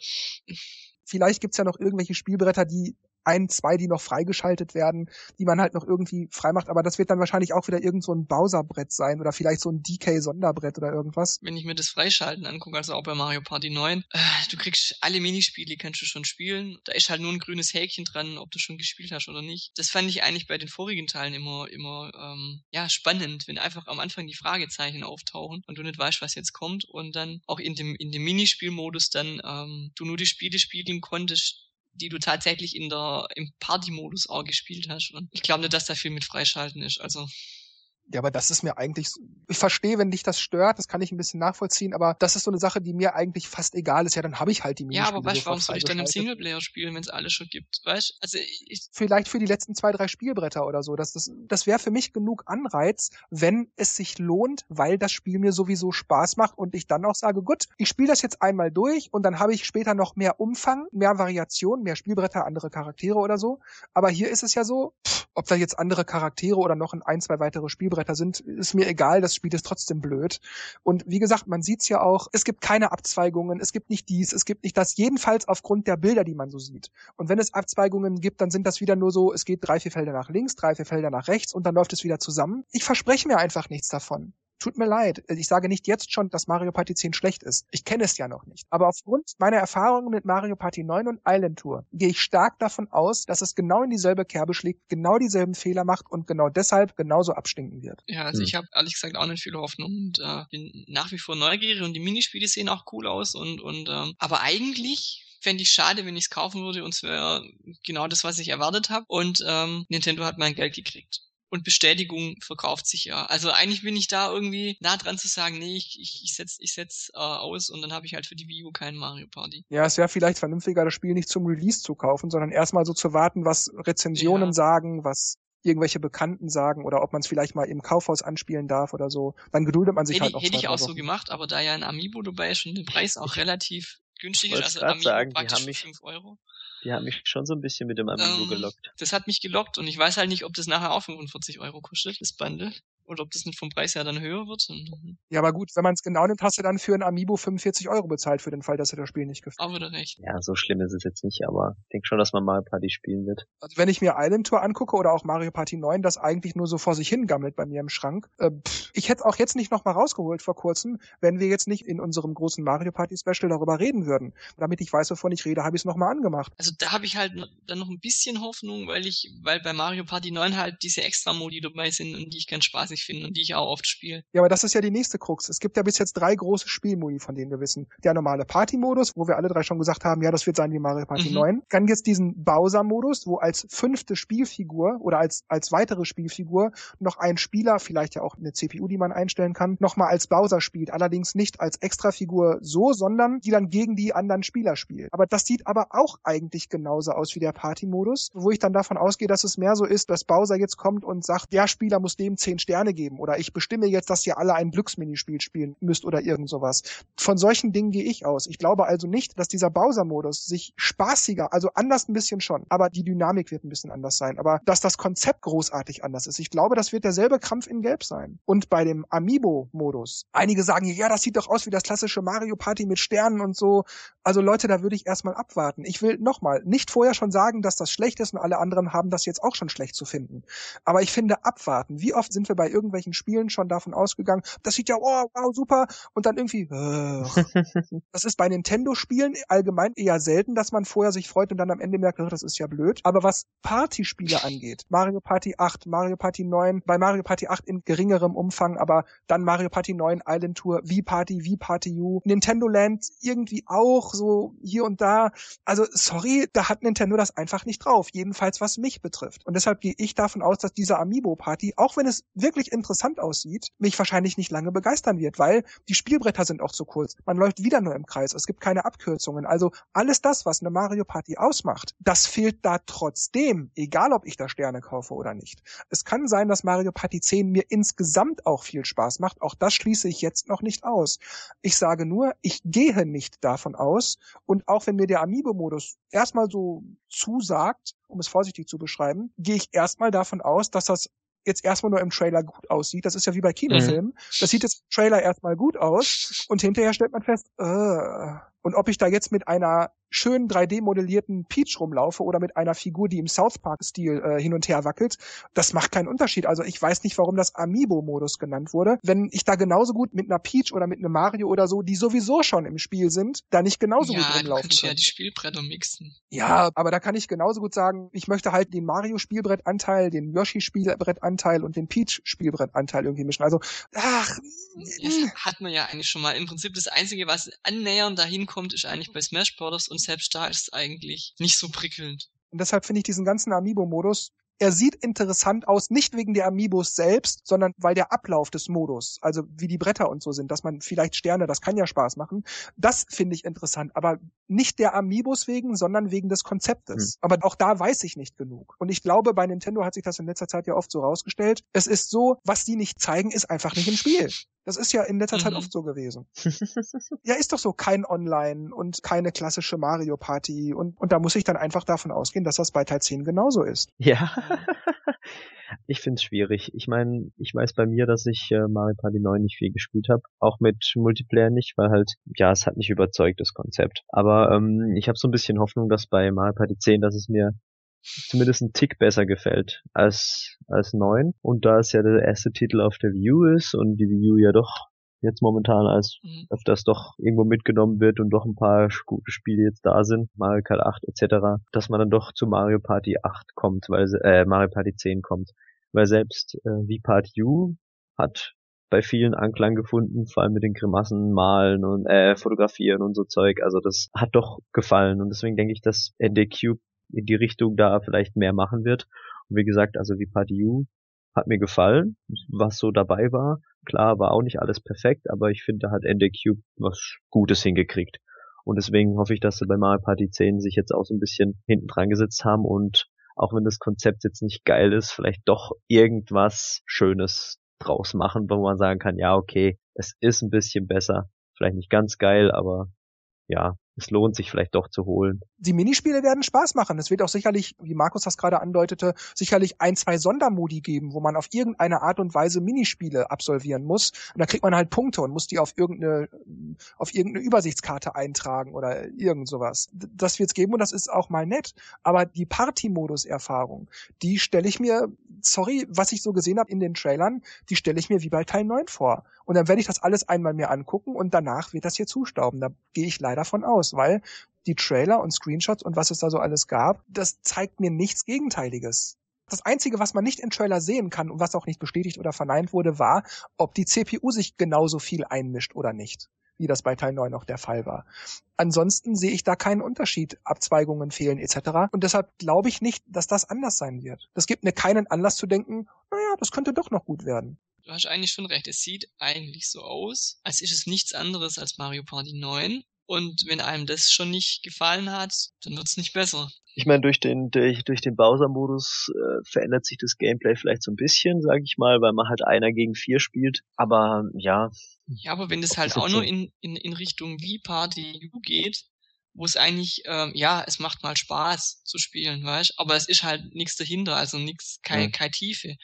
A: Vielleicht gibt's ja noch irgendwelche Spielbretter, die ein, zwei, die noch freigeschaltet werden, die man halt noch irgendwie freimacht. Aber das wird dann wahrscheinlich auch wieder irgend so ein Bowser-Brett sein oder vielleicht so ein DK-Sonderbrett oder irgendwas.
C: Wenn ich mir das Freischalten angucke, also auch bei Mario Party 9, äh, du kriegst alle Minispiele, kannst du schon spielen. Da ist halt nur ein grünes Häkchen dran, ob du schon gespielt hast oder nicht. Das fand ich eigentlich bei den vorigen Teilen immer, immer, ähm, ja, spannend, wenn einfach am Anfang die Fragezeichen auftauchen und du nicht weißt, was jetzt kommt und dann auch in dem, in dem Minispielmodus dann, ähm, du nur die Spiele spielen konntest, die du tatsächlich in der, im Party-Modus auch gespielt hast. Und ich glaube nicht, dass da viel mit Freischalten ist. Also
A: ja, aber das ist mir eigentlich, ich verstehe, wenn dich das stört, das kann ich ein bisschen nachvollziehen, aber das ist so eine Sache, die mir eigentlich fast egal ist. Ja, dann habe ich halt die
C: Minispiele. Ja, aber weißt du, warum soll ich dann im Singleplayer spielen, wenn es alles schon gibt? Weißt
A: also ich Vielleicht für die letzten zwei, drei Spielbretter oder so. Das, das, das wäre für mich genug Anreiz, wenn es sich lohnt, weil das Spiel mir sowieso Spaß macht und ich dann auch sage, gut, ich spiele das jetzt einmal durch und dann habe ich später noch mehr Umfang, mehr Variation, mehr Spielbretter, andere Charaktere oder so. Aber hier ist es ja so, pff, ob da jetzt andere Charaktere oder noch ein, zwei weitere Spielbretter Spielbretter sind, ist mir egal, das Spiel ist trotzdem blöd. Und wie gesagt, man sieht's ja auch, es gibt keine Abzweigungen, es gibt nicht dies, es gibt nicht das, jedenfalls aufgrund der Bilder, die man so sieht. Und wenn es Abzweigungen gibt, dann sind das wieder nur so, es geht drei, vier Felder nach links, drei, vier Felder nach rechts und dann läuft es wieder zusammen. Ich verspreche mir einfach nichts davon Tut mir leid. Ich sage nicht jetzt schon, dass Mario Party 10 schlecht ist. Ich kenne es ja noch nicht. Aber aufgrund meiner Erfahrungen mit Mario Party 9 und Island Tour gehe ich stark davon aus, dass es genau in dieselbe Kerbe schlägt, genau dieselben Fehler macht und genau deshalb genauso abstinken wird.
C: Ja, also hm. ich habe ehrlich gesagt auch nicht viel Hoffnung und äh, bin nach wie vor neugierig und die Minispiele sehen auch cool aus und und ähm, aber eigentlich fände ich schade, wenn ich es kaufen würde und es wäre genau das, was ich erwartet habe. Und ähm, Nintendo hat mein Geld gekriegt und Bestätigung verkauft sich ja. Also eigentlich bin ich da irgendwie nah dran zu sagen, nee, ich, ich, ich setz, ich setz äh, aus und dann habe ich halt für die Wii U keinen Mario Party.
A: Ja, es wäre vielleicht vernünftiger, das Spiel nicht zum Release zu kaufen, sondern erstmal so zu warten, was Rezensionen ja. sagen, was irgendwelche Bekannten sagen oder ob man es vielleicht mal im Kaufhaus anspielen darf oder so. Dann geduldet man sich
C: hätte,
A: halt noch
C: Hätte ich auch Wochen. so gemacht, aber da ja ein Amiibo dabei ist und der Preis auch relativ günstig ist, also Amiibo
B: sagen, praktisch die haben mich, 5 Euro. Die haben mich schon so ein bisschen mit dem Amiibo ähm, gelockt.
C: Das hat mich gelockt und ich weiß halt nicht, ob das nachher auch 45 Euro kostet, das Bundle oder ob das nicht vom Preis her dann höher wird.
A: Ja, aber gut, wenn man es genau nimmt, hast du dann für ein Amiibo 45 Euro bezahlt für den Fall, dass dir das Spiel nicht gefällt.
C: Aber wieder recht.
B: Ja, so schlimm ist es jetzt nicht, aber ich denke schon, dass man Mario Party spielen wird.
A: Also wenn ich mir Island Tour angucke oder auch Mario Party 9, das eigentlich nur so vor sich hingammelt bei mir im Schrank. Äh, pff, ich hätte auch jetzt nicht nochmal rausgeholt vor kurzem, wenn wir jetzt nicht in unserem großen Mario Party Special darüber reden würden. Damit ich weiß, wovon ich rede, habe ich es nochmal angemacht.
C: Also da habe ich halt dann noch ein bisschen Hoffnung, weil ich, weil bei Mario Party 9 halt diese Extra-Modi dabei sind und die ich ganz spaßig finde und die ich auch oft spiele.
A: Ja, aber das ist ja die nächste Krux. Es gibt ja bis jetzt drei große Spielmodi, von denen wir wissen. Der normale Party-Modus, wo wir alle drei schon gesagt haben, ja, das wird sein wie Mario Party mhm. 9. Dann gibt's diesen Bowser-Modus, wo als fünfte Spielfigur oder als, als weitere Spielfigur noch ein Spieler, vielleicht ja auch eine CPU, die man einstellen kann, nochmal als Bowser spielt. Allerdings nicht als Extrafigur so, sondern die dann gegen die anderen Spieler spielt. Aber das sieht aber auch eigentlich genauso aus wie der Party-Modus, wo ich dann davon ausgehe, dass es mehr so ist, dass Bowser jetzt kommt und sagt, der Spieler muss dem zehn Sterne geben oder ich bestimme jetzt, dass ihr alle ein Glücksminispiel spielen müsst oder irgend sowas. Von solchen Dingen gehe ich aus. Ich glaube also nicht, dass dieser Bowser-Modus sich spaßiger, also anders ein bisschen schon, aber die Dynamik wird ein bisschen anders sein. Aber dass das Konzept großartig anders ist. Ich glaube, das wird derselbe Krampf in Gelb sein. Und bei dem Amiibo-Modus. Einige sagen, ja, das sieht doch aus wie das klassische Mario Party mit Sternen und so. Also Leute, da würde ich erstmal abwarten. Ich will nochmal nicht vorher schon sagen, dass das schlecht ist und alle anderen haben das jetzt auch schon schlecht zu finden. Aber ich finde abwarten. Wie oft sind wir bei irgendwelchen Spielen schon davon ausgegangen, das sieht ja, oh, wow, super, und dann irgendwie, äh, das ist bei Nintendo-Spielen allgemein eher selten, dass man vorher sich freut und dann am Ende merkt, oh, das ist ja blöd. Aber was Partyspiele angeht, Mario Party 8, Mario Party 9, bei Mario Party 8 in geringerem Umfang, aber dann Mario Party 9, Island Tour, V-Party, V-Party U, Nintendo Land irgendwie auch, so hier und da. Also, sorry, da hat Nintendo das einfach nicht drauf, jedenfalls was mich betrifft. Und deshalb gehe ich davon aus, dass dieser Amiibo-Party, auch wenn es wirklich interessant aussieht, mich wahrscheinlich nicht lange begeistern wird, weil die Spielbretter sind auch zu kurz. Man läuft wieder nur im Kreis. Es gibt keine Abkürzungen. Also alles das, was eine Mario Party ausmacht, das fehlt da trotzdem, egal ob ich da Sterne kaufe oder nicht. Es kann sein, dass Mario Party 10 mir insgesamt auch viel Spaß macht. Auch das schließe ich jetzt noch nicht aus. Ich sage nur, ich gehe nicht davon aus. Und auch wenn mir der Amiibo-Modus erstmal so zusagt, um es vorsichtig zu beschreiben, gehe ich erstmal davon aus, dass das jetzt erstmal nur im Trailer gut aussieht. Das ist ja wie bei Kinofilmen. Mhm. Das sieht jetzt im Trailer erstmal gut aus und hinterher stellt man fest, äh, und ob ich da jetzt mit einer schön 3D-modellierten Peach rumlaufe oder mit einer Figur, die im South Park-Stil äh, hin und her wackelt, das macht keinen Unterschied. Also ich weiß nicht, warum das Amiibo-Modus genannt wurde, wenn ich da genauso gut mit einer Peach oder mit einem Mario oder so, die sowieso schon im Spiel sind, da nicht genauso
C: ja,
A: gut rumlaufen
C: du ja die Spielbretter mixen.
A: Ja, aber da kann ich genauso gut sagen, ich möchte halt den Mario-Spielbrettanteil, den Yoshi-Spielbrettanteil und den Peach-Spielbrettanteil irgendwie mischen. Also, ach.
C: Das hat man ja eigentlich schon mal. Im Prinzip das Einzige, was annähernd dahin kommt, ist eigentlich bei Smash Bros. und selbst da ist es eigentlich nicht so prickelnd.
A: Und deshalb finde ich diesen ganzen Amiibo-Modus er sieht interessant aus, nicht wegen der Amiibos selbst, sondern weil der Ablauf des Modus, also wie die Bretter und so sind, dass man vielleicht Sterne, das kann ja Spaß machen. Das finde ich interessant, aber nicht der Amiibos wegen, sondern wegen des Konzeptes. Mhm. Aber auch da weiß ich nicht genug. Und ich glaube, bei Nintendo hat sich das in letzter Zeit ja oft so rausgestellt. Es ist so, was die nicht zeigen, ist einfach nicht im Spiel. Das ist ja in letzter mhm. Zeit oft so gewesen. ja, ist doch so kein Online und keine klassische Mario Party und, und da muss ich dann einfach davon ausgehen, dass das bei Teil 10 genauso ist.
B: Ja. ich finde es schwierig. Ich meine, ich weiß bei mir, dass ich äh, Mario Party 9 nicht viel gespielt habe. Auch mit Multiplayer nicht, weil halt, ja, es hat nicht überzeugt, das Konzept. Aber ähm, ich habe so ein bisschen Hoffnung, dass bei Mario Party 10, dass es mir zumindest ein Tick besser gefällt als, als 9. Und da es ja der erste Titel auf der Wii U ist und die Wii U ja doch jetzt momentan als mhm. öfters doch irgendwo mitgenommen wird und doch ein paar gute Spiele jetzt da sind, Mario Kart 8 etc., dass man dann doch zu Mario Party 8 kommt, weil äh, Mario Party 10 kommt. Weil selbst äh, Wii Part U hat bei vielen Anklang gefunden, vor allem mit den Grimassen malen und äh, fotografieren und so Zeug. Also das hat doch gefallen und deswegen denke ich, dass ND Cube in die Richtung da vielleicht mehr machen wird. Und wie gesagt, also wie Party U hat mir gefallen, was so dabei war. Klar, war auch nicht alles perfekt, aber ich finde, da hat ND Cube was Gutes hingekriegt. Und deswegen hoffe ich, dass sie bei Mario Party 10 sich jetzt auch so ein bisschen hinten dran gesetzt haben und auch wenn das Konzept jetzt nicht geil ist, vielleicht doch irgendwas Schönes draus machen, wo man sagen kann, ja, okay, es ist ein bisschen besser. Vielleicht nicht ganz geil, aber ja, es lohnt sich vielleicht doch zu holen.
A: Die Minispiele werden Spaß machen. Es wird auch sicherlich, wie Markus das gerade andeutete, sicherlich ein, zwei Sondermodi geben, wo man auf irgendeine Art und Weise Minispiele absolvieren muss. Und da kriegt man halt Punkte und muss die auf irgendeine, auf irgendeine Übersichtskarte eintragen oder irgend sowas. Das wird's geben und das ist auch mal nett. Aber die Party-Modus-Erfahrung, die stelle ich mir, sorry, was ich so gesehen habe in den Trailern, die stelle ich mir wie bei Teil 9 vor. Und dann werde ich das alles einmal mir angucken und danach wird das hier zustauben. Da gehe ich leider von aus aus, weil die Trailer und Screenshots und was es da so alles gab, das zeigt mir nichts Gegenteiliges. Das Einzige, was man nicht im Trailer sehen kann und was auch nicht bestätigt oder verneint wurde, war, ob die CPU sich genauso viel einmischt oder nicht, wie das bei Teil 9 auch der Fall war. Ansonsten sehe ich da keinen Unterschied, Abzweigungen fehlen etc. Und deshalb glaube ich nicht, dass das anders sein wird. Das gibt mir keinen Anlass zu denken, naja, das könnte doch noch gut werden.
C: Du hast eigentlich schon recht. Es sieht eigentlich so aus, als ist es nichts anderes als Mario Party 9. Und wenn einem das schon nicht gefallen hat, dann wird's nicht besser.
B: Ich meine, durch den durch, durch den Bowser-Modus äh, verändert sich das Gameplay vielleicht so ein bisschen, sage ich mal, weil man halt einer gegen vier spielt. Aber ja.
C: Ja, aber wenn das halt auch nur in, in, in Richtung wie Party U geht, wo es eigentlich, ähm, ja, es macht mal Spaß zu spielen, weißt aber es ist halt nichts dahinter, also nichts, keine, mhm. keine Tiefe.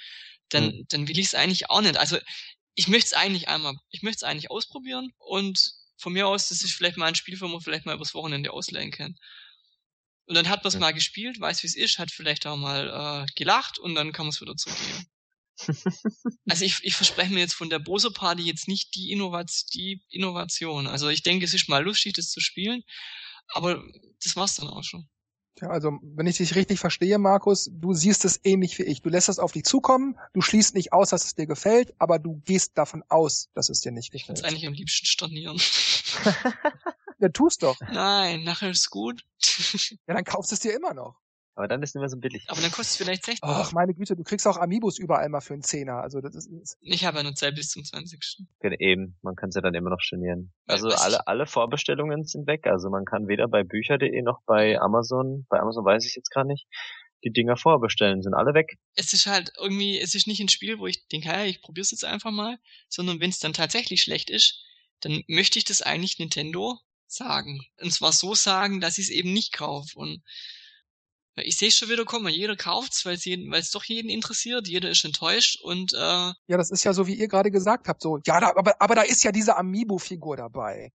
C: Dann, mhm. dann will ich es eigentlich auch nicht. Also ich möchte es eigentlich einmal, ich möchte es eigentlich ausprobieren und von mir aus, das ist vielleicht mal ein Spiel, wo man vielleicht mal übers Wochenende ausleihen kann. Und dann hat man es ja. mal gespielt, weiß wie es ist, hat vielleicht auch mal äh, gelacht und dann kann man es wieder zurückgeben. also ich, ich verspreche mir jetzt von der Bose Party jetzt nicht die, Innovation, die Innovation. Also ich denke, es ist mal lustig, das zu spielen, aber das war's dann auch schon.
A: Ja, also wenn ich dich richtig verstehe, Markus, du siehst es ähnlich wie ich. Du lässt es auf dich zukommen, du schließt nicht aus, dass es dir gefällt, aber du gehst davon aus, dass es dir nicht gefällt.
C: Ich würde eigentlich am liebsten stornieren.
A: ja, tust doch.
C: Nein, nachher ist gut.
A: ja, dann kaufst du es dir immer noch.
B: Aber dann ist es immer so billig.
C: Aber dann kostet es vielleicht 60.
A: Ach, meine Güte, du kriegst auch Amiibos überall mal für einen Zehner. Also das ist,
C: ich habe ja nur Zeit bis zum 20.
B: Ja, eben, man kann es ja dann immer noch stornieren. Also alle, alle Vorbestellungen sind weg. Also man kann weder bei bücher.de noch bei Amazon, bei Amazon weiß ich jetzt gar nicht, die Dinger vorbestellen, sind alle weg.
C: Es ist halt irgendwie, es ist nicht ein Spiel, wo ich denke, ja, ich probier's jetzt einfach mal, sondern wenn es dann tatsächlich schlecht ist, dann möchte ich das eigentlich Nintendo sagen. Und zwar so sagen, dass ich es eben nicht kaufe. Und ich sehe schon wieder kommen, jeder kauft's, weil es doch jeden interessiert, jeder ist enttäuscht und äh, Ja,
A: das ist ja so, wie ihr gerade gesagt habt, so, ja, da, aber, aber da ist ja diese Amiibo-Figur dabei.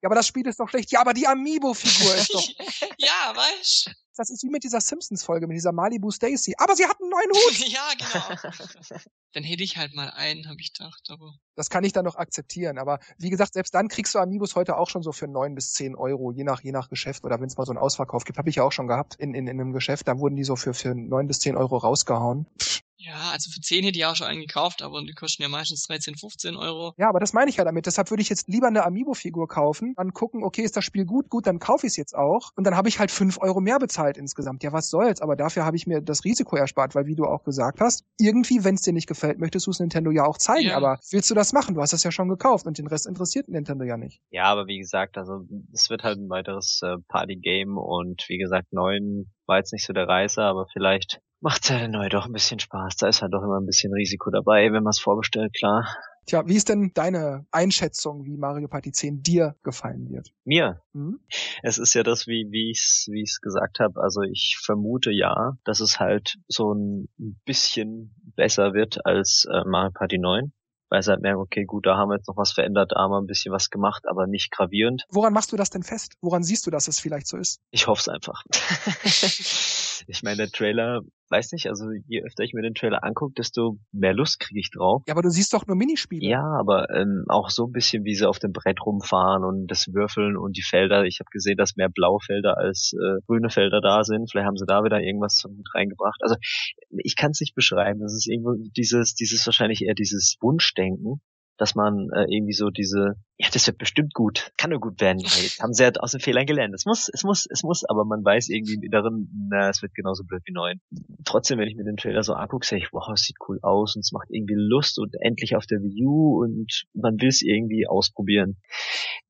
A: Ja, aber das Spiel ist doch schlecht. Ja, aber die Amiibo-Figur ist doch.
C: ja, weißt
A: Das ist wie mit dieser Simpsons-Folge, mit dieser Malibu Stacy. Aber sie hat einen neuen Hut!
C: ja, genau. dann hätte ich halt mal einen, habe ich gedacht, aber.
A: Das kann ich dann noch akzeptieren. Aber wie gesagt, selbst dann kriegst du Amiibos heute auch schon so für neun bis zehn Euro, je nach, je nach Geschäft. Oder wenn es mal so einen Ausverkauf gibt, habe ich ja auch schon gehabt in, in, in einem Geschäft. Da wurden die so für, für neun bis zehn Euro rausgehauen. Pff,
C: ja, also für 10 hätte ich auch schon einen gekauft, aber die kosten ja meistens 13, 15 Euro.
A: Ja, aber das meine ich ja damit. Deshalb würde ich jetzt lieber eine Amiibo-Figur kaufen, dann gucken, okay, ist das Spiel gut, gut, dann kaufe ich es jetzt auch. Und dann habe ich halt 5 Euro mehr bezahlt insgesamt. Ja, was soll's? Aber dafür habe ich mir das Risiko erspart, weil wie du auch gesagt hast, irgendwie, wenn es dir nicht gefällt, möchtest du es Nintendo ja auch zeigen. Ja. Aber willst du das machen? Du hast das ja schon gekauft und den Rest interessiert Nintendo ja nicht.
B: Ja, aber wie gesagt, also es wird halt ein weiteres äh, Party-Game und wie gesagt, neun war jetzt nicht so der Reißer, aber vielleicht macht ja neu doch ein bisschen Spaß. Da ist halt doch immer ein bisschen Risiko dabei, wenn man es vorbestellt, klar.
A: Tja, wie ist denn deine Einschätzung, wie Mario Party 10 dir gefallen wird?
B: Mir? Mhm. Es ist ja das, wie wie ich wie ich's gesagt habe. Also ich vermute ja, dass es halt so ein bisschen besser wird als äh, Mario Party 9 weil sie halt merken, okay, gut, da haben wir jetzt noch was verändert, da haben wir ein bisschen was gemacht, aber nicht gravierend.
A: Woran machst du das denn fest? Woran siehst du, dass es vielleicht so ist?
B: Ich hoffe es einfach. Ich meine, der Trailer, weiß nicht, also je öfter ich mir den Trailer angucke, desto mehr Lust kriege ich drauf.
A: Ja, aber du siehst doch nur Minispiele.
B: Ja, aber ähm, auch so ein bisschen, wie sie auf dem Brett rumfahren und das Würfeln und die Felder. Ich habe gesehen, dass mehr blaue Felder als äh, grüne Felder da sind. Vielleicht haben sie da wieder irgendwas mit reingebracht. Also ich kann es nicht beschreiben. Das ist irgendwo dieses, dieses wahrscheinlich eher dieses Wunschdenken, dass man äh, irgendwie so diese, ja, das wird bestimmt gut, kann nur gut werden. Jetzt haben sie halt aus den Fehlern gelernt. Es muss, es muss, es muss, aber man weiß irgendwie im Inneren, na, es wird genauso blöd wie neun. Trotzdem, wenn ich mir den Trailer so angucke, sage ich, wow, es sieht cool aus und es macht irgendwie Lust und endlich auf der U und man will es irgendwie ausprobieren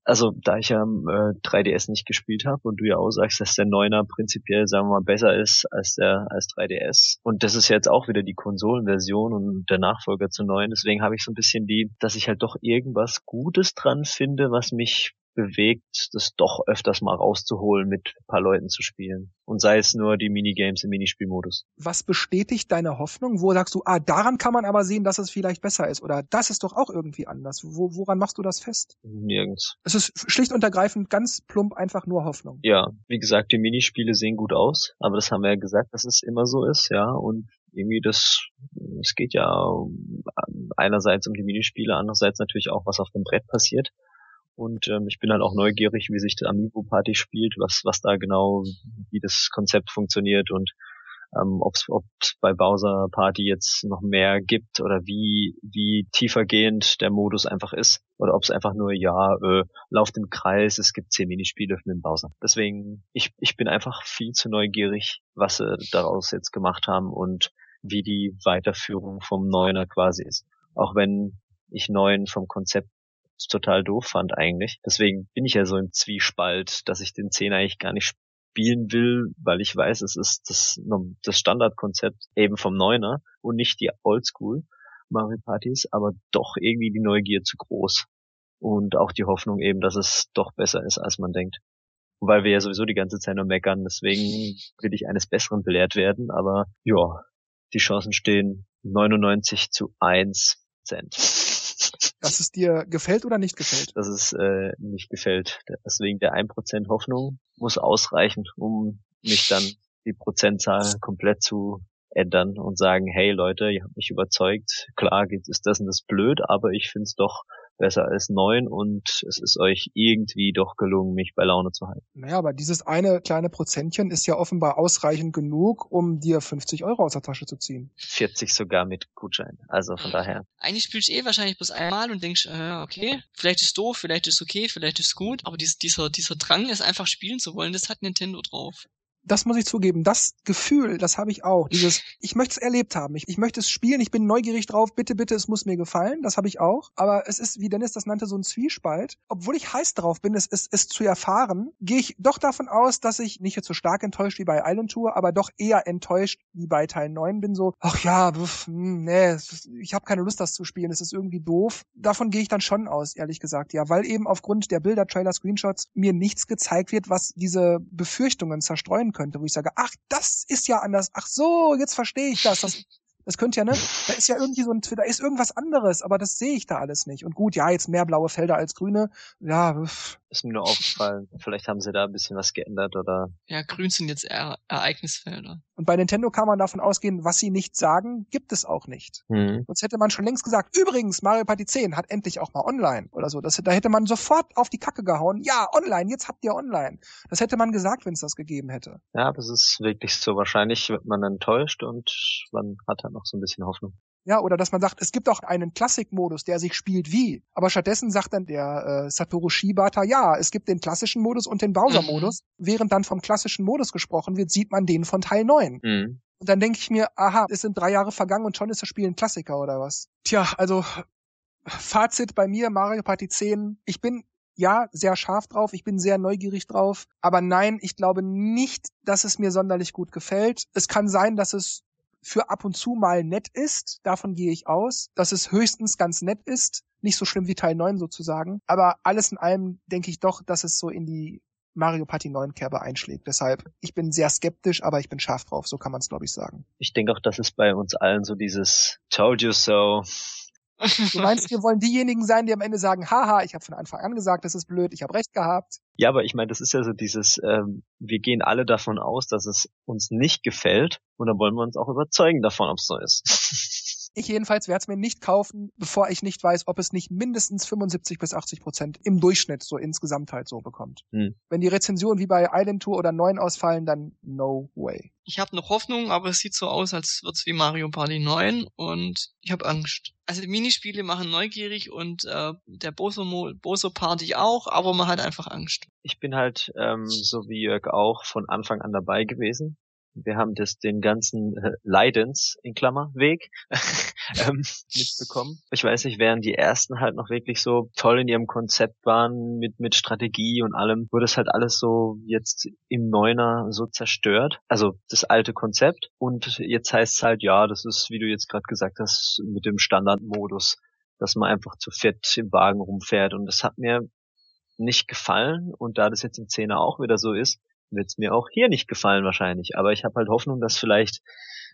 B: also da ich ja äh, 3DS nicht gespielt habe und du ja auch sagst, dass der Neuner prinzipiell, sagen wir mal, besser ist als der als 3DS. Und das ist jetzt auch wieder die Konsolenversion und der Nachfolger zu 9. Deswegen habe ich so ein bisschen die, dass ich halt doch irgendwas Gutes dran finde, was mich bewegt, das doch öfters mal rauszuholen, mit ein paar Leuten zu spielen. Und sei es nur die Minigames im Minispielmodus.
A: Was bestätigt deine Hoffnung? Wo sagst du, ah, daran kann man aber sehen, dass es vielleicht besser ist? Oder das ist doch auch irgendwie anders. Wo, woran machst du das fest?
B: Nirgends.
A: Es ist schlicht und ergreifend ganz plump einfach nur Hoffnung.
B: Ja, wie gesagt, die Minispiele sehen gut aus, aber das haben wir ja gesagt, dass es immer so ist, ja. Und irgendwie das, es geht ja einerseits um die Minispiele, andererseits natürlich auch, was auf dem Brett passiert. Und ähm, ich bin halt auch neugierig, wie sich der Amiibo Party spielt, was, was da genau, wie das Konzept funktioniert und ähm, ob es bei Bowser Party jetzt noch mehr gibt oder wie, wie tiefergehend der Modus einfach ist. Oder ob es einfach nur, ja, äh, lauft im Kreis, es gibt zehn Minispiele für den Bowser. Deswegen, ich, ich bin einfach viel zu neugierig, was sie daraus jetzt gemacht haben und wie die Weiterführung vom Neuner quasi ist. Auch wenn ich Neuen vom Konzept total doof fand eigentlich. Deswegen bin ich ja so im Zwiespalt, dass ich den 10 eigentlich gar nicht spielen will, weil ich weiß, es ist das, das Standardkonzept eben vom Neuner und nicht die Oldschool Mario Partys, aber doch irgendwie die Neugier zu groß. Und auch die Hoffnung eben, dass es doch besser ist, als man denkt. Weil wir ja sowieso die ganze Zeit nur meckern, deswegen will ich eines Besseren belehrt werden, aber ja, die Chancen stehen 99 zu 1 Cent
A: dass es dir gefällt oder nicht gefällt?
B: Dass es äh, nicht gefällt. Deswegen der 1% Hoffnung muss ausreichen, um mich dann die Prozentzahl komplett zu ändern und sagen, hey Leute, ihr habt mich überzeugt, klar ist das und das blöd, aber ich find's doch besser als neun und es ist euch irgendwie doch gelungen, mich bei Laune zu halten.
A: Naja, aber dieses eine kleine Prozentchen ist ja offenbar ausreichend genug, um dir 50 Euro aus der Tasche zu ziehen.
B: 40 sogar mit Gutschein. Also von daher.
C: Eigentlich spielst du eh wahrscheinlich bloß einmal und denkst, äh, okay, vielleicht ist doof, vielleicht ist okay, vielleicht ist gut, aber dies, dieser, dieser Drang, es einfach spielen zu wollen, das hat Nintendo drauf
A: das muss ich zugeben, das Gefühl, das habe ich auch. Dieses, ich möchte es erlebt haben, ich, ich möchte es spielen, ich bin neugierig drauf, bitte, bitte, es muss mir gefallen, das habe ich auch. Aber es ist, wie Dennis das nannte, so ein Zwiespalt. Obwohl ich heiß drauf bin, es, es, es zu erfahren, gehe ich doch davon aus, dass ich nicht jetzt so stark enttäuscht wie bei Island Tour, aber doch eher enttäuscht wie bei Teil 9 bin. So, ach ja, pf, hm, nee, ich habe keine Lust, das zu spielen, es ist irgendwie doof. Davon gehe ich dann schon aus, ehrlich gesagt, ja, weil eben aufgrund der Bilder, Trailer, Screenshots mir nichts gezeigt wird, was diese Befürchtungen zerstreuen könnte, wo ich sage, ach, das ist ja anders. Ach so, jetzt verstehe ich das. Das das könnte ja, ne? Da ist ja irgendwie so ein, da ist irgendwas anderes, aber das sehe ich da alles nicht. Und gut, ja, jetzt mehr blaue Felder als grüne. Ja,
B: ist mir nur aufgefallen. Vielleicht haben sie da ein bisschen was geändert oder.
C: Ja, grün sind jetzt eher Ereignisfelder.
A: Und bei Nintendo kann man davon ausgehen, was sie nicht sagen, gibt es auch nicht. Mhm. Sonst hätte man schon längst gesagt, übrigens, Mario Party 10 hat endlich auch mal online oder so. Das, da hätte man sofort auf die Kacke gehauen. Ja, online, jetzt habt ihr online. Das hätte man gesagt, wenn es das gegeben hätte.
B: Ja, das ist wirklich so. Wahrscheinlich wird man enttäuscht und man hat dann noch so ein bisschen Hoffnung.
A: Ja, oder dass man sagt, es gibt auch einen Klassikmodus, der sich spielt wie. Aber stattdessen sagt dann der äh, Satoru Shibata, ja, es gibt den klassischen Modus und den Bowser-Modus. Mhm. Während dann vom klassischen Modus gesprochen wird, sieht man den von Teil 9. Mhm. Und dann denke ich mir, aha, es sind drei Jahre vergangen und schon ist das Spiel ein Klassiker oder was? Tja, also Fazit bei mir, Mario Party 10, ich bin ja, sehr scharf drauf, ich bin sehr neugierig drauf, aber nein, ich glaube nicht, dass es mir sonderlich gut gefällt. Es kann sein, dass es für ab und zu mal nett ist, davon gehe ich aus, dass es höchstens ganz nett ist, nicht so schlimm wie Teil 9 sozusagen, aber alles in allem denke ich doch, dass es so in die Mario Party 9 Kerbe einschlägt. Deshalb, ich bin sehr skeptisch, aber ich bin scharf drauf, so kann man es glaube ich sagen.
B: Ich denke auch, dass es bei uns allen so dieses Told you so
A: Du meinst, wir wollen diejenigen sein, die am Ende sagen, haha, ich habe von Anfang an gesagt, das ist blöd, ich habe recht gehabt.
B: Ja, aber ich meine, das ist ja so dieses, ähm, wir gehen alle davon aus, dass es uns nicht gefällt und dann wollen wir uns auch überzeugen davon, ob es so ist.
A: Ich jedenfalls werde es mir nicht kaufen, bevor ich nicht weiß, ob es nicht mindestens 75 bis 80 Prozent im Durchschnitt so insgesamt halt so bekommt. Hm. Wenn die Rezensionen wie bei Island Tour oder 9 ausfallen, dann no way.
C: Ich habe noch Hoffnung, aber es sieht so aus, als wird's wie Mario Party 9 und ich habe Angst. Also die Minispiele machen neugierig und äh, der Boso, Boso Party auch, aber man hat einfach Angst.
B: Ich bin halt, ähm, so wie Jörg auch, von Anfang an dabei gewesen wir haben das den ganzen äh, Leidens in Klammer Weg ähm, mitbekommen. Ich weiß nicht, während die ersten halt noch wirklich so toll in ihrem Konzept waren mit mit Strategie und allem, wurde es halt alles so jetzt im Neuner so zerstört. Also das alte Konzept und jetzt heißt es halt ja, das ist wie du jetzt gerade gesagt hast mit dem Standardmodus, dass man einfach zu fett im Wagen rumfährt und das hat mir nicht gefallen und da das jetzt im Zehner auch wieder so ist, wird es mir auch hier nicht gefallen wahrscheinlich. Aber ich habe halt Hoffnung, dass vielleicht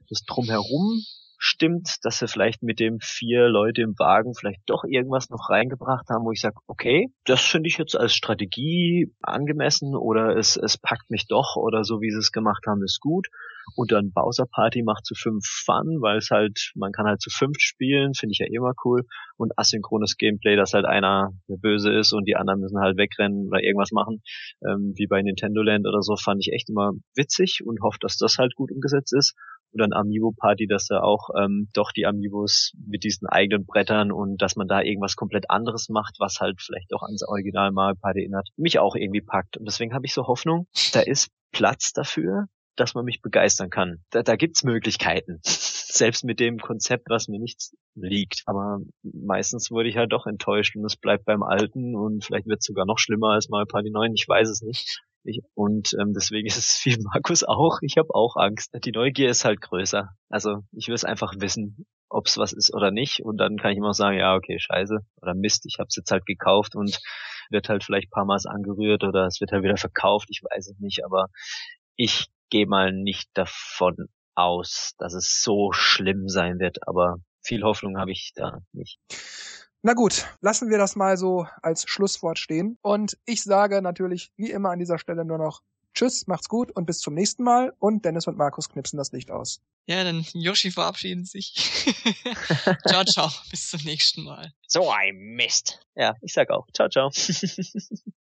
B: das drumherum stimmt, dass sie vielleicht mit dem vier Leute im Wagen vielleicht doch irgendwas noch reingebracht haben, wo ich sage, okay, das finde ich jetzt als Strategie angemessen oder es, es packt mich doch oder so wie sie es gemacht haben, ist gut. Und dann Bowser Party macht zu fünf Fun, weil es halt, man kann halt zu fünf spielen, finde ich ja immer cool. Und asynchrones Gameplay, dass halt einer Böse ist und die anderen müssen halt wegrennen oder irgendwas machen, ähm, wie bei Nintendo Land oder so, fand ich echt immer witzig und hoffe, dass das halt gut umgesetzt ist und dann Amiibo Party, dass da auch ähm, doch die Amiibos mit diesen eigenen Brettern und dass man da irgendwas komplett anderes macht, was halt vielleicht auch ans Original Mario Party erinnert, mich auch irgendwie packt. Und deswegen habe ich so Hoffnung, da ist Platz dafür, dass man mich begeistern kann. Da, da gibt's Möglichkeiten. Selbst mit dem Konzept, was mir nichts liegt. Aber meistens wurde ich halt doch enttäuscht und es bleibt beim Alten und vielleicht wird es sogar noch schlimmer als Mario Party 9, ich weiß es nicht. Ich, und ähm, deswegen ist es wie Markus auch. Ich habe auch Angst. Die Neugier ist halt größer. Also ich will es einfach wissen, ob es was ist oder nicht. Und dann kann ich immer sagen, ja, okay, scheiße oder Mist, ich habe es jetzt halt gekauft und wird halt vielleicht paar Mal angerührt oder es wird halt wieder verkauft. Ich weiß es nicht, aber ich gehe mal nicht davon aus, dass es so schlimm sein wird. Aber viel Hoffnung habe ich da nicht.
A: Na gut, lassen wir das mal so als Schlusswort stehen. Und ich sage natürlich wie immer an dieser Stelle nur noch Tschüss, macht's gut und bis zum nächsten Mal. Und Dennis und Markus knipsen das Licht aus.
C: Ja, dann Yoshi verabschieden sich. ciao, ciao, bis zum nächsten Mal.
B: So ein Mist. Ja, ich sag auch. Ciao, ciao.